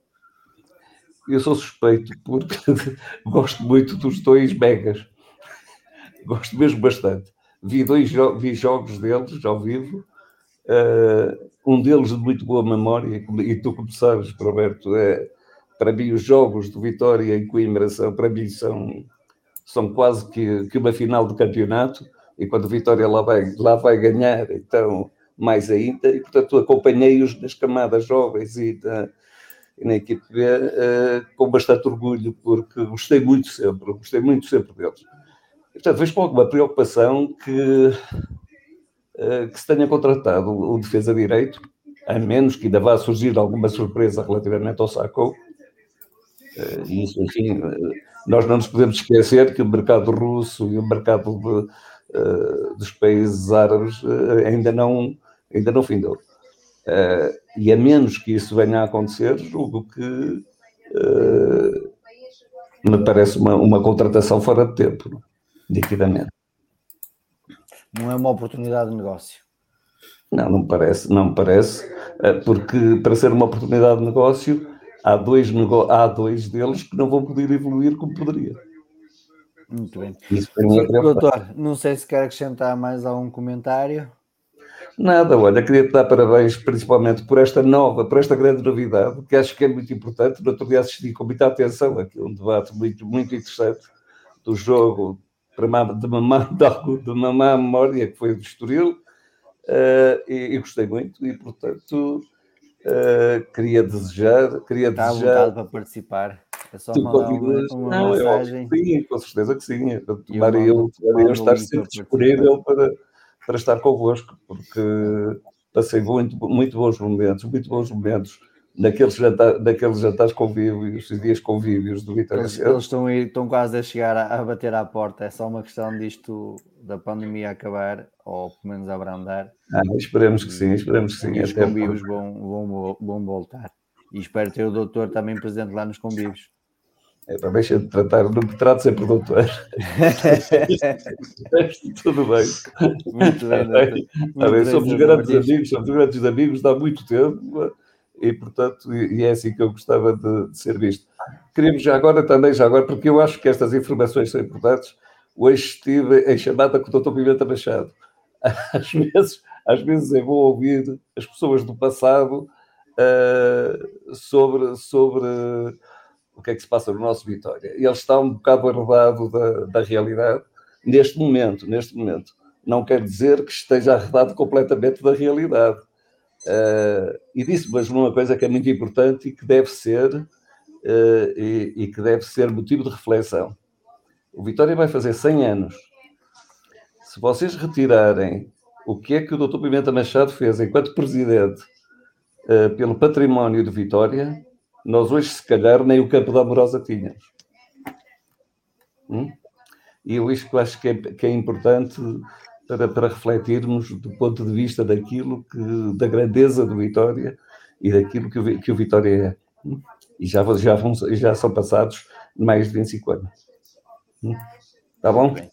Eu sou suspeito porque gosto muito dos dois megas. Gosto mesmo bastante. Vi dois jo vi jogos deles ao vivo. Uh, um deles de muito boa memória, e tu, como sabes, Roberto, é, para mim os jogos do Vitória em Coimbra são, para mim são, são quase que, que uma final de campeonato, e quando o Vitória lá vai, lá vai ganhar, então mais ainda, e portanto acompanhei-os nas camadas jovens e na, e na equipe B uh, com bastante orgulho, porque gostei muito sempre, gostei muito sempre deles. Portanto, vejo com alguma preocupação que, eh, que se tenha contratado o defesa direito, a menos que ainda vá surgir alguma surpresa relativamente ao Sacco. Eh, isso, enfim, eh, nós não nos podemos esquecer que o mercado russo e o mercado de, dos países árabes ainda não, ainda não findou. E a menos que isso venha a acontecer, julgo que me parece uma, uma contratação fora de tempo nitidamente. Não é uma oportunidade de negócio. Não, não parece, não me parece, eh, porque para ser uma oportunidade de negócio, há dois, nego... há dois deles que não vão poder evoluir como poderia. Muito bem. Isso Doutor, não sei se quer acrescentar mais algum comentário. Nada, olha, queria te dar parabéns principalmente por esta nova, por esta grande novidade, que acho que é muito importante. No outro dia assisti com muita atenção aqui um debate muito, muito interessante do jogo de mamar, de, mamar memória, que foi o de Estoril, uh, e, e, gostei muito, e portanto uh, queria desejar. Queria Está desejar, para participar. É só mandar uma, uma não, mensagem. Eu, sim, com certeza que sim. Tomara eu, eu, eu estar sempre disponível para, para estar convosco, porque passei muito, muito bons momentos, muito bons momentos naqueles, jantar, naqueles jantares convívios, dias convívios do Vitória eles, eles estão, aí, estão quase a chegar a, a, bater à porta, é só uma questão disto da pandemia acabar, ou pelo menos abrandar. Ah, esperemos que sim, esperemos que sim. E os convívios vão, vão, vão voltar. E espero ter o doutor também presente lá nos convívios. É, para deixa de tratar, não me trato sempre doutor. Tudo bem. Muito bem. Muito bem, somos grandes amigos, somos grandes amigos há muito tempo e, portanto, e é assim que eu gostava de, de, ser visto. Queríamos já agora também, já agora, porque eu acho que estas informações são importantes. Hoje estive em chamada com o Dr. Pimenta Machado. Às vezes, às vezes é bom ouvir as pessoas do passado uh, sobre, sobre o que é que se passa no nosso Vitória. Ele está um bocado arredado da, da realidade neste momento, neste momento. Não quer dizer que esteja arredado completamente da realidade Uh, e disse mas uma coisa que é muito importante e que deve ser uh, e, e, que deve ser motivo de reflexão. O Vitória vai fazer 100 anos. Se vocês retirarem o que é que o Dr. Pimenta Machado fez enquanto presidente uh, pelo património de Vitória, nós hoje, se calhar, nem o Campo da Amorosa tínhamos. Hum? E eu acho que é, que é importante para, para refletirmos do ponto de vista daquilo que, da grandeza do Vitória e daquilo que o, que o Vitória é. E já, já, vão, já são passados mais de 25 anos. Está bom? Muito bem,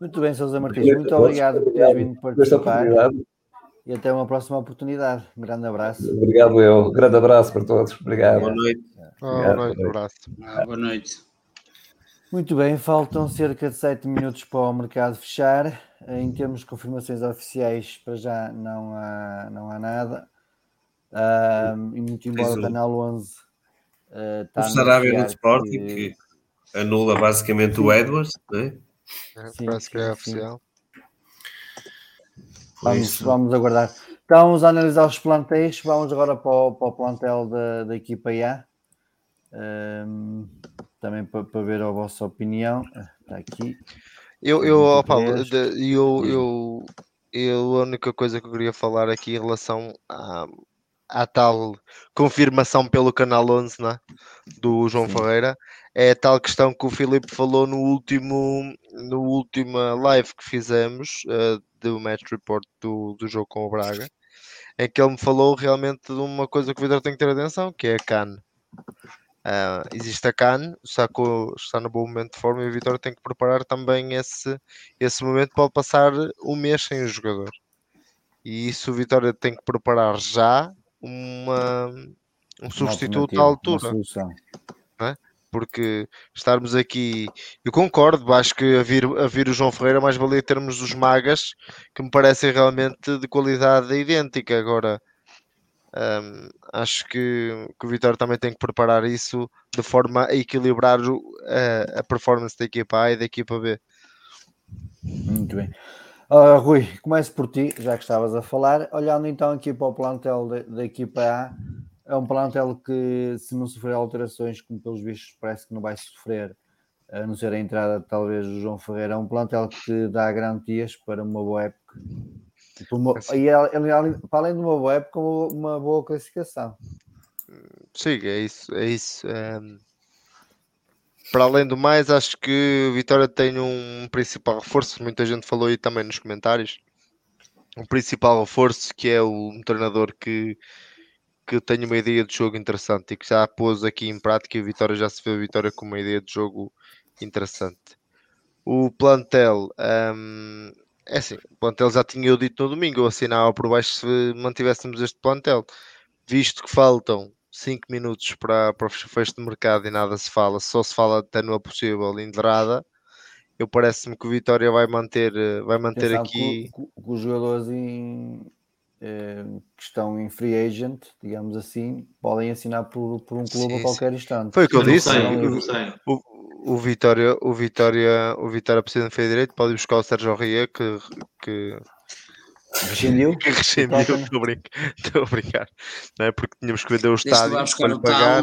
muito bem Sousa Martins. Muito obrigado por ter vindo participar. E até uma próxima oportunidade. Um grande abraço. Obrigado, eu. Um grande abraço para todos. Obrigado. Boa noite. Boa noite. Um abraço. Ah, boa noite. Muito bem, faltam cerca de 7 minutos para o mercado fechar. Em termos de confirmações oficiais, para já não há, não há nada. Um, e muito embora o Canal 11 uh, está. O Sarabia no Sporting, que... que... anula basicamente o Edwards, não é? é sim, Parece que é oficial. Vamos, vamos aguardar. Então, vamos analisar os plantéis. Vamos agora para o, para o plantel da, da equipa A. Um, também para, para, ver a vossa opinião. Está aqui. Eu, eu, oh, Paulo, eu, eu, eu, a única coisa que eu queria falar aqui em relação à, à tal confirmação pelo Canal 11 né, do João Sim. Ferreira é a tal questão que o Filipe falou no último no última live que fizemos uh, do match report do, do jogo com o Braga, em que ele me falou realmente de uma coisa que o Vitor tem que ter atenção, que é a CAN. Uh, existe a CAN, está, com, está no bom momento de forma e o Vitória tem que preparar também esse, esse momento. Pode passar um mês sem o jogador, e isso o Vitória tem que preparar já uma, um substituto à altura. É? Porque estarmos aqui, eu concordo, acho que a vir, a vir o João Ferreira mais valia termos os magas que me parecem realmente de qualidade idêntica. Agora, um, acho que, que, o Vitória também tem que preparar isso de forma a equilibrar o, a, a, performance da equipa A e da equipa B. Muito bem. Uh, Rui, começo por ti, já que estavas a falar. Olhando então aqui para o plantel da, equipa A, é um plantel que, se não sofrer alterações, como pelos vistos parece que não vai sofrer, a não ser a entrada talvez do João Ferreira, é um plantel que dá garantias para uma boa época Uma, e para além de uma boa época, uma boa classificação. Sim, é isso. É isso. É... Para além do mais, acho que o Vitória tem um principal reforço. Muita gente falou aí também nos comentários. Um principal reforço que é um treinador que, que tem uma ideia de jogo interessante e que já pôs aqui em prática. E o Vitória já se vê a Vitória com uma ideia de jogo interessante. O plantel, hum, é assim, o plantel já tinha eu dito no domingo, eu assinava por baixo se mantivéssemos este plantel, visto que faltam 5 minutos para, para o fecho de mercado e nada se fala, só se fala até no possível Indrada. Eu parece-me que o Vitória vai manter, vai manter aqui. Que os jogadores em, eh, que estão em free agent, digamos assim, podem assinar por, por um clube sim, a qualquer sim. instante. Foi o que eu, eu disse. Sei, eu o, o Vitória, o Vitória, o Vitória precisa de feio direito, pode buscar o Sérgio Ria que, que rescindiu. Que rescindiu, estou a brincar. Não é? Porque tínhamos que vender o estádio para lhe pagar.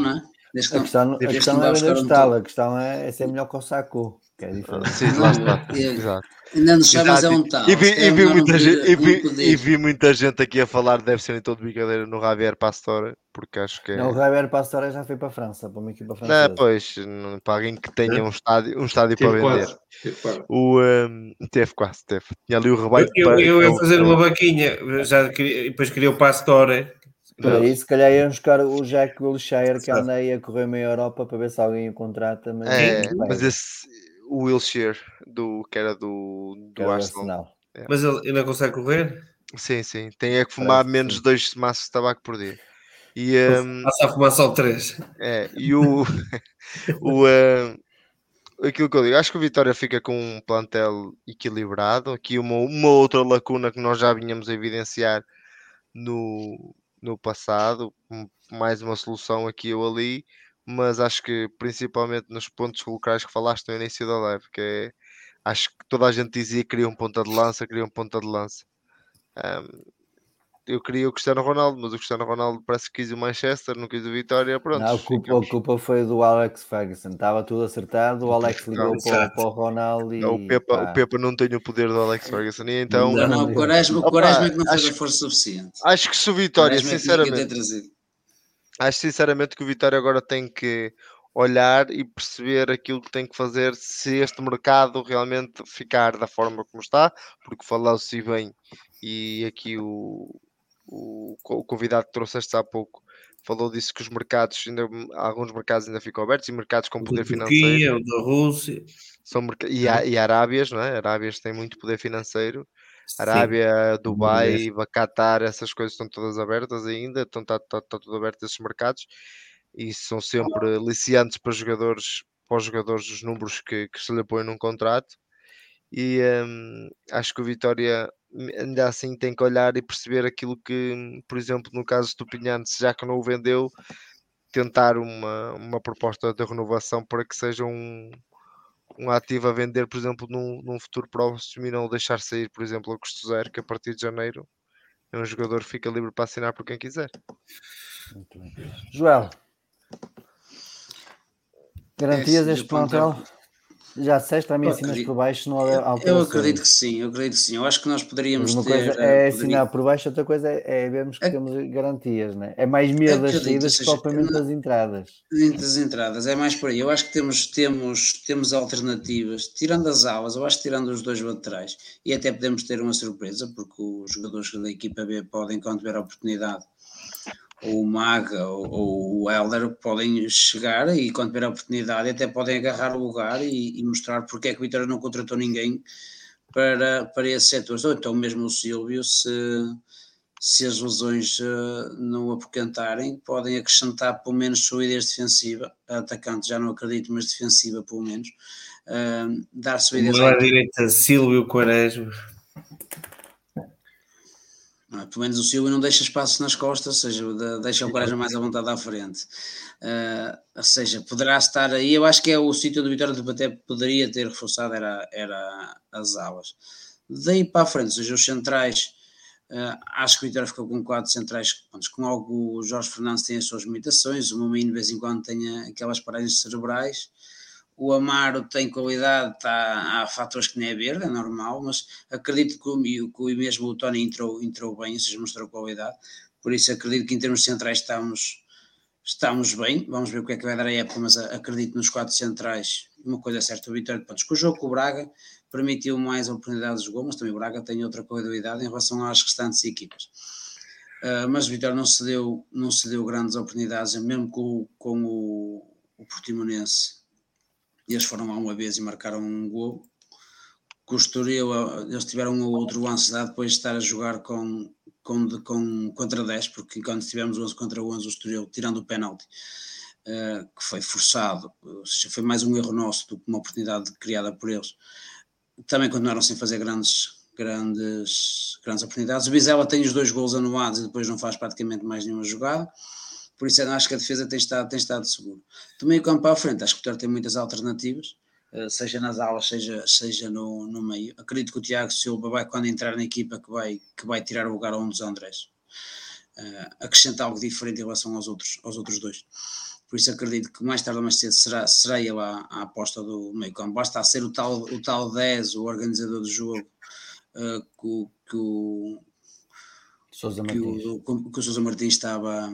A questão, a questão não é vender o a questão é, é ser melhor que o Saco. Que é diferente. Sim, lá está. Exato. Ainda nos chamas a um tal. E vi, e, vi muita gente, e, vi, e vi muita gente aqui a falar, deve ser em todo brincadeira, no Javier Pastore, porque acho que é... Não, o Javier Pastore já foi para a França, para uma equipa francesa. Não, pois, para alguém que tenha um estádio, um estádio para vender. O, um, teve quase, teve. Tinha ali o rebanho. Eu, eu, eu ia fazer uma vaquinha, já queria, depois queria o Pastore. Para isso, se calhar iam buscar o Jack Wilshere que anda aí a correr meia Europa para ver se alguém o contrata. Mas, é, mas esse, o Wilshere, do, que era do, do era Arsenal. Arsenal. É. Mas ele ainda consegue correr? Sim, sim. Tem é que fumar Parece menos de dois maços de tabaco por dia. E, um, Passa a fumar só três. É, e o, o um, aquilo que eu digo, acho que o Vitória fica com um plantel equilibrado. Aqui uma, uma outra lacuna que nós já vinhamos a evidenciar no, no passado, mais uma solução aqui ou ali mas acho que principalmente nos pontos locais que falaste no início da live, que é, acho que toda a gente dizia que queria um ponta de lança, queria um ponta de lança. Um, eu queria o Cristiano Ronaldo, mas o Cristiano Ronaldo parece que quis o Manchester, não quis o Vitória, pronto. Não, a, culpa, a culpa foi do Alex Ferguson, estava tudo acertado, o Alex ligou não, para, para, o Ronaldo e... Não, o, Pepa, o Pepa não tem o poder do Alex Ferguson, e então... Não, não, o Quaresma, o Quaresma é que não fez a força suficiente. Acho que se o Vitória, sinceramente acho sinceramente que o Vitória agora tem que olhar e perceber aquilo que tem que fazer se este mercado realmente ficar da forma como está, porque falou-se bem e aqui o, o, o convidado que trouxeste há pouco falou disso que os mercados, ainda, alguns mercados ainda ficam abertos e mercados com poder financeiro. O da Rússia. São, e, e Arábias, não é? Arábias têm muito poder financeiro Arábia, Sim. Dubai, Qatar, essas coisas estão todas abertas ainda, estão está, está, está tudo aberto esses mercados e são sempre aliciantes para jogadores, para os jogadores dos números que, que se lhe põem num contrato. E um, acho que o Vitória ainda assim tem que olhar e perceber aquilo que, por exemplo, no caso do Pinhante, já que não o vendeu, tentar uma, uma proposta de renovação para que seja um, um ativo a vender, por exemplo, num, num futuro próximo e não deixar sair, por exemplo, o custo zero, que a partir de janeiro é um jogador que fica livre para assinar por quem quiser. Joel, garantias é, este plantel? Já disseste, também ensinas por baixo, não há alterações. Eu acredito que sim, eu acredito que sim. Eu acho que nós poderíamos uma ter... Coisa é ensinar por baixo, outra coisa é, é vermos que temos garantias, né? É mais medo das saídas que propriamente das entradas. Das entradas, é mais por aí. Eu acho que temos, temos, temos alternativas, tirando as aulas, eu acho que tirando os dois laterais, e até podemos ter uma surpresa, porque os jogadores da equipa B podem, quando tiver a oportunidade, ou o Maga ou, ou, o Elder podem chegar e quando tiver a oportunidade até podem agarrar o lugar e, e, mostrar porque é que o Vitória não contratou ninguém para, para esse setor. Ou então mesmo o Silvio, se, se as lesões uh, não apoquentarem, podem acrescentar pelo menos solidez defensiva, atacante já não acredito, mas defensiva pelo menos, uh, dar solidez. à direita, Silvio Quaresma. É? Pelo menos o Silvio não deixa espaço nas costas, ou seja, deixa o Coragem mais à vontade à frente. Uh, ou seja, poderá estar aí. Eu acho que é o sítio do Vitória de Baté poderia ter reforçado era, era as alas. Daí para a frente, ou seja, os centrais. Uh, acho que o Vitória ficou com quatro centrais com algo o Jorge Fernandes tem as suas limitações, o Momino de vez em quando tem aquelas paragens cerebrais, o Amaro tem qualidade, tá, há fatores que nem é verde, é normal, mas acredito que o, que mesmo o Tony entrou, entrou bem, ou seja, mostrou qualidade, por isso acredito que em termos centrais estamos, estamos bem, vamos ver o que é que vai dar a época, mas acredito nos quatro centrais, uma coisa é certa, o Vitória de Pontos, que o jogo com o Braga permitiu mais oportunidades de gol, mas também o Braga tem outra qualidade em relação às restantes equipas. Uh, mas o Vitória não se deu, não se deu grandes oportunidades, mesmo com, com o, o Portimonense eles foram lá uma vez e marcaram um gol. Com eles tiveram um ou outro ansiedade depois de estar a jogar com, com, com, contra 10, porque enquanto tivemos 11 contra 11, o Estoril, tirando o penalti, uh, que foi forçado, ou seja, foi mais um erro nosso do que uma oportunidade criada por eles. Também continuaram sem fazer grandes, grandes, grandes oportunidades. O Vizela tem os dois gols anulados e depois não faz praticamente mais nenhuma jogada por isso acho que a defesa tem estado, tem estado seguro. Do meio campo para a frente, acho que o Vitória tem muitas alternativas, eh, seja nas aulas, seja, seja no, no meio. Acredito que o Tiago Silva vai, quando entrar na equipa, que vai, que vai tirar o lugar a um dos Andrés. Uh, acrescentar algo diferente em relação aos outros, aos outros dois. Por isso acredito que mais tarde ou mais cedo será, será ele a, a aposta do meio campo. Basta ser o tal, o tal 10, o organizador do jogo, uh, que, que, o, que, o, que o Sousa Martins estava,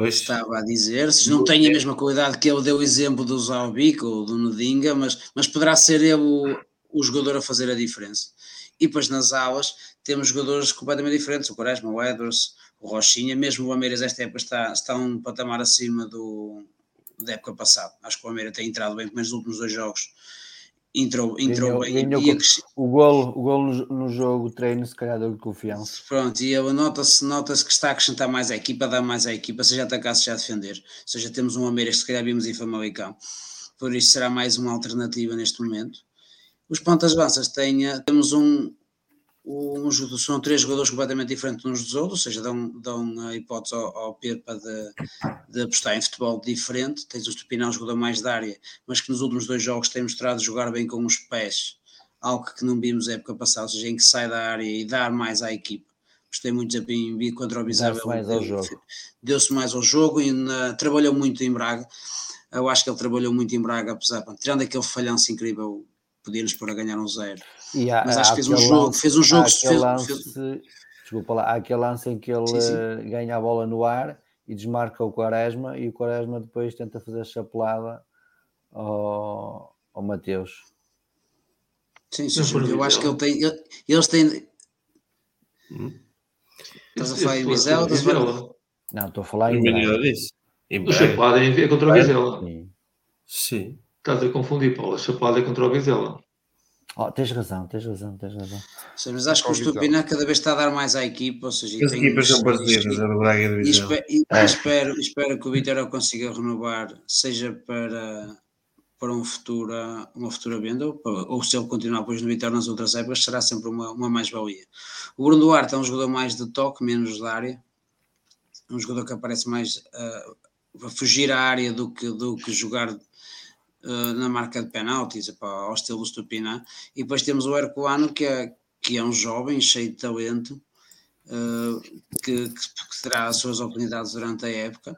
Pois. Estava a dizer, se não tem a mesma qualidade que ele deu o exemplo do Zalbico ou do Nudinga, mas, mas poderá ser ele o, o jogador a fazer a diferença. E depois nas aulas temos jogadores completamente diferentes, o Quaresma, o Edwards, o Rochinha, mesmo o Ameiras esta época está, está um patamar acima do, da época passada. Acho que o Ameiras tem entrado bem, pelo menos nos últimos dois jogos entrou, entrou ganhou, bem. Ganhou o golo, o golo no, no jogo treino se calhar deu confiança. Pronto, e nota-se nota que está a acrescentar mais à equipa, dá mais à equipa, seja atacar, seja defender. Ou seja, temos um Ameiras que se calhar vimos em Famalicão. Por isso será mais uma alternativa neste momento. Os pontas avanças têm, temos um, um, são três jogadores completamente diferentes uns dos outros, ou seja, dão, dão a hipótese ao, ao Pepa de, de apostar em futebol diferente. Tens o Stupinão, jogador mais da área, mas que nos últimos dois jogos tem mostrado jogar bem com os pés, algo que não vimos na época passada, ou seja, em que sai da área e dar mais à equipa. Gostei muito de vir contra o Bizarro. Deu-se mais ao jogo e na, trabalhou muito em Braga. Eu acho que ele trabalhou muito em Braga, apesar, tirando aquele falhanço incrível, podia-nos pôr a ganhar um zero há, mas acho que fez um jogo, lance, fez um jogo. Fez, lance, fez... Desculpa lá, há aquele lance em que ele sim, sim. Eh, ganha a bola no ar e desmarca o Quaresma e o Quaresma depois tenta fazer a chapelada ao, ao Mateus. Sim, sim, sim eu acho que ele tem. Eles têm. Hum? Estás a falar em Vizela? Não, estou a falar em Vizela. O chapelada é contra o Vizela. Sim. Estás a confundir, Paulo. A chapelada é contra o Vizela. Oh, tens razão, tens razão, tens razão. Sim, mas acho que o Stupina cada vez está a dar mais à equipa, ou seja, as equipas são parecidas, a do Braga e do e, espero, e é. espero, espero que o Vitória consiga renovar, seja para, para um futuro, uma futura venda, ou, ou se ele continuar depois no Vitória nas outras épocas, será sempre uma, uma mais-valia. O Bruno Duarte é um jogador mais de toque, menos da área, um jogador que aparece mais uh, a fugir à área do que, do que jogar uh, na marca de penaltis, ao estilo Stupina. E depois temos o Herculano, que é, que é um jovem cheio de talento, uh, que, que, que, terá as suas oportunidades durante a época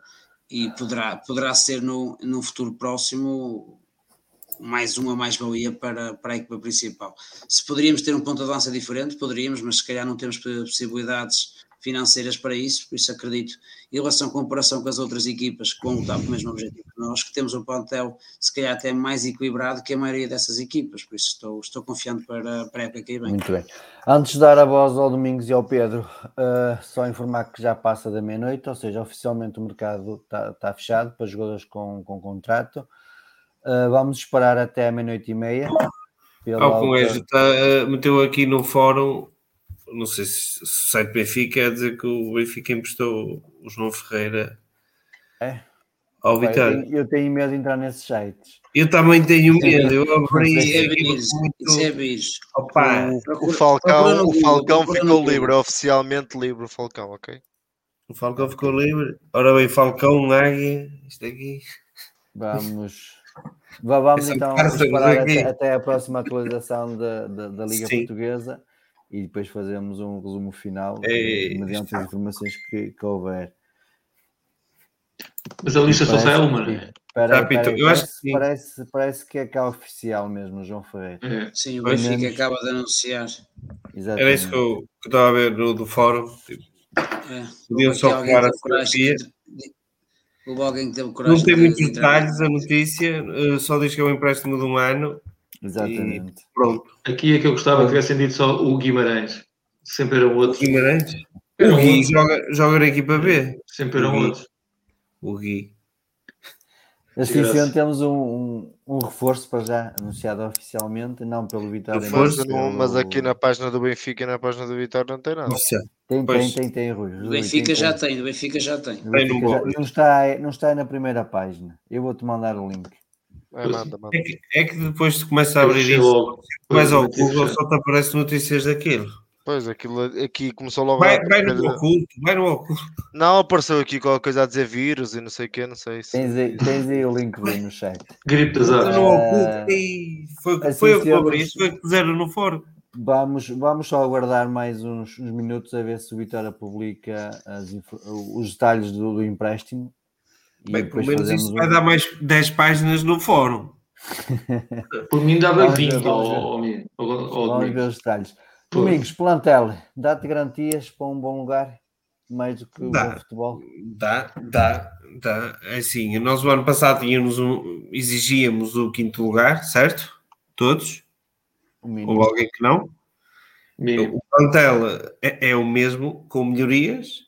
e poderá, poderá ser no, no futuro próximo mais uma mais-valia para, para a equipa principal. Se poderíamos ter um ponto de lança diferente, poderíamos, mas se calhar não temos possibilidades financeiras para isso, por isso acredito, em relação à comparação com as outras equipas com o tal mesmo objetivo que nós, que temos um plantel se calhar até mais equilibrado que a maioria dessas equipas, por isso estou, estou confiante para, para a época que vem. Muito bem. Antes de dar a voz ao Domingos e ao Pedro, uh, só informar que já passa da meia-noite, ou seja, oficialmente o mercado está, está fechado para jogadores com, com contrato. Uh, vamos esperar até a meia-noite e meia. Algum está, uh, meteu aqui no fórum não sei se, o site Benfica quer dizer que o Benfica emprestou o João Ferreira é? ao Vitória. Eu, eu, tenho medo de entrar nesses sites. Eu também tenho medo. Eu abri. Isso é bicho. Opa, o, o Falcão, o Falcão ficou livre, oficialmente livre. O Falcão, ok? O Falcão ficou livre. Ora bem, Falcão, Águia, isto aqui. Vamos. Vamos então esperar até, até, a próxima atualização da, da, da Liga Sim. Portuguesa e depois fazemos um resumo final é, mediante as informações que, que houver. Mas a lista só sai uma, não é? Para, eu parece, acho que sim. Parece, parece que é cá oficial mesmo, João Ferreira. É. Sim, o Benfica menos... acaba de anunciar. Exatamente. Era isso que eu, que estava a ver no, do fórum. Tipo, é. Podiam só falar a fotografia. O alguém que teve coragem. Não tem muitos detalhes a notícia, eh, só diz que é um empréstimo de um ano Exatamente. E pronto. Aqui é que eu gostava que tivessem dito só o Guimarães. Sempre era outro. O Guimarães? o Gui joga, joga na equipa B. Sempre eram outros. O Gui. Assim sendo, temos um, um, um, reforço para já anunciado oficialmente, não pelo Vitória. Reforço, não, mas aqui na página do Benfica e na página do Vitória não tem nada. Tem, tem, tem, tem, Rui. O Benfica tem, já tem, o Benfica já tem. Benfica já, não, está, não está na primeira página. Eu vou-te mandar o link. É, manda. É, que, é que depois tu começa a abrir isso, mas ao Google só te aparece notícias daquilo. Pois, aquilo aqui começou logo vai, a... vai no oculto, vai no oculto. Não, apareceu aqui qualquer coisa a dizer vírus e não sei o que, não sei se... Tens aí, tens aí o link no chat. Gripe das aves. No oculto, e foi, assim, foi o que abri, foi que puseram no fórum. Vamos, vamos só aguardar mais uns, uns minutos a ver se o Vitória publica as, os detalhes do, do empréstimo Bem, pelo menos isso vai dar mais 10 páginas no fórum. Por mim dava 20 Vamos ver os detalhes. Domingos, plantel, dá-te garantias para um bom lugar, mais do que dá, o futebol? Dá, dá, dá. É assim, nós o ano passado tínhamos um, exigíamos o quinto lugar, certo? Todos? Ou alguém que não? Mínimo. O plantel é, é o mesmo, com melhorias,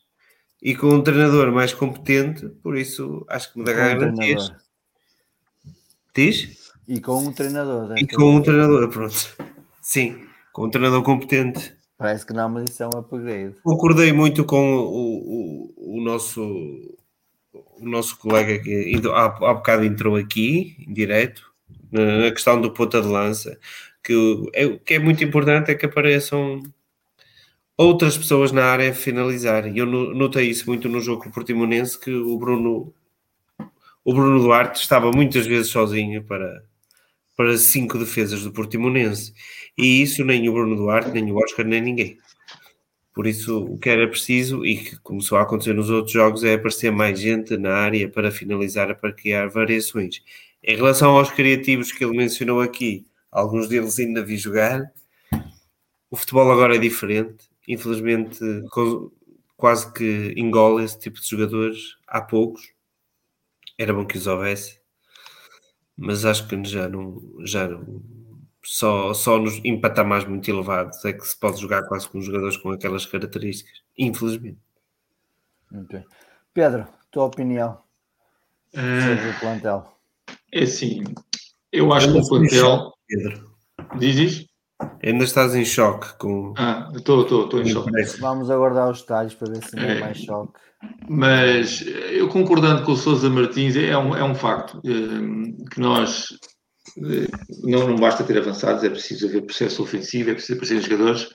e com um treinador mais competente, por isso acho que me dá garantias. Diz? E com um treinador. E com um treinador, pronto. Sim, com um treinador competente. Parece que não, mas isso é um upgrade. Concordei muito com o, o, o nosso o nosso colega que há, há bocado entrou aqui, em direto, na questão do ponta de lança, que é, o que é muito importante é que apareçam outras pessoas na área finalizar. Eu notei isso muito no jogo Portimonense, que o Bruno, o Bruno Duarte estava muitas vezes sozinho para, para cinco defesas do Portimonense. E isso nem o Bruno Duarte, nem o Oscar, nem ninguém. Por isso, o que era preciso e que começou a acontecer nos outros jogos é aparecer mais gente na área para finalizar, para criar variações. Em relação aos criativos que ele mencionou aqui, alguns deles ainda vi jogar. O futebol agora é diferente infelizmente quase que engole esse tipo de jogadores. Há poucos, era bom que os houvesse, mas acho que já não, já não, só, só nos, em patamares muito elevados é que se pode jogar quase com jogadores com aquelas características, infelizmente. Okay. Pedro, tua opinião sobre o plantel? É assim, eu acho que o plantel. Pedro. Diz isso? Ainda estás em choque com. Ah, estou, estou, estou em choque. Vamos aguardar os detalhes para ver se não é, mais choque. Mas eu concordando com o Sousa Martins, é um, é um facto eh, que nós eh, não, não basta ter avançados, é preciso haver processo ofensivo, é preciso aparecer jogadores,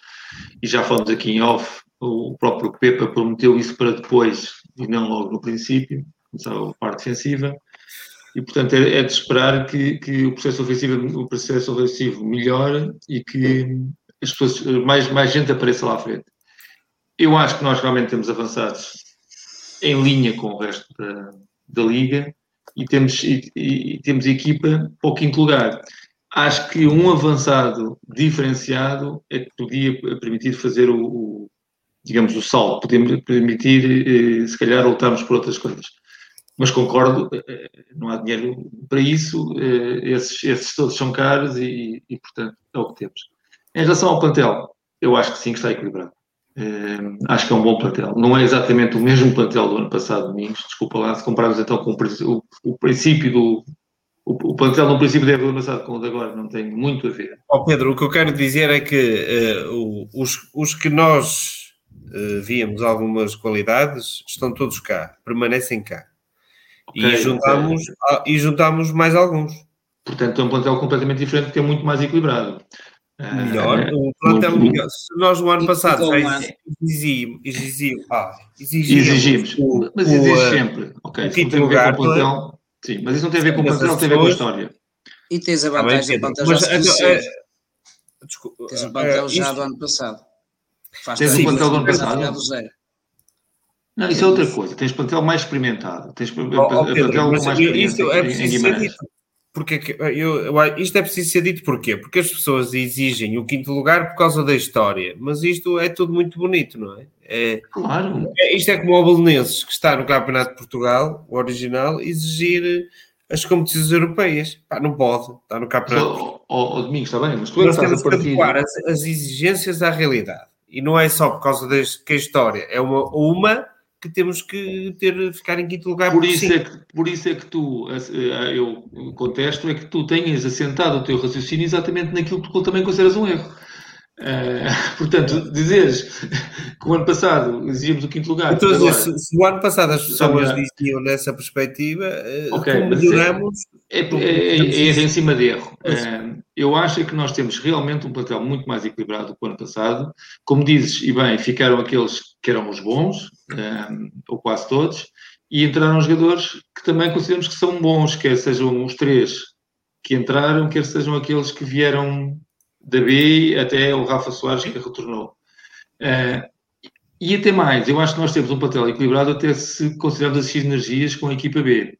e já falamos aqui em off, o próprio Pepa prometeu isso para depois e não logo no princípio, começar a parte defensiva. E, portanto, é, é de esperar que, que, o, processo ofensivo, o processo ofensivo melhore e que as pessoas, mais, mais gente apareça lá à frente. Eu acho que nós realmente temos avançados em linha com o resto da, da Liga e temos, e, e temos equipa para o quinto lugar. Acho que um avançado diferenciado é que podia permitir fazer o, o digamos, o salto, podia permitir, eh, se calhar, lutarmos por outras coisas. Mas concordo, eh, não há dinheiro para isso, eh, esses, esses todos são caros e, e, portanto, é o que temos. Em relação ao plantel, eu acho que sim, que está equilibrado. Uh, acho que é um bom plantel. Não é exatamente o mesmo plantel do ano passado, Domingos, desculpa lá, se compararmos então com o, o, princípio do. O, plantel no princípio do ano passado com o de agora não tem muito a ver. Oh Pedro, o que eu quero dizer é que uh, os, os que nós uh, víamos algumas qualidades estão todos cá, permanecem cá. Okay, e, juntamos, okay. e juntamos mais alguns. Portanto, é um plantel completamente diferente porque é muito mais equilibrado. Melhor, uh, o plantel melhor. Se nós no ano passado já exigimos, exigimos, ah, exigimos, exigimos o, mas exige o, sempre. Ok, o quinto lugar, com o plantel, sim, mas isso não tem a ver com o plantel, tem a ver com a história. E tens a vantagem do plantel já se é, Desculpa, Tens um plantel é, já do ano passado. Faz tens um plantel do ano passado. Não, isso é outra coisa. Tens plantel mais experimentado. Tens oh, oh, plantel mais experimentado. Isto é preciso ser dito. Porque eu, eu, isto é preciso ser dito porquê? Porque as pessoas exigem o quinto lugar por causa da história, mas isto é tudo muito bonito, não é? é claro. É, isto é como o Belenenses, que está no Campeonato de Portugal, o original, exigir as competições europeias. Pá, não pode, está no Campeonato. Ó, oh, Domingos, está bem, mas tu é Nós temos que adequar as, as exigências à realidade. E não é só por causa da que a história é uma, uma que temos que ter, ficar em quinto lugar. Por isso, é que, por isso é que tu, eu contesto, é que tu tenhas assentado o teu raciocínio exatamente naquilo que tu também consideras um erro. Uh, portanto, dizeres que o ano passado exigimos o quinto lugar. Então, agora, se, se, o ano passado as pessoas diziam nessa perspectiva, eh, okay, melhoramos. É, é, é, é, erro em cima de erro. Uh, eu acho que nós temos realmente um plantel muito mais equilibrado do que o ano passado. Como dizes, e bem, ficaram aqueles que eram os bons, um, ou quase todos, e entraram jogadores que também consideramos que são bons, quer sejam os três que entraram, quer sejam aqueles que vieram da B até o Rafa Soares que retornou. Uh, e até mais, eu acho que nós temos um plantel equilibrado até se considerarmos as sinergias com a equipa B.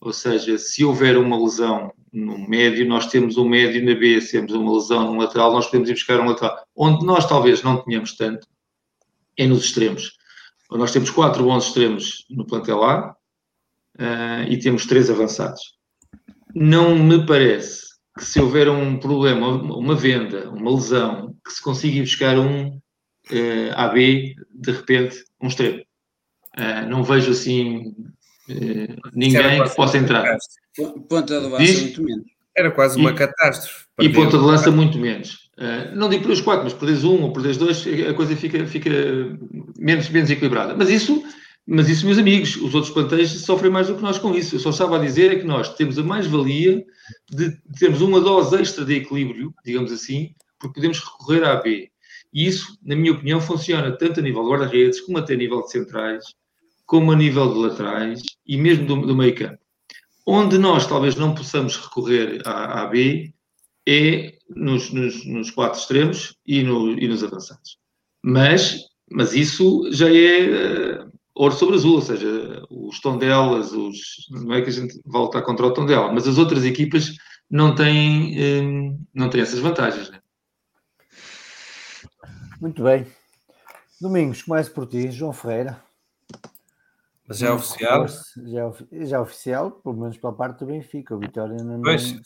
Ou seja, se houver uma lesão no médio, nós temos um médio na B, temos uma lesão no lateral, nós podemos ir buscar um lateral. Onde nós talvez não tenhamos tanto é nos extremos. Nós temos quatro bons extremos no plantel A uh, e temos três avançados. Não me parece que se houver um problema, uma venda, uma lesão, que se consiga ir buscar um uh, ah, AB, de repente, um extremo. Uh, não vejo assim ninguém que possa entrar. Ponta de lança muito menos. Era quase uma e, catástrofe. E ponta de lança muito menos. Uh, não digo por os quatro, mas perdes um ou perdes dois, a coisa fica, fica menos, menos equilibrada. Mas isso mas isso, meus amigos, os outros plantéis sofrem mais do que nós com isso. Eu só estava a dizer é que nós temos a mais-valia de termos uma dose extra de equilíbrio, digamos assim, porque podemos recorrer à B. E isso, na minha opinião, funciona tanto a nível de guarda-redes, como até a nível de centrais, como a nível de laterais e mesmo do, do meio campo. Onde nós talvez não possamos recorrer à, à B é nos, nos, nos, quatro extremos e, no, e nos avançados. Mas, mas isso já é ouro sobre azul, ou seja, os Tondelas, os, não é que a gente volta contra o Tondela, mas as outras equipas não têm, hum, não têm essas vantagens. Né? Muito bem. Domingos, começo por ti, João Ferreira. Mas já é oficial? Já, é já é oficial, pelo menos pela parte do Benfica. O Vitória não. Pois,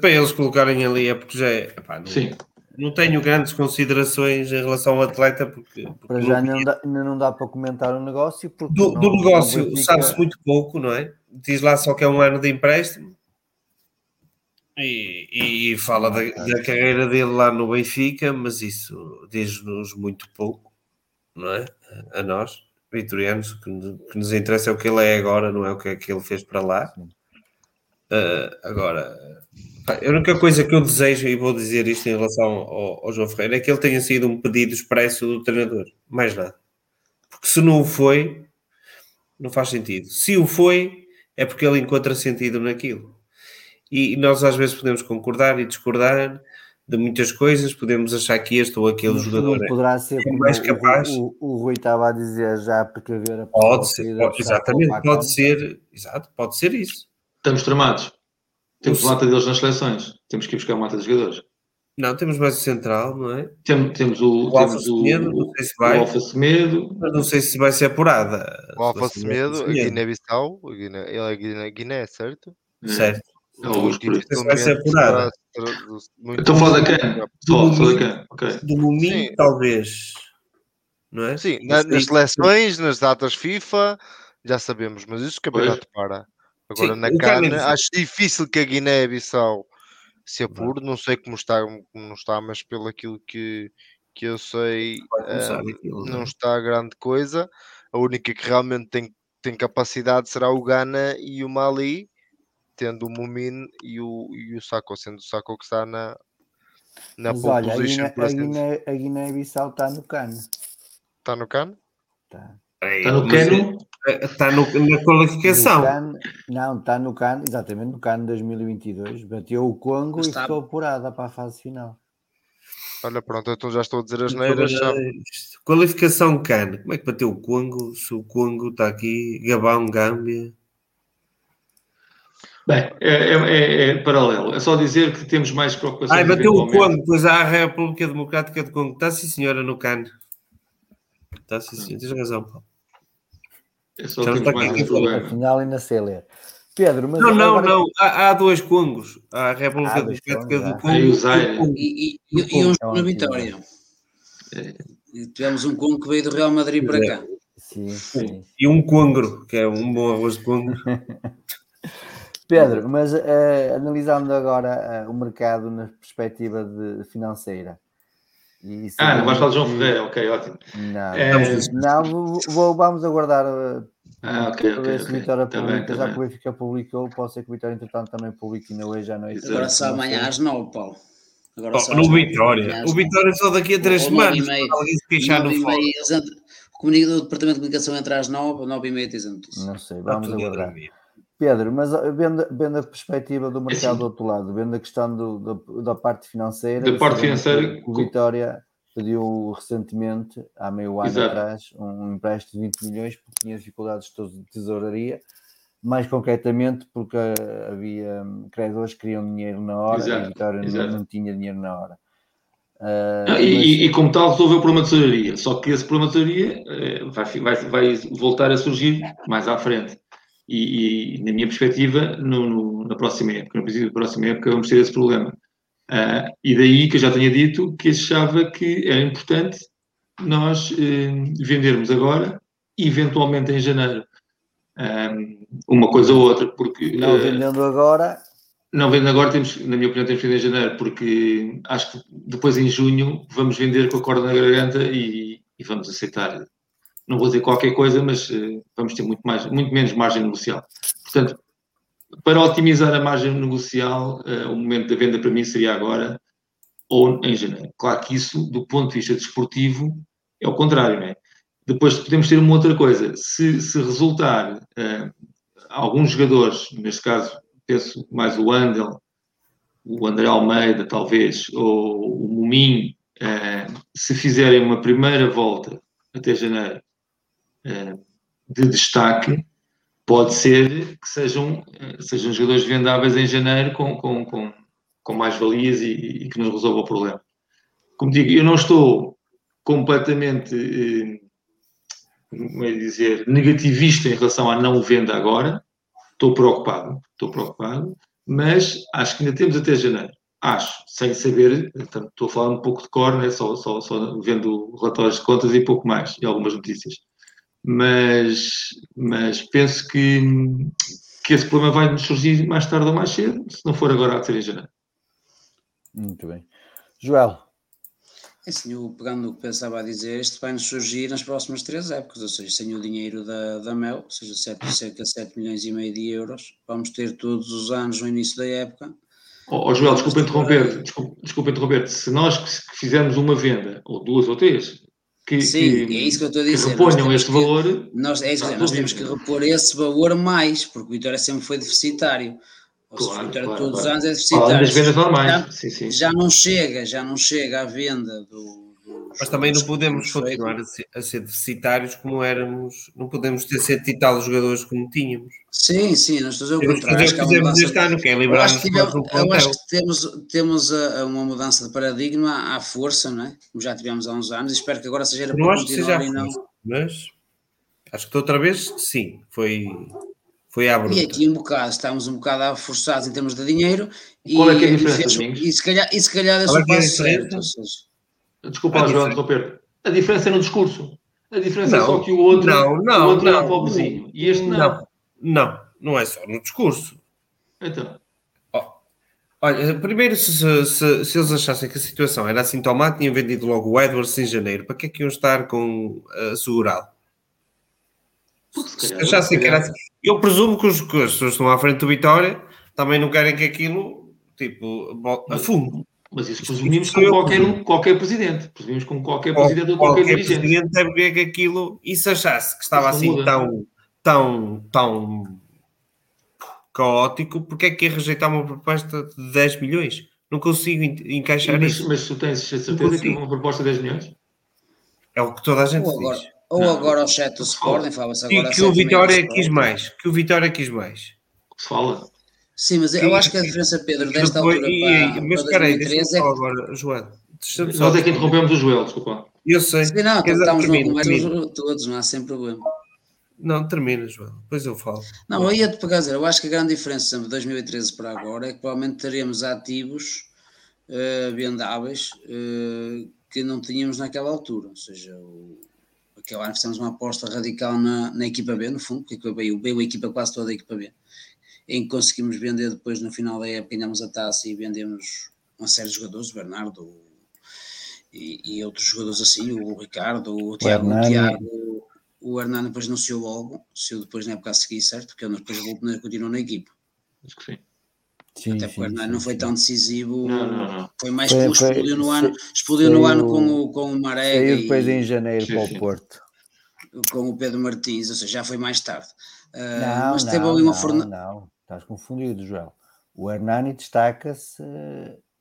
para eles colocarem ali é porque já é. Epá, não... Sim não tenho grandes considerações em relação ao atleta, porque. porque para já ainda não, dá, ainda não dá para comentar o negócio. Do, não, do, negócio sabe-se muito pouco, não é? Diz lá só que é um ano de empréstimo e, e fala da, da, carreira dele lá no Benfica, mas isso diz-nos muito pouco, não é? A nós, vitorianos, que, que, nos interessa é o que ele é agora, não é o que, é que ele fez para lá. Uh, agora a única coisa que eu desejo, e vou dizer isto em relação ao, ao, João Ferreira, é que ele tenha sido um pedido expresso do treinador. Mais nada. Porque se não o foi, não faz sentido. Se o foi, é porque ele encontra sentido naquilo. E nós às vezes podemos concordar e discordar de muitas coisas, podemos achar que este ou aquele no jogador é poderá ser é mais capaz. O, o, o, Rui estava a dizer já porque ver a pode ser, pode, exatamente, pode ser, exato, pode ser isso. Estamos tramados. Temos uma mata deles nas seleções. Temos que ir buscar uma mata de jogadores. Não, temos mais o central, não é? Tem, temos o, O temos Alfa Semedo, não sei se vai. o Alfa Semedo. Mas não sei se vai ser apurada. O Alfa Se Semedo, a Semedo. Guiné-Bissau, Guiné, ele é Guiné, Guiné, certo? Certo. Alguns. Isso vai ser apurada. Muito Estou a falar da CAN. Só, só da CAN. Ok. Do Mumin, Sim. talvez. Não é? Sim, na- nas seleções, nas datas FIFA, já sabemos, mas isso o campeonato para. Agora Sim, na CAN, é- acho difícil que a Guiné-Bissau se apure, não sei como está, como está, mas pelo aquilo que, que eu sei, Vai começar eh, aquilo, não está grande coisa. A única que realmente tem, tem capacidade será o Ghana e o Mali, tendo o Mumin e o, e o Sako, sendo o Sako que está na, na Mas pole olha, a position, a assim dizer. Guiné- Guiné-Bissau está no cano. Está no CAN? Tá. Está no Cano. é- Está no, na qualificação. CAN, não, está no CAN, exatamente, no CAN 2022. Bateu o Congo Mas e está- ficou apurada para a fase final. Olha, pronto, então já estou a dizer as neiras. Já... Qualificação CAN. Como é que bateu o Congo? Se o Congo está aqui, Gabão, Gâmbia. Bem, é, é, é- é paralelo. É só dizer que temos mais preocupações. Ai, bateu o. Congo, pois há a República Democrática do Congo. Está sim, senhora, no CAN. Está sim, senhora. Tens razão, Paulo. É só Já temos está mais um problema. Afinal, ainda sei ler. Pedro, mas Não, não, agora- não. Há, há dois Congos. Há a República Há Democrática do. Congo. E, e, e, e É vitória. E tivemos um Congo que veio do Real Madrid para cá. Sim, sim. E um Congro, que é um bom arroz de Congo. Pedro, mas eh, analisando agora eh, o mercado na perspectiva de, financeira. e Ah, não vais falar de João Ferreira. Ok, ótimo. Não, É, não vou, vou- vamos aguardar eh, Ah, ok, para ok. ver se. Vitória Tá publica, tá já que o Benfica publicou, pode ser que o Vitória entretanto também publique ainda hoje à noite. Exato. Agora só amanhã às nove, Paulo. Agora Oh, no. Vitória. O Vitória só daqui a três semanas. Alguém se queixar no e fórum. O comunicador do Departamento de Comunicação entra às nove, nove e meia a notícia. Não sei, vamos aguardar. dormir. Pedro, mas eh, vendo, vendo a perspectiva do mercado assim. do outro lado, vendo a questão do, do- da parte financeira, Da parte financeira, o Vitória pediu recentemente, há meio ano Exato. atrás, um empréstimo de 20 milhões porque tinha dificuldades de tesouraria, mais concretamente porque eh, havia hum, credores que queriam dinheiro na hora e a Exato, Vitória não, exato. não tinha dinheiro na hora. Ah, Ah, mas- E, e- como tal resolveu o problema de tesouraria. Só que esse problema de tesouraria eh, vai, vai, vai voltar a surgir mais à frente. E, e, na minha perspectiva, no- no- na próxima época, no princípio da próxima época, vamos ter esse problema. Ah, e daí que eu já tinha dito que achava que era importante nós eh, vendermos agora, eventualmente em janeiro, ah, uma coisa ou outra, porque não eh, vendendo agora, não vendo agora, temos, na minha opinião, temos que vender em janeiro, porque acho que depois em junho vamos vender com a corda na garganta e, e vamos aceitar. Não vou dizer qualquer coisa, mas eh, vamos ter muito, mais, muito menos margem negocial. Portanto, para otimizar a margem negocial, eh, o momento da venda para mim seria agora ou em janeiro. Claro que isso, do ponto de vista desportivo, é o contrário, não é? Depois podemos ter uma outra coisa. Se, se resultar eh, alguns jogadores, neste caso, penso mais o Andel, o André Almeida, talvez, ou o Muminho, eh, se fizerem uma primeira volta até janeiro de destaque, pode ser que sejam, eh, sejam jogadores vendáveis em janeiro com, com, com, com mais valias e, e que nos resolva o problema. Como digo, eu não estou completamente, eh, como é dizer, negativista em relação à não venda agora. Estou preocupado, estou preocupado, mas acho que ainda temos até janeiro. Acho, sem saber, estou a falar um pouco de cor, né? só, só, só vendo relatórios de contas e pouco mais, e algumas notícias. Mas, mas penso que, que esse problema vai nos surgir mais tarde ou mais cedo, se não for agora, há de ser em janeiro. muito bem. Joel, É assim, eu pegando o que pensava a dizer, isto vai nos surgir nas próximas três épocas, ou seja, sem o dinheiro da, da Mel, ou seja, sete- cerca de 7 milhões e meio de euros, vamos ter todos os anos no início da época. Ó ó, Joel, desculpa interromper, desculpa, desculpa interromper se nós que fizermos uma venda, ou duas ou três, que, Sim, que, é isso que eu estou a dizer. Reponham este que- valor, Nós, é isso, que dizer, nós temos que repor esse valor mais, porque o Vitória sempre foi deficitário. Ou seja, Claro, o Vitória claro, todos os claro. anos é além das deficitário. vendas normais. Já- sim, sim. já não chega, já não chega à venda do- Mas também não podemos continuar a ser, a ser, deficitários como éramos, não podemos ter e tal jogadores como tínhamos. Sim, sim, nós estamos a contrário. Acho que fizemos este ano, que é liberar-nos Eu acho que temos, temos a, a uma mudança de paradigma à força, não é? Como já tivemos há uns anos, e espero que agora seja para não acho que seja e não... Mas acho que outra vez, sim, foi, foi à bruta. E aqui um bocado, estamos um bocado forçados em termos de dinheiro. Qual e, é que é a diferença, fez, e se calhar, e se calhar é, é passo certo. Desculpa, João, interromper. A diferença é no discurso. A diferença não, é só que o outro, não, não, o outro não, é pobrezinho. E este não. não. Não, não é só no discurso. Então. Oh, olha, primeiro, se, se, se, eles achassem que a situação era assim má, tinham vendido logo o Edwards em janeiro. Para que é que iam estar com uh, segurado? Se achassem que era assim. Eu presumo que os, que estão à frente do Vitória também não querem que aquilo, tipo, a fundo. Mas isso presumimos com qualquer, qualquer presidente. Presumimos com qualquer presidente ou qualquer, qualquer dirigente. presidente deve ver que aquilo, e se achasse que estava assim muda. tão, tão, tão caótico, porque é que ia rejeitar uma proposta de 10 milhões? Não consigo encaixar mas, isso. Mas tu tens certeza que uma proposta de 10 milhões? É o que toda a gente ou agora, diz. Ou não. agora o chat do Sporting, fala-se agora. E que o Vitória quis mais. Que o Vitória quis mais. Se fala. Sim, mas eu acho que a diferença, Pedro, desta depois, altura e, para, mas aí, deixa-me é... agora, João. Nós é que interrompemos o Joel, desculpa. Eu sei. Sim, não, Quer estamos no conversa todos, não há sem problema. Não, termina, João. Depois eu falo. Não, eu ia-te pegar dizer, eu acho que a grande diferença de 2013 para agora é que provavelmente teremos ativos uh, vendáveis uh, que não tínhamos naquela altura. Ou seja, o, aquele ano fizemos uma aposta radical na, na equipa B, no fundo, porque veio, veio a equipa quase toda a equipa B em que conseguimos vender depois no final da época, ganhamos a taça e vendemos uma série de jogadores, o Bernardo e, e outros jogadores assim, o Ricardo, o, Tiago, o, Tiago, o Hernani depois não saiu logo, saiu depois na época a seguir, certo? Porque ele depois continuou na equipa. Acho que sim. Sim, Até porque o Hernani não foi tão decisivo, não, não, não. foi mais foi, explodiu no ano, explodiu no ano com o, com o Maré. Saiu depois e, em janeiro sim, para o Porto. Com o Pedro Martins, ou seja, já foi mais tarde. Uh, não, mas teve ali uma forna... estás confundido, Joel. O Hernani destaca-se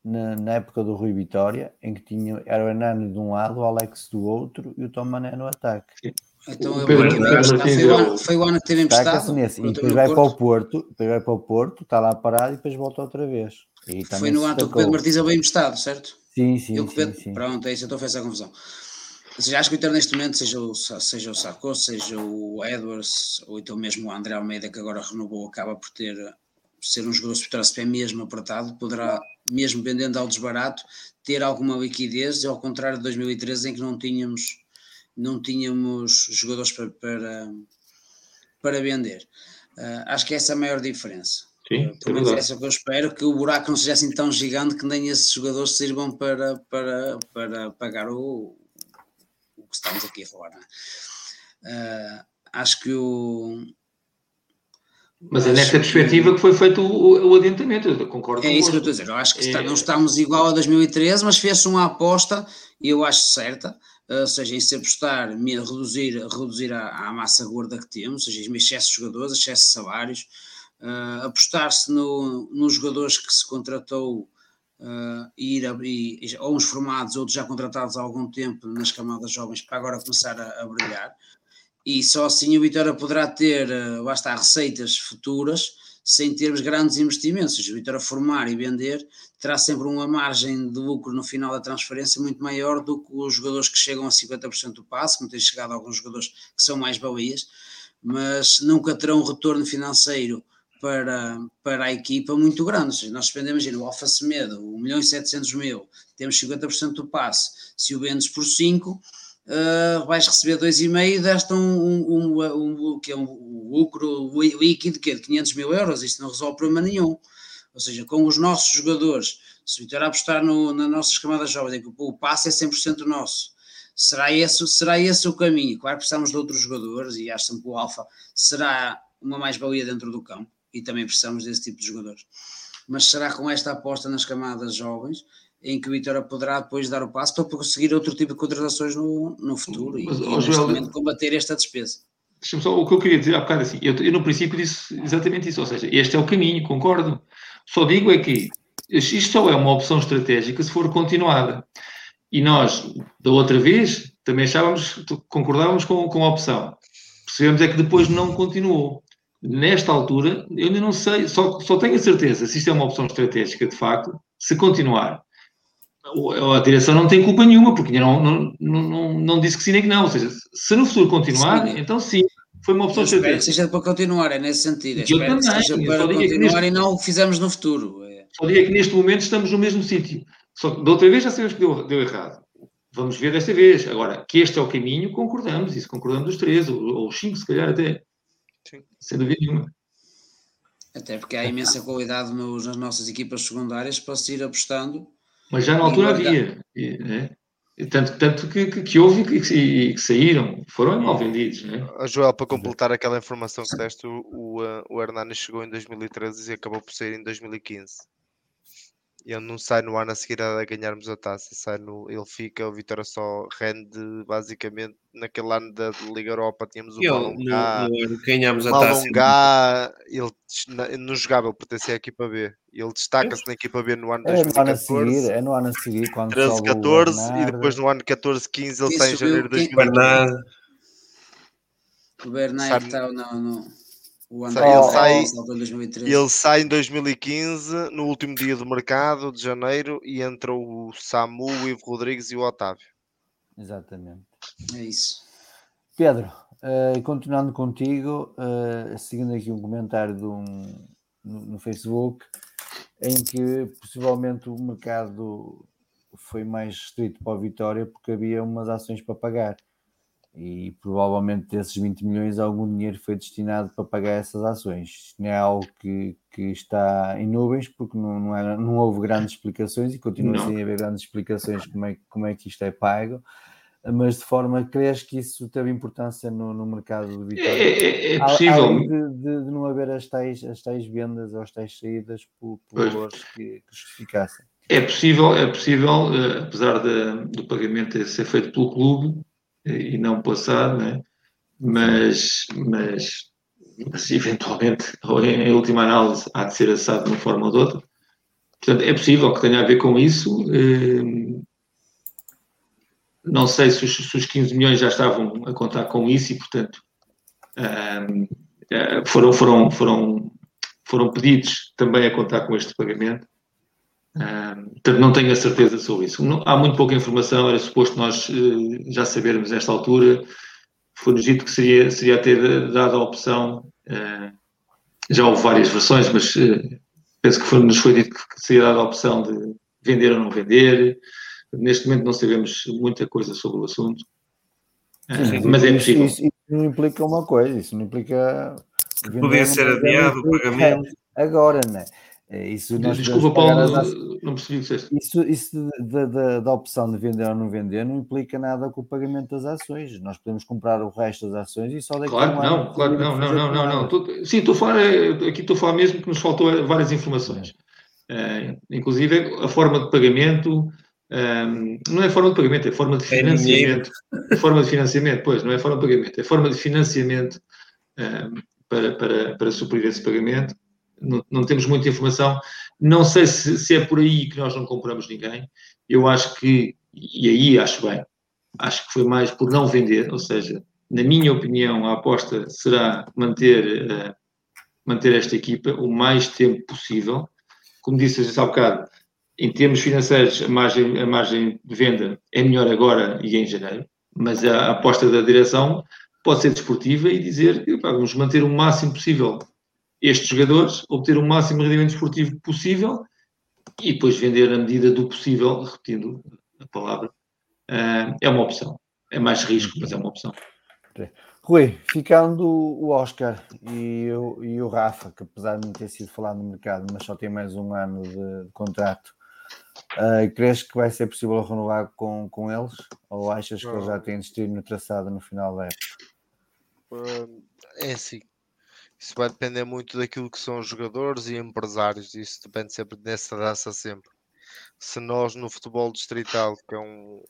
na, na, época do Rui Vitória, em que tinha, era o Hernani de um lado, o Alex do outro e o Tom Mané no ataque. Então o Pedro, Pedro, foi, o ano, foi o ano que teve emprestado. Nesse. E depois vai Porto. para o Porto, depois vai para o Porto, está lá parado e depois volta outra vez. E foi no ano que o Pedro Martins é bem emprestado, certo? Sim, sim, sim, Pedro, sim. Pronto, é isso, eu estou a fazer essa confusão. Ou seja, acho que o Inter neste momento, seja o, seja o Sarko, seja o Edwards, ou então mesmo o André Almeida, que agora renovou, acaba por ter ser um jogador se pé mesmo apertado, poderá, mesmo vendendo ao desbarato, ter alguma liquidez, ao contrário de 2013, em que não tínhamos, não tínhamos jogadores para, para, para vender. Uh, acho que essa é a maior diferença. Sim, pelo menos é essa que eu espero, que o buraco não seja assim tão gigante que nem esses jogadores sirvam para, para, para pagar o, que estamos aqui a falar. Uh, acho que o. Mas é nesta perspectiva que foi feito o, o adiantamento, eu concordo É isso que eu estou a dizer. Eu acho que está, é... não estamos igual a 2013, mas fez-se uma aposta, e eu acho certa, ou seja, em se apostar, reduzir, reduzir a, a, massa gorda que temos, ou seja, excesso de jogadores, excesso de salários, uh, apostar-se no, nos jogadores que se contratou uh, ir a, e, ou uns formados, outros já contratados há algum tempo nas camadas jovens para agora começar a, a brilhar. E só assim o Vitória poderá ter, uh, lá está, receitas futuras sem termos grandes investimentos. O Vitória formar e vender, terá sempre uma margem de lucro no final da transferência muito maior do que os jogadores que chegam a 50% do passe, como tem chegado alguns jogadores que são mais balias, mas nunca terão um retorno financeiro para, para a equipa muito grande. Nós dependemos, imagina, o Alfa Semedo, 1 milhão e 700 mil, temos 50% do passe. Se o vendes por 5, uh, eh, vais receber 2,5 e deste um, um, um, um, que é um lucro líquido que é de 500 mil euros. Isto não resolve problema nenhum. Ou seja, com os nossos jogadores, se o Vitória apostar no, nas nossas camadas jovens, é que o passe é 100% nosso. Será esse, será esse o caminho? Claro que precisamos de outros jogadores e acho que o Alfa será uma mais-valia dentro do campo e também precisamos desse tipo de jogadores. Mas será com esta aposta nas camadas jovens em que o Vitória poderá depois dar o passo para conseguir outro tipo de contratações no, no futuro Mas, e, oh, Joel, combater esta despesa. Só, o que eu queria dizer há bocado assim, eu, eu no princípio disse exatamente isso, ou seja, este é o caminho, concordo. Só digo é que isto só é uma opção estratégica se for continuada. E nós, da outra vez, também achávamos, concordávamos com, com a opção. Percebemos é que depois não continuou. Nesta altura, eu ainda não sei, só, só tenho a certeza se isto é uma opção estratégica de facto, se continuar. A direção não tem culpa nenhuma, porque não, não, não, não disse que sim nem que não. Ou seja, se no futuro continuar, sim. então sim, foi uma opção estratégica. que seja para continuar, é nesse sentido. Eu espero também, que seja para continuar neste... e não o fizemos no futuro. É. Só digo que neste momento estamos no mesmo sítio. Só que da outra vez já sabemos que deu, deu errado. Vamos ver desta vez. Agora, que este é o caminho, concordamos. Isso concordamos os três, ou, ou os cinco, se calhar até. Sim. Sem dúvida nenhuma. Até porque há imensa qualidade nos, nas nossas equipas secundárias para se ir apostando. Mas já na altura havia. E, né? tanto, tanto que, que, que houve e que, e que, saíram, foram mal vendidos. Né? Joel, para completar aquela informação que deste, o, o, o Hernani chegou em 2013 e acabou por sair em 2015. Ele não sai no ano a seguir a ganharmos a taça, sai no, ele fica, o Vitória só rende basicamente naquele ano da Liga Europa, tínhamos o Malongá, ganhamos a taça. Malongá, ele não jogava, ele pertencia à equipa B, ele destaca-se na equipa B no ano é 2014. No ano seguir, é no ano a seguir, quando 13, 14 e depois no ano 14, 15 ele sai em janeiro de 2015. O Bernard está no, no o André ele, sai, ele sai em 2015, no último dia do mercado de janeiro, e entra o Samu, o Ivo Rodrigues e o Otávio. Exatamente. É isso. Pedro, uh, continuando contigo, uh, seguindo aqui um comentário de um, no, no, Facebook, em que possivelmente o mercado foi mais restrito para a Vitória porque havia umas ações para pagar e provavelmente desses 20 milhões algum dinheiro foi destinado para pagar essas ações. Não é algo que, que está em nuvens, porque não, não, era, não houve grandes explicações e continua não. sem haver grandes explicações como é, como é que isto é pago. Mas de forma, crees que isso teve importância no, no mercado de Vitória? É, é, é possível. Além de, de, de, não haver as tais, as tais vendas ou as tais saídas por, por valores que, que justificassem. É possível, é possível, eh, apesar de, do pagamento ser feito pelo clube, e não passar, né? mas, mas, mas eventualmente, ou em, última análise, há de ser assado de uma forma ou de outra. Portanto, é possível que tenha a ver com isso. Eh, não sei se os, se os 15 milhões já estavam a contar com isso e, portanto, eh, foram, foram, foram, foram pedidos também a contar com este pagamento. Portanto, não tenho a certeza sobre isso. Não, há muito pouca informação, era suposto nós uh, já sabermos nesta altura. Foi-nos dito que seria, seria ter dado a opção, uh, já houve várias versões, mas uh, penso que foi, nos foi dito que seria dada a opção de vender ou não vender. Neste momento não sabemos muita coisa sobre o assunto, sim, mas é possível. Isso, isso, não implica uma coisa, isso não implica. Podia ser adiado o pagamento. Agora, não é? É, isso Desculpa, Paulo, não percebi o que Isso, isso da, da, da, opção de vender ou não vender não implica nada com o pagamento das ações. Nós podemos comprar o resto das ações e só daqui claro, a um não, Claro que não, não, não, não, não. Tô, sim, estou a falar, é, aqui estou a falar mesmo que nos faltou várias informações. É. Uh, inclusive a forma de pagamento, um, não é forma de pagamento, é forma de é financiamento. É forma de financiamento, pois, não é forma de pagamento, é forma de financiamento um, para, para, para suprir esse pagamento não, não, temos muita informação. Não sei se, se, é por aí que nós não compramos ninguém. Eu acho que, e aí acho bem, acho que foi mais por não vender, ou seja, na minha opinião, a aposta será manter, uh, manter esta equipa o mais tempo possível. Como disse há bocado, em termos financeiros, a margem, a margem de venda é melhor agora e em janeiro, mas a aposta da direção pode ser desportiva e dizer que vamos manter o máximo possível estes jogadores, obter o máximo rendimento esportivo possível e depois vender na medida do possível, repetindo a palavra, uh, é uma opção. É mais risco, mas é uma opção. Rui, ficando o Oscar e o, e o Rafa, que apesar de não ter sido falado no mercado, mas só tem mais um ano de, de contrato, uh, crees que vai ser possível renovar com, com eles? Ou achas que eles já têm destino traçado no final da época? É assim, isso vai depender muito daquilo que são os jogadores e empresários, isso depende sempre dessa dança sempre. Se nós no futebol distrital, que é um,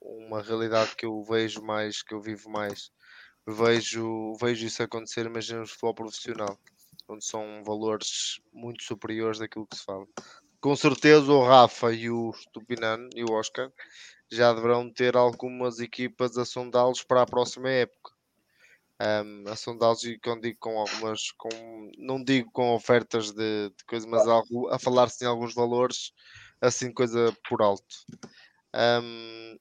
uma realidade que eu vejo mais, que eu vivo mais, vejo, vejo isso acontecer, imagina no futebol profissional, onde são valores muito superiores daquilo que se fala. com certeza o Rafa e o Stupinan e o Oscar já deverão ter algumas equipas a sondá-los para a próxima época. Um, a e quando digo com algumas, com, não digo com ofertas de, de coisa, mas algo, a falar-se em alguns valores, assim coisa por alto. Um,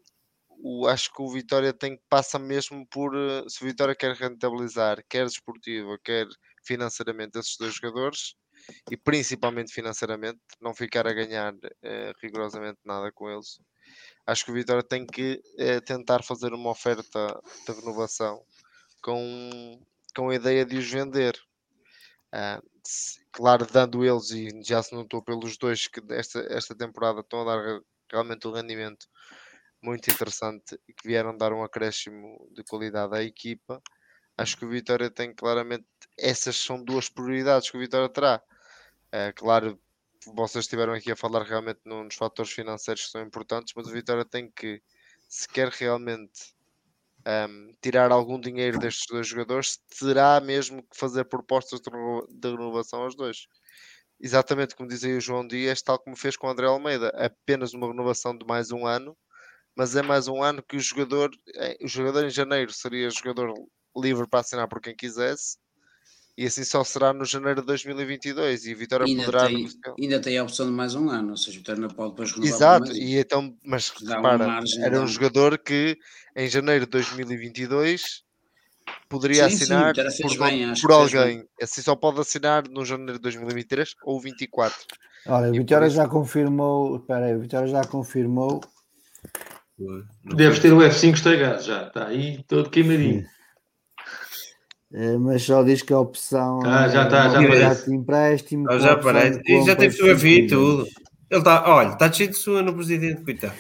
o, acho que o Vitória tem passa mesmo por eh, se o Vitória quer rentabilizar, quer desportiva, quer financeiramente esses dois jogadores e principalmente financeiramente, não ficar a ganhar eh, rigorosamente nada com eles. Acho que o Vitória tem que eh, tentar fazer uma oferta de renovação com, com a ideia de os vender. Uh, claro, dando eles, e já se notou pelos dois que esta, esta temporada estão a dar realmente um rendimento muito interessante e que vieram dar um acréscimo de qualidade à equipa. Acho que o Vitória tem claramente essas são duas prioridades que o Vitória terá. É, claro, vocês estiveram aqui a falar realmente nos fatores financeiros que são importantes, mas o Vitória tem que, se quer realmente um, tirar algum dinheiro destes dois jogadores, terá mesmo que fazer propostas de renovação aos dois. Exatamente como dizia o João Dias, tal como fez com o André Almeida, apenas uma renovação de mais um ano mas é mais um ano que o jogador, eh, o jogador em janeiro seria jogador livre para assinar por quem quisesse, e assim só será no janeiro de 2022 e a Vitória ainda poderá tem, ainda tem a opção de mais um ano, ou seja, a Vitória não pode depois renovar Exato, e então, mas repara, era um jogador que em janeiro de 2022 poderia sim, assinar sim, por, bem, por alguém, assim só pode assinar no janeiro de 2023 ou 24. Olha, a Vitória já confirmou, espera aí, a Vitória já confirmou Deves ter o F5 estragado já, está aí todo queimadinho. É, mas só diz que a opção ah, já está, já aparece. empréstimo. Ah, já aparece. E já teve fotografia e tudo. Ele está, olha, está cheio de sua no presidente, coitado.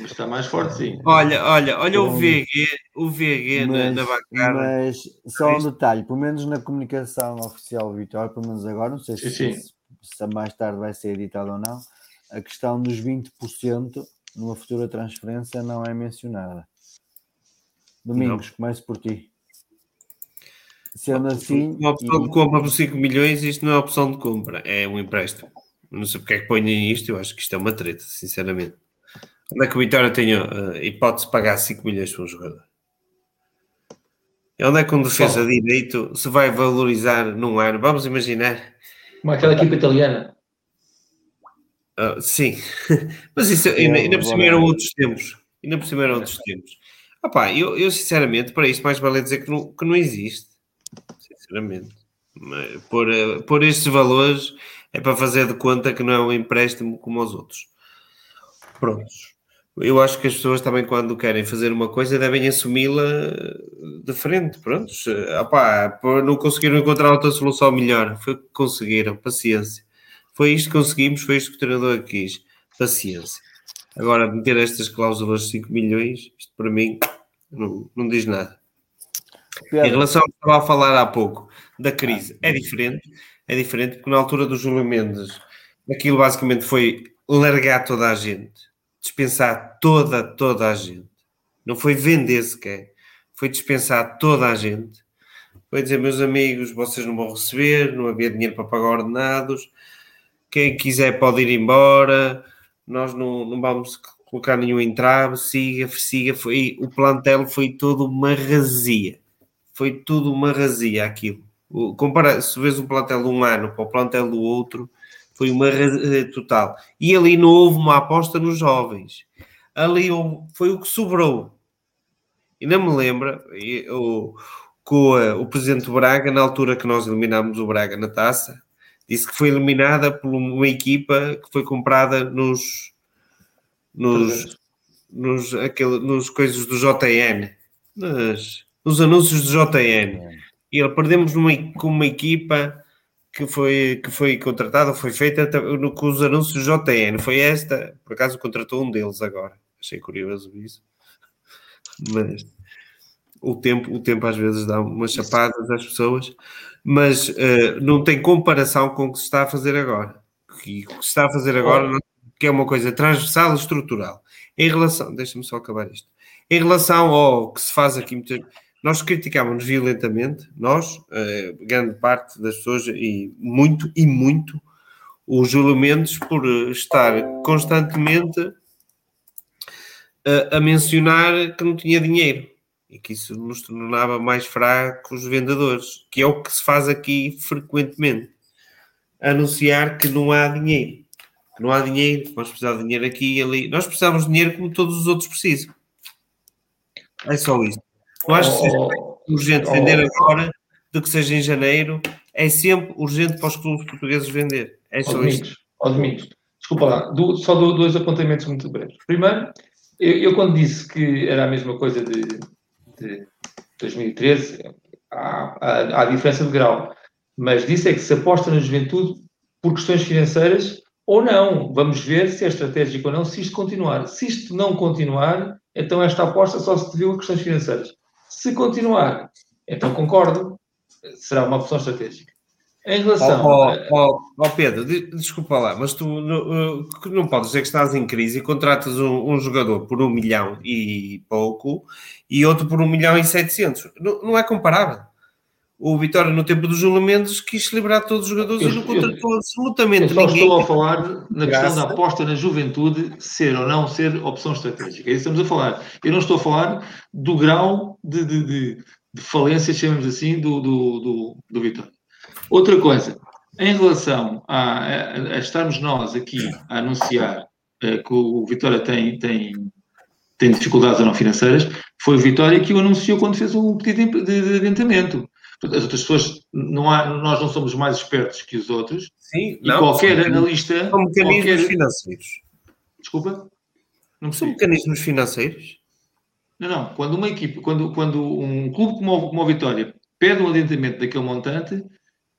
Mas está mais forte, sim. Olha, olha, olha o VG, o VG mas, na, na bancada. Mas só um detalhe, pelo menos na comunicação oficial Vitória, pelo menos agora, não sei se, sim, sim. se, se mais tarde vai ser editado ou não a questão dos 20% numa futura transferência não é mencionada. Domingos, comece por ti. Sendo assim. Uma opção de compra por 5 milhões, isto não é opção de compra, é um empréstimo. Não sei porque é que põem isto, eu acho que isto é uma treta, sinceramente. Onde é que o Vitória tem a hipótese de pagar 5 milhões por um jogador? Onde é que um defesa de direito se vai valorizar num ano? Vamos imaginar. Como aquela equipa italiana. Uh, sim, mas isso ainda, ainda por cima eram outros tempos. Ainda por cima eram outros tempos. Opa, eu, eu sinceramente, para isso, mais vale dizer que não, que não existe. Sinceramente, por, por estes valores é para fazer de conta que não é um empréstimo como os outros. Prontos. Eu acho que as pessoas também, quando querem fazer uma coisa, devem assumi-la de frente. Prontos. Opa, não conseguiram encontrar outra solução melhor. Foi o que conseguiram. Paciência. Foi isto que conseguimos, foi isto que o treinador quis. Paciência. Agora, meter estas cláusulas de 5 milhões, isto para mim não, não diz nada. Em relação ao que estava a falar há pouco da crise, é diferente, é diferente porque na altura do Júlio Mendes, aquilo basicamente foi largar toda a gente, dispensar toda, toda a gente. Não foi vender sequer, foi dispensar toda a gente. Foi dizer, meus amigos, vocês não vão receber, não havia dinheiro para pagar ordenados, quem quiser pode ir embora, nós não, não vamos colocar nenhum entrave, siga, siga. Foi, o plantel foi todo uma razia. Foi tudo uma razia aquilo. Compara, se vês o plantel de um ano para o plantel do outro, foi uma razia total. E ali não houve uma aposta nos jovens. Ali foi o que sobrou. E não me lembra, o, com o presidente Braga, na altura que nós eliminámos o Braga na taça, disse que foi eliminada por uma equipa que foi comprada nos nos, nos, aquele, nos coisas do JN, nos, nos anúncios do JN. E perdemos numa, com uma equipa que foi, que foi contratada, foi feita no, com os anúncios do JN. Foi esta, por acaso contratou um deles agora. Achei curioso isso. Mas o tempo, o tempo às vezes dá umas chapadas às pessoas mas uh, não tem comparação com o que se está a fazer agora. E o que se está a fazer agora não, que é uma coisa transversal e estrutural. Em relação, deixa-me só acabar isto. Em relação ao que se faz aqui, nós criticávamos violentamente, nós, uh, grande parte das pessoas, e muito, e muito, o Júlio Mendes por estar constantemente a, a mencionar que não tinha dinheiro e que isso nos tornava mais fracos vendedores, que é o que se faz aqui frequentemente. Anunciar que não há dinheiro. Não há dinheiro, vamos precisar de dinheiro aqui e ali. Nós precisamos de dinheiro como todos os outros precisam. É só isso. Não acho que seja urgente vender agora do que seja em janeiro. É sempre urgente para os clubes portugueses vender. É só isto. Ó Domingos, desculpa lá, do, só do, dois apontamentos muito breves. Primeiro, eu, eu, quando disse que era a mesma coisa de, de 2013, há, há, há, diferença de grau. Mas disse é que se aposta na juventude por questões financeiras ou não. Vamos ver se é estratégico ou não, se isto continuar. Se isto não continuar, então esta aposta só se deveu a questões financeiras. Se continuar, então concordo, será uma opção estratégica. Em relação. Oh, oh, oh, Pedro, desculpa lá, mas tu não, não podes dizer que estás em crise e contratas um, um, jogador por um milhão e pouco e outro por um milhão e setecentos. Não, não é comparável. O Vitória, no tempo dos Júlio Mendes, quis liberar todos os jogadores eu, e não contratou absolutamente eu ninguém. estou a falar na Graça. questão da aposta na juventude, ser ou não ser opção estratégica. É isso que estamos a falar. Eu não estou a falar do grau de, de, de, de falência, chamemos assim, do, do, do, do Vitória. Outra coisa, em relação a, a, a estarmos nós aqui a anunciar uh, que o Vitória tem, tem, tem dificuldades não financeiras, foi o Vitória que o anunciou quando fez o pedido de, de adiantamento. As outras pessoas, não há, nós não somos mais espertos que os outros. Sim, e não, qualquer são, analista. São mecanismos qualquer... financeiros. Desculpa? Não são mecanismos financeiros? Não, não. Quando uma equipe, quando, quando um clube como como o Vitória pede um adiantamento daquele montante,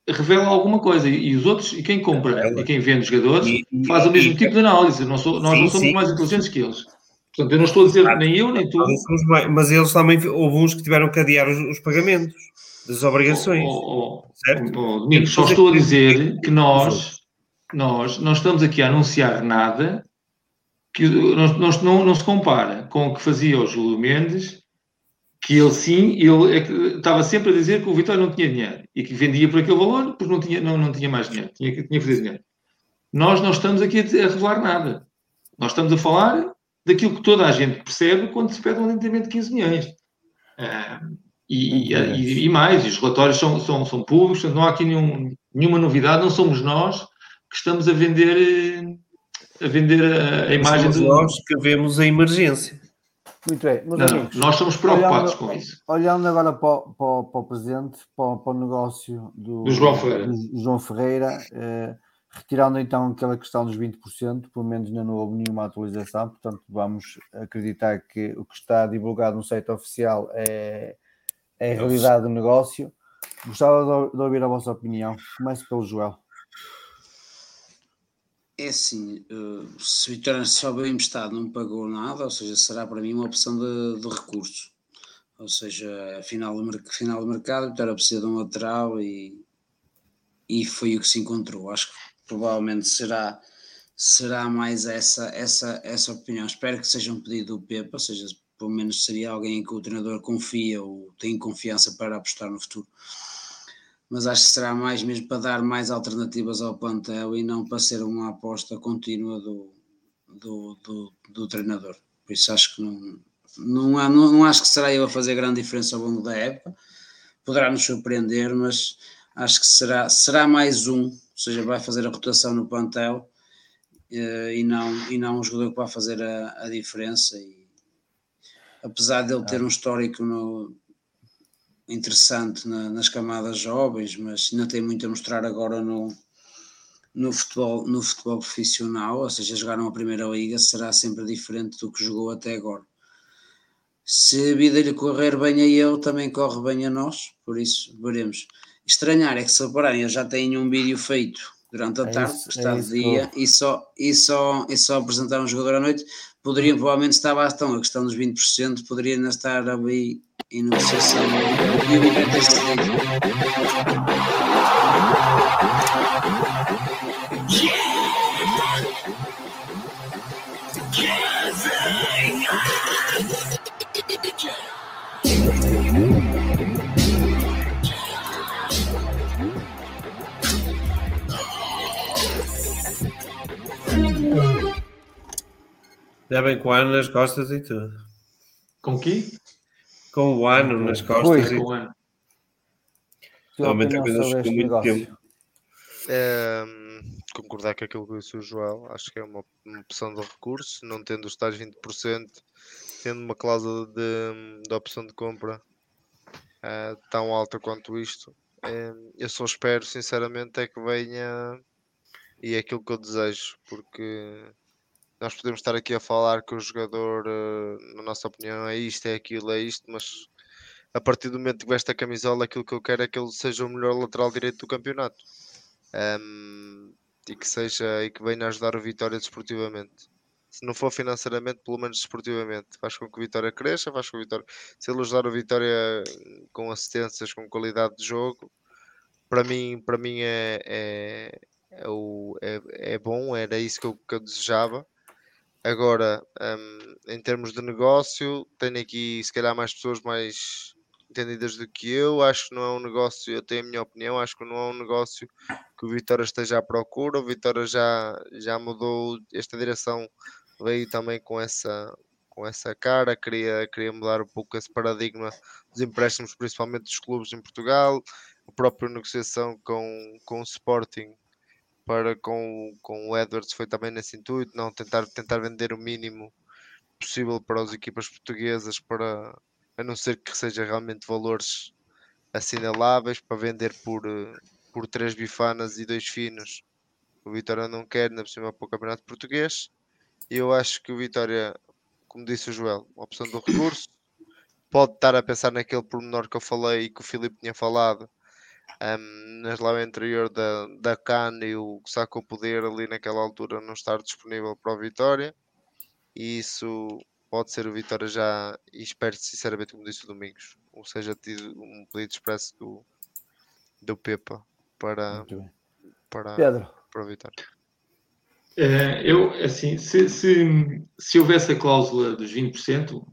revela alguma coisa. E, os outros, e quem compra e quem vende jogadores, e, faz o mesmo e, tipo de análise. Nós, sou, nós sim, não somos sim. mais inteligentes que eles. Portanto, eu não estou a dizer nem eu, nem tu. Mas eles também, houve uns que tiveram que adiar os, os pagamentos das obrigações. Oh, oh, certo? Oh, Domingos, só estou a dizer que nós, nós não estamos aqui a anunciar nada que não, não, não, se compara com o que fazia o Júlio Mendes que ele sim, ele é estava sempre a dizer que o Vitória não tinha dinheiro e que vendia por aquele valor porque não tinha, não, não tinha mais dinheiro, tinha, tinha que fazer dinheiro. Nós não estamos aqui a, a revelar nada. Nós estamos a falar daquilo que toda a gente percebe quando se pede um adiantamento de 15 milhões. Uh, e, e, e, mais, os relatórios são, são, são públicos, não há aqui nenhum, nenhuma novidade, não somos nós que estamos a vender a, vender a, a imagem somos do... nós que vemos a emergência. Muito bem, não, amigos. Nós estamos preocupados olhando, com isso. Olhando agora para, para, para o presente, para, para, o negócio do, do João Ferreira, do João Ferreira eh, retirando então aquela questão dos 20%, pelo menos ainda não houve nenhuma atualização, portanto vamos acreditar que o que está divulgado no site oficial é, é a realidade do negócio. Gostava de ouvir a vossa opinião. Comece pelo Joel. É assim, uh, se o Vitória só bem emprestado não pagou nada, ou seja, será para mim uma opção de, de recurso. Ou seja, final do, final do mercado, o Vitória precisa de um lateral e, e foi o que se encontrou. Acho que provavelmente será, será mais essa, essa, essa opinião. Espero que seja um pedido do Pepa, ou seja, pelo menos seria alguém em que o treinador confia ou tem confiança para apostar no futuro mas acho que será mais mesmo para dar mais alternativas ao plantel e não para ser uma aposta contínua do, do, do, do treinador. Por isso acho que não, não, há, não, não, acho que será eu a fazer grande diferença ao longo da época. Poderá nos surpreender, mas acho que será, será mais um, ou seja, vai fazer a rotação no plantel eh, e, não, e não um jogador que vai fazer a, a diferença. E, apesar de ele ter um histórico no, interessante na, nas camadas jovens, mas ainda tem muito a mostrar agora no, no, futebol, no futebol profissional, ou seja, jogar numa primeira liga será sempre diferente do que jogou até agora. Se a vida lhe correr bem a ele, também corre bem a nós, por isso veremos. Estranhar é que se repararem, eu já tenho um vídeo feito durante a é tarde, isso, está é de dia, e só, e, só, e só apresentar um jogador à noite, poderiam provavelmente estar bastante, a questão dos 20%, poderia ainda estar ali em negociação. E o evento é bem com o ano nas costas e tudo. Com que? Com o ano nas costas Ui. e Com o ano. Tua Normalmente opinião coisas sobre com este muito negócio? tempo. Ehm, concordar com aquilo que disse o Joel, acho que é uma, uma opção de recurso, não tendo os tais 20%, tendo uma cláusula de, de opção de compra eh, tão alta quanto isto. Em, eu só espero, sinceramente, é que venha e é aquilo que eu desejo, porque nós podemos estar aqui a falar que o jogador, eh, na nossa opinião, é isto, é aquilo, é isto, mas a partir do momento que veste a camisola, aquilo que eu quero é que ele seja o melhor lateral direito do campeonato. Ehm, e que seja e que venha ajudar o Vitória desportivamente. Se não for financeiramente, pelo menos desportivamente. Faz com que o Vitória cresça, faz com que o Vitória. Se ele ajudar o Vitória com assistências, com qualidade de jogo, para mim, para mim é, é, é, o, é, é bom, era isso que eu, que eu desejava. Agora, hum, em termos de negócio, tenho aqui se calhar mais pessoas mais entendidas do que eu. Acho que não é um negócio, eu tenho a minha opinião, acho que não é um negócio que o Vitória esteja à procura. O Vitória já, já mudou esta direção, veio também com essa, com essa cara, queria, queria mudar um pouco esse paradigma dos empréstimos, principalmente dos clubes em Portugal. A própria negociação com, com o Sporting para com, com o Edwards foi também nesse intuito, não tentar, tentar vender o mínimo possível para as equipas portuguesas, para a não ser que seja realmente valores assinaláveis para vender por, eh, por três bifanas e dois finos. O Vitória não quer, ainda por cima para o Campeonato Português. E eu acho que o Vitória, como disse o Joel, uma opção do recurso, pode estar a pensar naquele pormenor que eu falei e que o Filipe tinha falado um, na eslava anterior da, da CAN e o Saco Poder ali naquela altura não estar disponível para o Vitória. E isso pode ser o Vitória já, e espero sinceramente, como disse o Domingos, ou seja, tido um pedido expresso do, do Pepa para, para, Pedro, para o Vitória. Eh, eu, assim, se, se, se houvesse a cláusula dos 20%,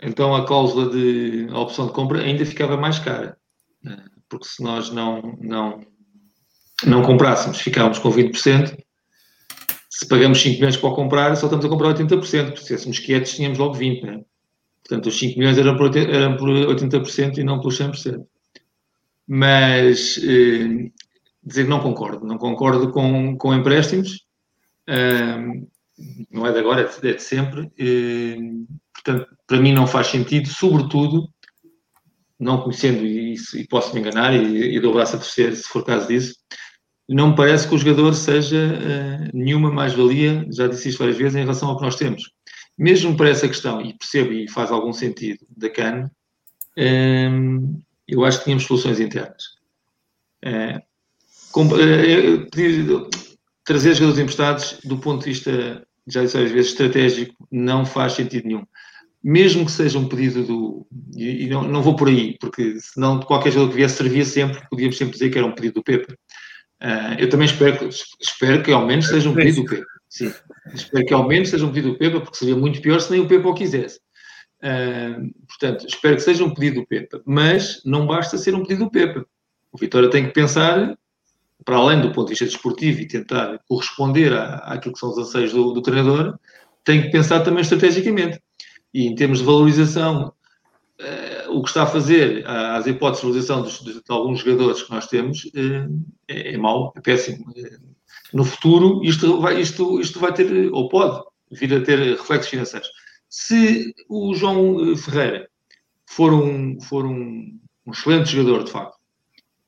então a cláusula de a opção de compra ainda ficava mais cara. Eh, Porque se nós não, não, não comprássemos, ficávamos com 20%. Se pagamos 5 milhões para comprar, só estamos a comprar 80%. Porque se estivéssemos quietos, tínhamos logo 20%. Né? Portanto, os 5 milhões eram por, eram por 80% e não por 100%. Mas eh, dizer não concordo. Não concordo com, com empréstimos. Não é de agora, é de, é de sempre. Ahm, portanto, para mim não faz sentido, sobretudo, não conhecendo isso, e posso me enganar, e, e dou o braço a torcer se for caso disso, não me parece que o jogador seja ah, nenhuma mais-valia, já disse isto várias vezes, em relação ao que nós temos. Mesmo para essa questão, e percebo e faz algum sentido, da CAN, ahm, eu acho que tínhamos soluções internas. Ah, com- ah, pedir- trazer jogadores emprestados do ponto de vista, já disse várias vezes, estratégico, não faz sentido nenhum. Mesmo que seja um pedido do. E, não, não vou por aí, porque senão qualquer jogador que viesse servia sempre, podíamos sempre dizer que era um pedido do Pepe. Ah, eu também espero, espero que ao menos seja um pedido do Pepe. Sim, espero que ao menos seja um pedido do Pepe, porque seria muito pior se nem o Pepe o quisesse. Ah, portanto, espero que seja um pedido do Pepe, mas não basta ser um pedido do Pepe. O Vitória tem que pensar para além do ponto de vista desportivo e tentar corresponder à, àquilo que são os anseios do, do treinador, tem que pensar também estrategicamente. E em termos de valorização, eh, o que está a fazer às hipóteses de valorização dos, de, de alguns jogadores que nós temos eh, é, é mau, é péssimo. Eh, No futuro, isto vai, isto, isto vai ter, ou pode vir a ter reflexos financeiros. Se o João Ferreira for um, for um, um excelente jogador, de facto,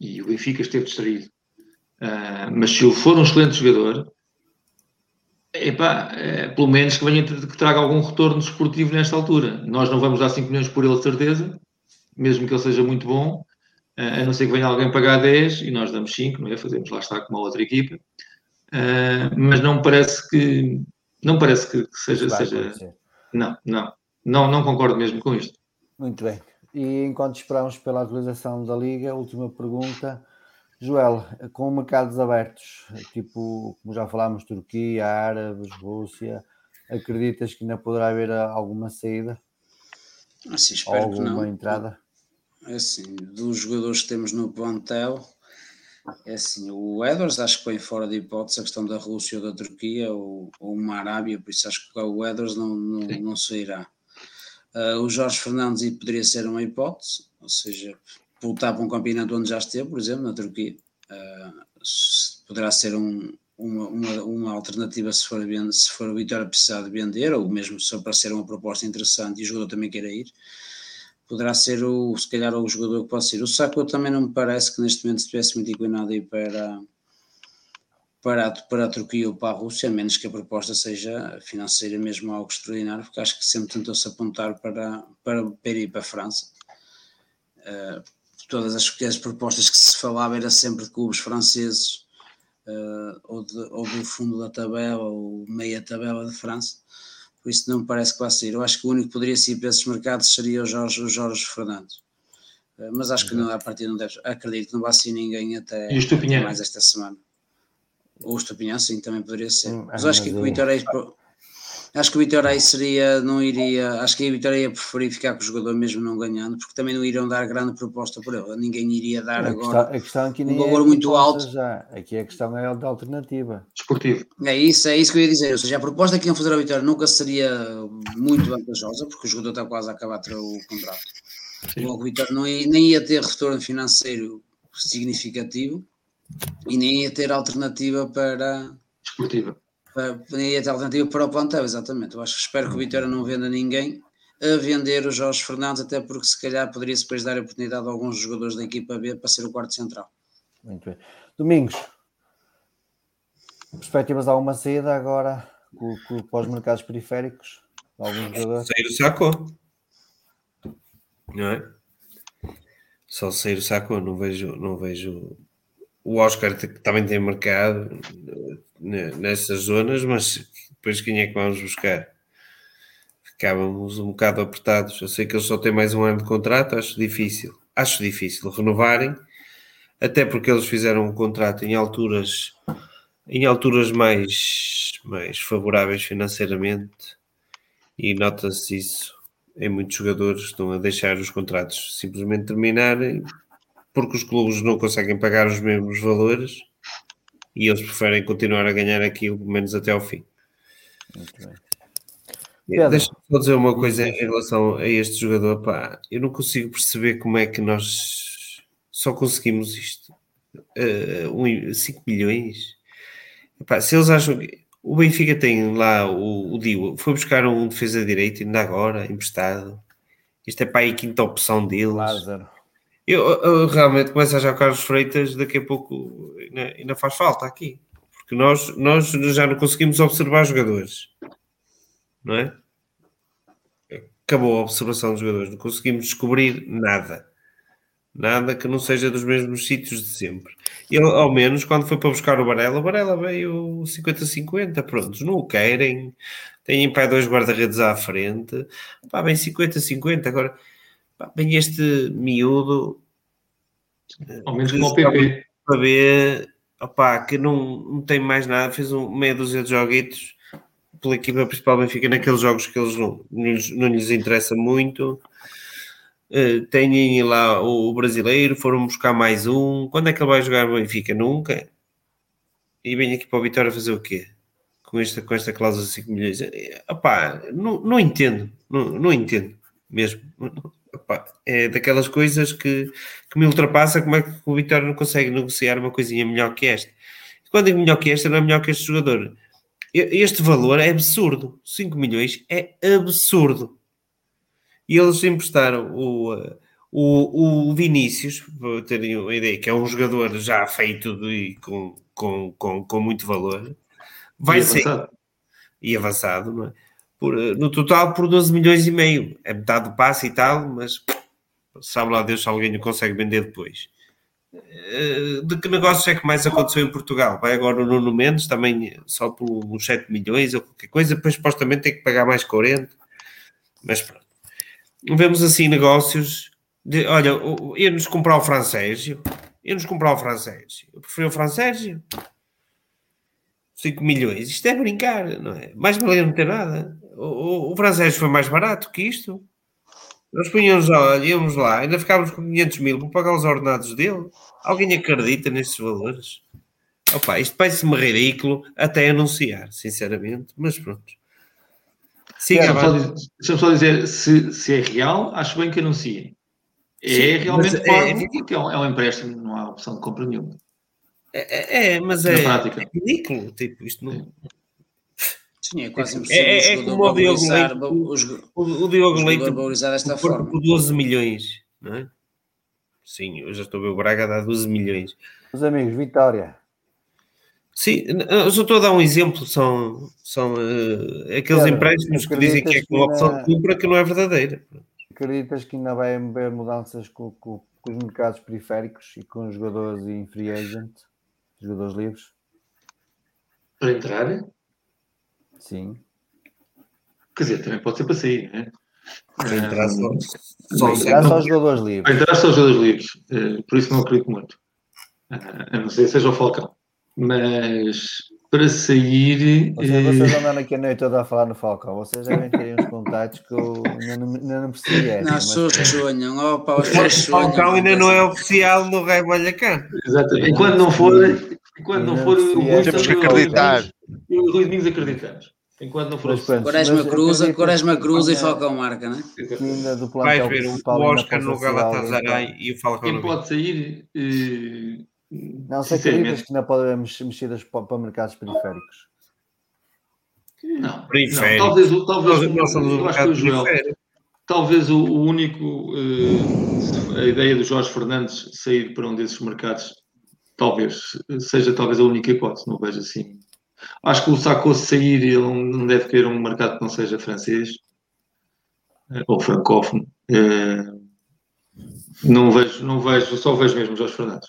e o Benfica esteve distraído, ah, mas se ele for um excelente jogador, epá, eh, pelo menos que venha que traga algum retorno desportivo nesta altura. Nós não vamos dar 5 milhões por ele, certeza, mesmo que ele seja muito bom, ah, a não ser que venha alguém pagar 10 e nós damos 5, não é? Fazemos lá estar com uma outra equipa. Ah, mas não me parece que não parece que seja, seja não, não, não, não concordo mesmo com isto. Muito bem. E enquanto esperamos pela atualização da Liga, última pergunta. Joel, com mercados abertos, tipo, como já falámos, Turquia, Árabes, Rússia, acreditas que ainda poderá haver alguma saída Assim, ou espero que alguma não. entrada? Assim, dos jogadores que temos no plantel, É assim, o Edwards acho que põe fora de hipótese a questão da Rússia ou da Turquia ou, ou uma Arábia, por isso acho que o Edwards não, não, não sairá. Uh, o Jorge Fernandes poderia ser uma hipótese, ou seja, voltar para um campeonato onde já esteve, por exemplo, na Turquia. Uh, poderá ser um, uma, uma, uma, alternativa se for, se for o Vitória precisar de vender, ou mesmo se aparecer uma proposta interessante e o jogador também queira ir, poderá ser o, se calhar o jogador que pode ser. O Saco também não me parece que neste momento estivesse muito inclinado a ir para, para, para a Turquia ou para a Rússia, a menos que a proposta seja financeira mesmo algo extraordinário, porque acho que sempre tentou-se apontar para, para, para ir para a França. Uh, todas as, as propostas que se falava era sempre de clubes franceses uh, ou, de, ou, do fundo da tabela ou meia tabela de França, por isso não me parece que vá sair. Eu acho que o único que poderia sair para esses mercados seria o Jorge, o Jorge Fernandes. Uh, mas acho que não, a partir não deve, acredito que não vai sair ninguém até, até mais esta semana. Ou o Estupinhão, sim, também poderia ser. Mas acho que o Vitória Acho que o Vitória aí seria, não iria, acho que a Vitória ia preferir ficar com o jogador mesmo não ganhando, porque também não iriam dar grande proposta por ele. Ninguém iria dar a agora questão, a questão aqui um valor é muito alto. Já. Aqui a questão é da alternativa. Desportivo. É isso, é isso que eu ia dizer. Ou seja, a proposta que iam fazer a Vitória nunca seria muito vantajosa, porque o jogador está quase a acabar o contrato. Sim. Logo, o Vitória não ia, nem ia ter retorno financeiro significativo e nem ia ter alternativa para. Desportiva poderia ter alternativa para o plantel, exatamente. Eu acho que espero que o Vitória não venda ninguém a vender o Jorge Fernandes, até porque se calhar poderia depois dar a oportunidade a alguns jogadores da equipa B para ser o quarto central. Muito bem. Domingos, perspectivas de alguma saída agora com, com, para os mercados periféricos? Alguns jogadores? Sair o saco, não é? Só sair o saco, não vejo, não vejo. O Oscar também tem mercado, nessas zonas, mas depois quem é que vamos buscar? Ficávamos um bocado apertados. Eu sei que eles só têm mais um ano de contrato, acho difícil. Acho difícil renovarem, até porque eles fizeram um contrato em alturas em alturas mais, mais favoráveis financeiramente e nota-se isso em muitos jogadores estão a deixar os contratos simplesmente terminarem porque os clubes não conseguem pagar os mesmos valores e eles preferem continuar a ganhar aquilo, pelo menos até ao fim. Deixa-me só dizer uma coisa em relação a este jogador. Pá, eu não consigo perceber como é que nós só conseguimos isto. Uh, 5 milhões. Pá, se eles acham que. O Benfica tem lá o, o Dio, foi buscar um defesa de direito ainda agora, emprestado. Isto é para a quinta opção deles. Lázaro. Eu, eu, realmente começo a achar que Carlos Freitas daqui a pouco ainda, ainda, faz falta aqui. Porque nós, nós já não conseguimos observar jogadores. Não é? Acabou a observação dos jogadores. Não conseguimos descobrir nada. Nada que não seja dos mesmos sítios de sempre. Ele, ao menos, quando foi para buscar o Varela, o Varela veio 50-50. Prontos, não o querem. Têm para dois guarda-redes à frente. Pá, bem 50-50. Agora bem este miúdo. Ao menos como o PP. Para ver, opá, que não, não tem mais nada, fez um meia dúzia de joguitos pela equipa principal Benfica naqueles jogos que eles não, não, lhes, não lhes interessa muito. Uh, têm lá o, o, brasileiro, foram buscar mais um. Quando é que ele vai jogar Benfica? Nunca. E vem aqui para o Vitória fazer o quê? Com esta, com esta cláusula de 5 milhões. Opá, não, não entendo. Não, não entendo mesmo opa, é daquelas coisas que, que me ultrapassa como é que o Vitória não consegue negociar uma coisinha melhor que esta. Quando digo melhor que esta, não é melhor que este jogador. Este valor é absurdo. 5 milhões é absurdo. E eles emprestaram o, o, o Vinícius, para terem uma ideia, que é um jogador já feito e com, com, com, com muito valor. Vai e ser. Avançado. E avançado, não é? Por, eh, no total por 12 milhões e meio. É metade do passe e tal, mas sabe lá Deus se alguém o consegue vender depois. Eh, de que negócio é que mais aconteceu em Portugal? Vai agora o Nuno Mendes, também só por uns 7 milhões ou qualquer coisa, depois supostamente tem que pagar mais 40. Mas pronto. Vemos assim negócios. De, olha, ia-nos comprar o Francésio. Ia-nos comprar o Francésio. Eu prefiro o Francésio. 5 milhões. Isto é brincar, não é? Mais valia não ter nada. O, o, o francês foi mais barato que isto. Nós punhamos, íamos lá, ainda ficávamos com 500 mil para pagar os ordenados dele. Alguém acredita nestes valores? Opa, isto parece-me ridículo até anunciar, sinceramente, mas pronto. Siga Deixa-me só dizer, se, se é real, acho bem que anunciem. É Sim, realmente é, é, porque é um, é um empréstimo, não há opção de compra nenhuma. É, é, mas é, é, ridículo, tipo, isto não... Sim, é quase impossível é, é, é como o Diogo Leite, o, o, Diogo Leite valorizar desta forma. Por 12 milhões, não é? Sim, eu já estou a ver o Braga a dar 12 milhões. Os amigos, Vitória. Sim, eu só estou a dar um exemplo, são, são uh, aqueles claro, empréstimos que dizem que é com opção de compra que não é verdadeira. Acreditas que ainda vai haver mudanças com, com, com, os mercados periféricos e com os jogadores em free agent, jogadores livres? Para entrar? Sim. Quer dizer, também pode ser para sair, né? Para entrar só, só, entrar só os jogadores livres. Para entrar só os jogadores livres. Por isso não acredito muito. Uh, a não ser seja o Falcão. Mas para sair. Vocês, vocês eh, andam aqui a noite toda a falar no Falcão. Vocês devem ter uns contatos que eu ainda não, ainda não percebi. Essa, não, mas... sonham. Opa, os o Falcão ainda não é oficial no Rei Vallecano. Exatamente. Enquanto não for. Enquanto não for. Temos que acreditar. O Rui Domingos acreditamos. Enquanto não for o Quaresma cruza, Quaresma cruza e Falcão marca, não é? do Vai ver o Oscar no Galatasaray e o Falcão. Quem pode sair. Eh, não, se acreditas que não pode haver mexidas para mercados periféricos? Não, não talvez, talvez nós somos um mercado Joel, talvez o, o único uh, a ideia do Jorge Fernandes sair para um desses mercados talvez seja talvez a única hipótese, não vejo assim Acho que o Sacco sair, ele não deve querer um mercado que não seja francês eh, ou francófono. Eh, não vejo, não vejo, só vejo mesmo Jorge Fernandes.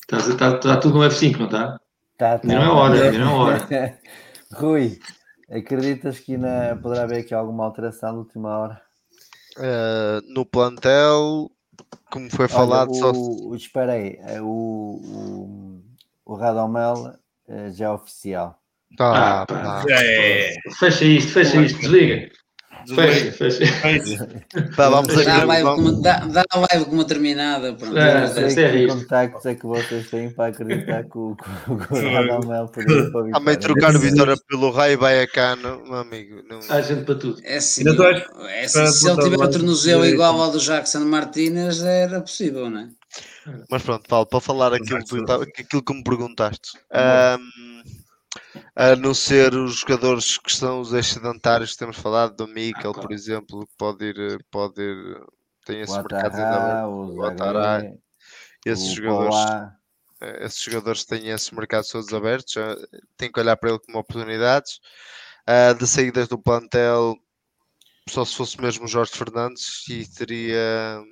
Está, está, está tudo no F5, não está? Está, está. Não é hora, não é hora. Rui, acreditas que ainda poderá haver aqui alguma alteração na última hora? Uh, no plantel, como foi falado, Olha, o, só... espera aí, é o, o, o Radomel eh, já é oficial. Ah, pá. É. Fecha isto, fecha isto, desliga. Fecha, fecha. Pá, vamos dá, a live como, dá, dá a live como terminada. Pronto. É, sei que contactos é que vocês têm para acreditar que o, Radamel poderia para a Também trocar o Vitória pelo Rai Baiacano, meu amigo. Não... Há gente para tudo. É assim, é assim se ele tiver o tornozelo igual ao do Jackson Martínez, era possível, não é? Mas pronto, Paulo, para falar aquilo, aquilo que me perguntaste. Um, a não ser os jogadores que são os excedentários que temos falado, do Mikel, ah, por exemplo, pode ir, pode ir, tem esses mercados ainda o Guatará, esses jogadores, eh, esses jogadores têm esses mercados todos abertos, tem que olhar para ele como oportunidades. Uh, de saídas do plantel, só se fosse mesmo Jorge Fernandes, e teria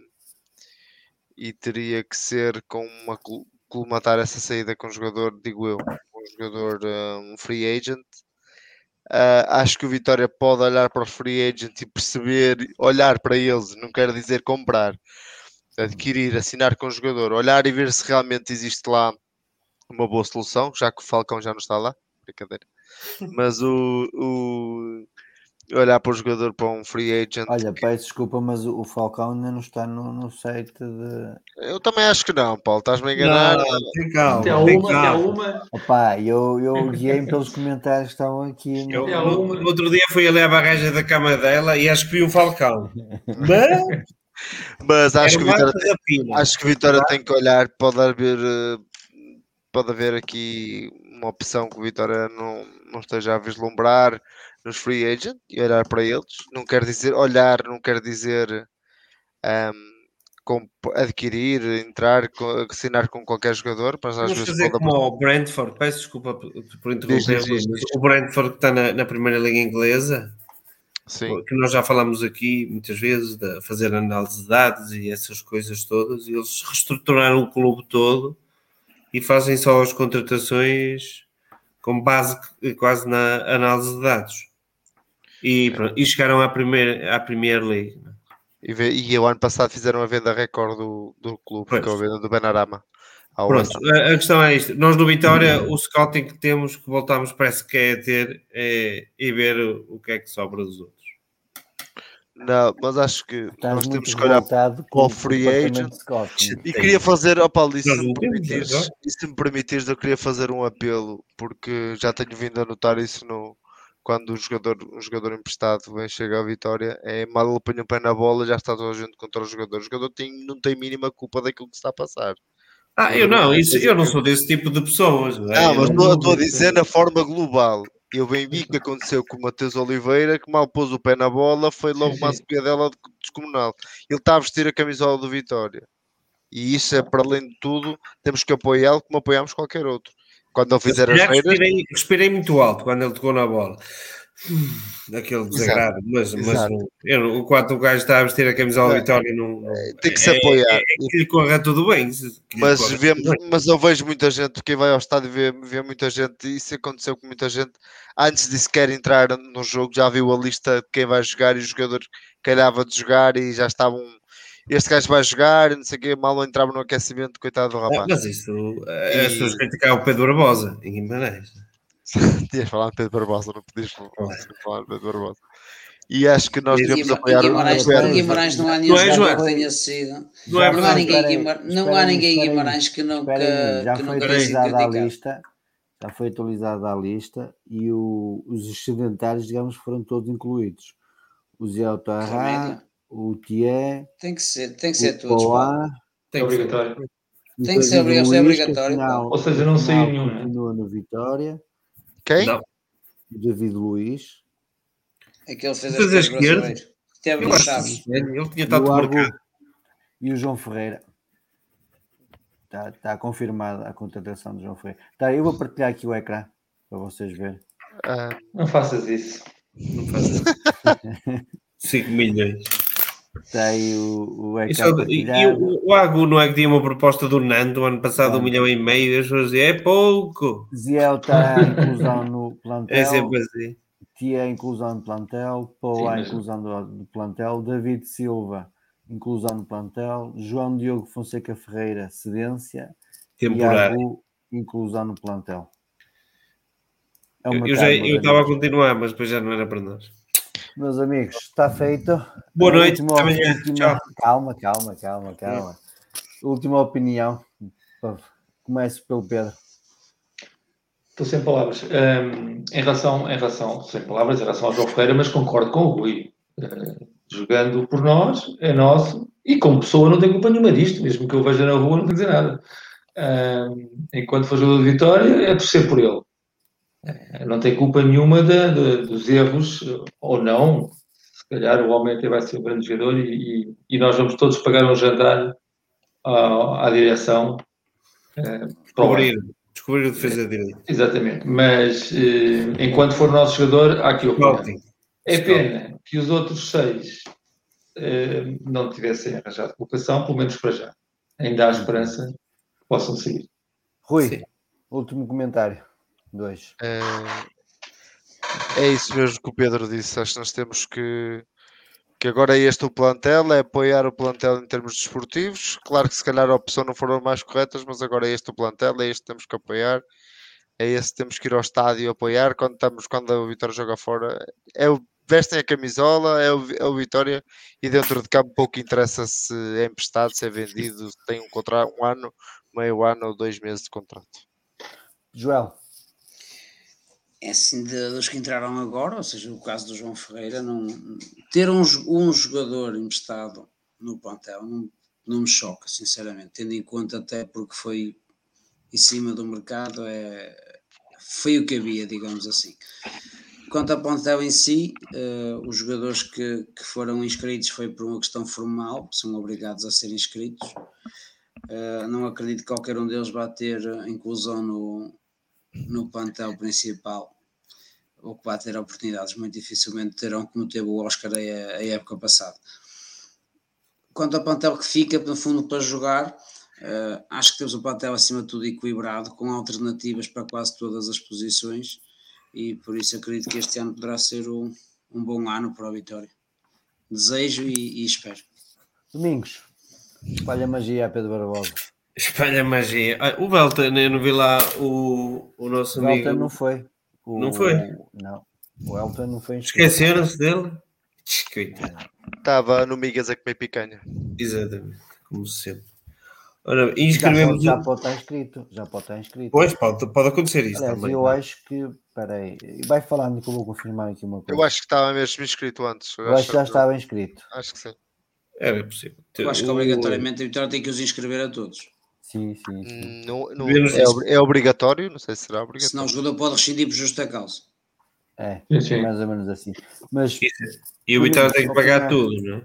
e teria que ser com uma colmatar essa saída com um jogador, digo eu, um jogador, eh, um free agent. Uh, acho que o Vitória pode olhar para o free agent e perceber, olhar para eles, não quero dizer comprar, adquirir, assinar com o jogador, olhar e ver se realmente existe lá uma boa solução, já que o Falcão já não está lá, brincadeira. Mas o, o olhar para o jogador para um free agent. Olha, peço desculpa, mas o Falcão ainda não está no, no site de. Eu também acho que não, Paulo, estás-me a enganar. Não, tem calma. Tem uma, tem uma. Opa, eu, eu guiei-me pelos comentários que estavam aqui. No... Eu, no, outro dia fui ali à barragem da cama dela e acho que vi um Falcão. Mas. Mas acho que, Vitória, tem, acho que Vitória tem que olhar, pode haver, eh, pode haver aqui uma opção que o Vitória não, não esteja a vislumbrar nos free agent e olhar para eles. Não quer dizer olhar, não quer dizer um, adquirir, entrar, assinar com qualquer jogador, mas às Vamos fazer como o Brentford, peço desculpa por interromper, o Brentford que está na, na, primeira liga inglesa, Sim. que nós já falamos aqui muitas vezes, de fazer análise de dados e essas coisas todas, e eles reestruturaram o clube todo e fazem só as contratações com base quase na análise de dados. E, pronto, e chegaram à primeira, à Premier League. E, e o ano passado fizeram a venda recorde do, do clube, que é a venda do Benarama. Pronto, a, a, questão é isto. Nós no Vitória, o scouting que temos, que voltamos, parece que é ter é, e ver o, o que é que sobra dos outros. Não, mas acho que Estás nós temos que olhar para o free agent e queria fazer, ó Paulo, e se, me permitires, e se me permitires, eu queria fazer um apelo, porque já tenho vindo a notar isso no, quando um jogador, um jogador emprestado vem chegar à vitória, é mal ele põe o pé na bola, já está toda a gente contra o jogador. O jogador tem, não tem mínima culpa daquilo que está a passar. Ah, eu não, isso, eu não sou desse tipo de pessoas. Não, é? mas estou a dizer na forma global. Eu bem vi que aconteceu com o Matheus Oliveira, que mal pôs o pé na bola, foi logo uma dela descomunal. Ele está a vestir a camisola do Vitória. E isso é, para além de tudo, temos que apoiá-lo como apoiamos qualquer outro. Quando ele fizer as respirei, respirei muito alto quando ele tocou na bola. Daquele desagrado, mas, mas eu, enquanto o gajo está a vestir a camisola de Vitória, não, tem que se apoiar. É, é, é que lhe corra tudo bem. Mas, vemos, bem. mas eu vejo muita gente, quem vai ao estádio vê, vê muita gente, e isso aconteceu com muita gente. Antes de sequer entrar no jogo, já viu a lista de quem vai jogar e os jogadores calhava de jogar e já estavam este gajo vai jogar, não sei o quê, mal entrava no aquecimento, coitado do ah, rapaz. mas isso, eh, e... as pessoas criticaram o Pedro Barbosa em Guimarães. Tinhas falado de Pedro Barbosa, não podias falar de Pedro Barbosa. E acho que nós devemos apoiar Guimarães, o Guimarães não há nenhum não é, jogador que tenha sido. Não, é não há ninguém, Guimarães, não há ninguém em Guimarães que não que, já que foi atualizada a lista. Já foi atualizada a lista e o, os excedentários, digamos, foram todos incluídos. O Zé Otarra, o Thier. Tem que ser, tem que ser todos. Tem que ser obrigatório. Tem que ser obrigatório. Ou seja, não saiu nenhum. Né? Continua no Vitória. Quem? Não. David Luiz. É que ele fez a esquerda. Teve no Chaves. Ele tinha estado marcado. E o João Ferreira. Está, está confirmada a contratação do João Ferreira. Tá, eu vou partilhar aqui o ecrã para vocês verem. Ah, não faças isso. Não faças isso. 5 milhões. Aí o, o Isso, e, e o, o Agu não é que tinha uma proposta do Nando ano passado, um milhão e meio, e as pessoas diziam, é pouco. Ziel está a inclusão no plantel. É sempre assim. Tia inclusão no plantel, Paul a inclusão do, do, plantel, David Silva, inclusão no plantel, João Diogo Fonseca Ferreira, cedência, Temporário. e Agu, inclusão no plantel. É eu estava a continuar, mas depois já não era para nós. Meus amigos, está feito. Boa noite. Última, última... Calma, calma, calma, calma. Última opinião. Começo pelo Pedro. Estou sem palavras. Um, em, relação, em relação, sem palavras, em relação ao João Ferreira, mas concordo com o Rui. Uh, jogando por nós, é nosso, e como pessoa não tenho culpa nenhuma disto, mesmo que eu veja na rua, não tenho dizer nada. Um, enquanto for jogador de vitória, é torcer por ele. Não tem culpa nenhuma de, de, dos erros, ou não. Se calhar o homem até vai ser um grande jogador e, e, e nós vamos todos pagar um jantar à, à direção. É, descobrir, descobrir o defesa de direito. Exatamente. Mas eh, enquanto for nosso jogador, há que o É pena que os outros seis eh, não tivessem arranjado colocação, pelo menos para já. Ainda há esperança que possam seguir. Rui, Sim. último comentário. Dois. É, é isso mesmo que o Pedro disse. Acho que nós temos que. Que agora é este o plantel, é apoiar o plantel em termos desportivos. Claro que se calhar a opção não foram mais corretas, mas agora é este o plantel, é este que temos que apoiar. É esse que temos que ir ao estádio apoiar quando, estamos, quando a Vitória joga fora. É o, vestem a camisola, é o, é o Vitória e dentro de campo pouco interessa se é emprestado, se é vendido, se tem um contrato, um ano, meio ano ou dois meses de contrato. Joel é assim, de, dos que entraram agora, ou seja, o caso do João Ferreira, não, ter um, um jogador emprestado no plantel não, não me choca, sinceramente, tendo em conta até porque foi em cima do mercado, é, foi o que havia, digamos assim. Quanto ao plantel em si, uh, os jogadores que, que foram inscritos foi por uma questão formal, são obrigados a ser inscritos. Uh, não acredito que qualquer um deles vá ter inclusão no, no plantel principal ou que vai ter oportunidades, muito dificilmente terão como teve o Oscar a, a época passada. Quanto ao plantel que fica, no fundo, para jogar, uh, acho que temos um plantel acima de tudo equilibrado, com alternativas para quase todas as posições, e por isso acredito que este ano poderá ser um, um bom ano para a Vitória. Desejo e, e espero. Domingos, espalha magia a Pedro Barbosa. Espalha magia. Ah, o Belton, eu não vi lá o, o nosso O amigo. Elton não foi. O- Não foi? Não. O Elton não foi inscrito. Esqueceram-se dele? Tch, Coitado. Estava no Migas a comer picanha. Exatamente, como sempre. Ora, Já inscrevemos. pode, já pode estar inscrito. Já pode estar inscrito. Pois, pode, pode acontecer isso Aliás, também. eu acho que. Peraí, vai falando que eu vou confirmar aqui uma coisa. Eu acho que estava mesmo inscrito antes. Eu acho que já estava inscrito. Acho que sim. Era possível. Eu acho que obrigatoriamente a Vitória tem que os inscrever a todos. Sim, sim, sim. Hum, não- Devemos- é, é obrigatório? Não sei se será Senão obrigatório. o jogador pode rescindir por justa causa. É, Sim, sim. mais ou menos assim. Mas E o Vitória tem que pagar Opinião. tudo, não é?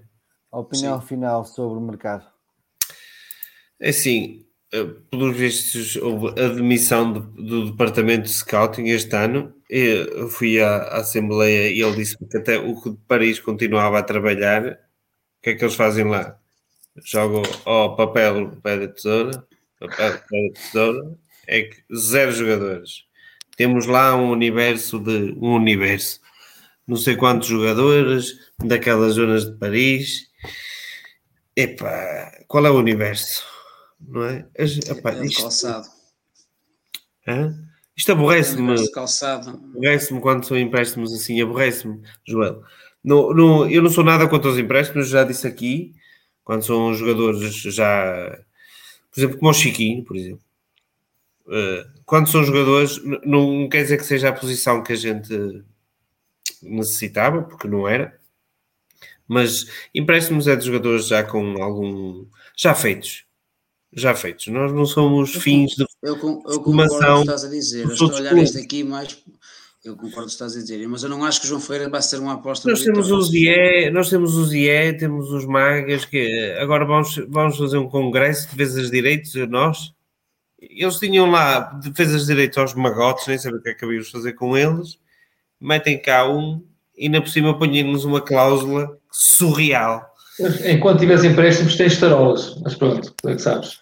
a opinião final sobre o mercado. É assim, eh, pelos vistos, houve a demissão do, do departamento de scouting este ano. Eu fui à, à Assembleia e ele disse que até o que de Paris continuava a trabalhar. O que é que eles fazem lá? Jogam ao papel, pé da tesoura, tesoura, é que zero jogadores. Temos lá um universo de um universo, não sei quantos jogadores daquelas zonas de Paris. Epá, qual é o universo? Não é? As- epá, É isto, calçado. hã? isto aborrece-me. Calçado. Aborrece-me quando são empréstimos assim, aborrece-me, Joel. No, no, eu não sou nada contra os empréstimos, já disse aqui, quando são jogadores já, por exemplo, como o Chiquinho, por exemplo. Eh, quando são jogadores, não quer dizer que seja a posição que a gente necessitava, porque não era, mas empréstimos é de jogadores já com algum. já feitos. Já feitos. Nós não somos fins de Eu, con- eu concordo com o que estás a dizer. Eu estou a olhar este aqui mais. Eu concordo com o que estás a dizer, mas eu não acho que o João Ferreira vai ser uma aposta Nós temos os IE, nós temos os IE, temos os magas, que agora vamos, vamos fazer um congresso de defesas de direitos, nós. Eles tinham lá defesas de direitos aos magotes, nem sabia o que é que havíamos de fazer com eles. Metem cá um e ainda por cima põem-nos uma cláusula surreal. Enquanto tiveres empréstimos, tens tarolas. Mas pronto, tu é que sabes.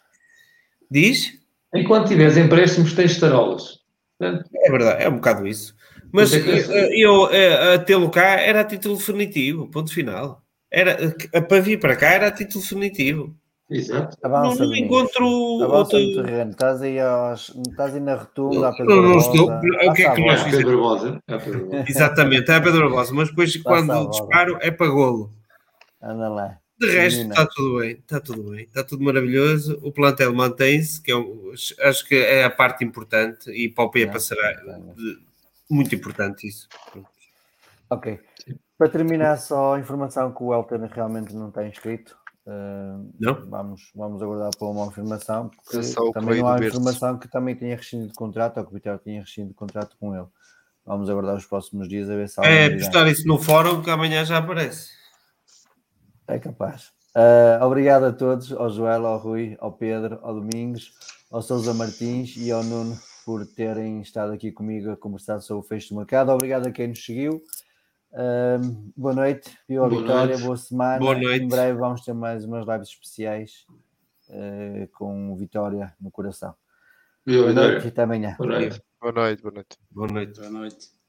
Diz? Enquanto tiveres empréstimos, tens tarolas. É verdade, é um bocado isso. Mas é eu, eu, eh, a tê-lo cá era a título definitivo, ponto final. Era, eh, para vir para cá era a título definitivo. Exato. Avança, não, não encontro Avança outro. no terreno. Estás aí, aos, estás aí na rotunda, à Não, Pedro não Barbosa. estou. O que é Passa que a nós. É Pedro Barbosa. É. Exatamente, é a Pedro Barbosa, mas depois a quando disparo é para golo. Anda lá. De resto, Menina. está tudo bem, está tudo bem, está tudo maravilhoso. O plantel mantém-se, que é acho que é a parte importante, e para o Muito importante isso. Ok. Para terminar, só a informação que o Elton realmente não está inscrito. Uh, Não? Vamos, vamos aguardar para uma confirmação, porque É também não há informação que também tenha rescindido de contrato, ou que o Vitória tenha rescindido de contrato com ele. Vamos aguardar os próximos dias a ver se há alguma É postar isso no fórum que amanhã já aparece. É capaz. Uh, obrigado a todos, ao Joel, ao Rui, ao Pedro, ao Domingos, ao Sousa Martins e ao Nuno por terem estado aqui comigo a conversar sobre o fecho do mercado. Obrigado a quem nos seguiu. Um, boa noite, viva Boa vitória, noite. boa semana. Boa noite. Em breve vamos ter mais umas lives especiais uh, com vitória no coração. Viva Boa noite e até amanhã. Boa noite. Boa noite, boa noite. Boa noite. Boa noite.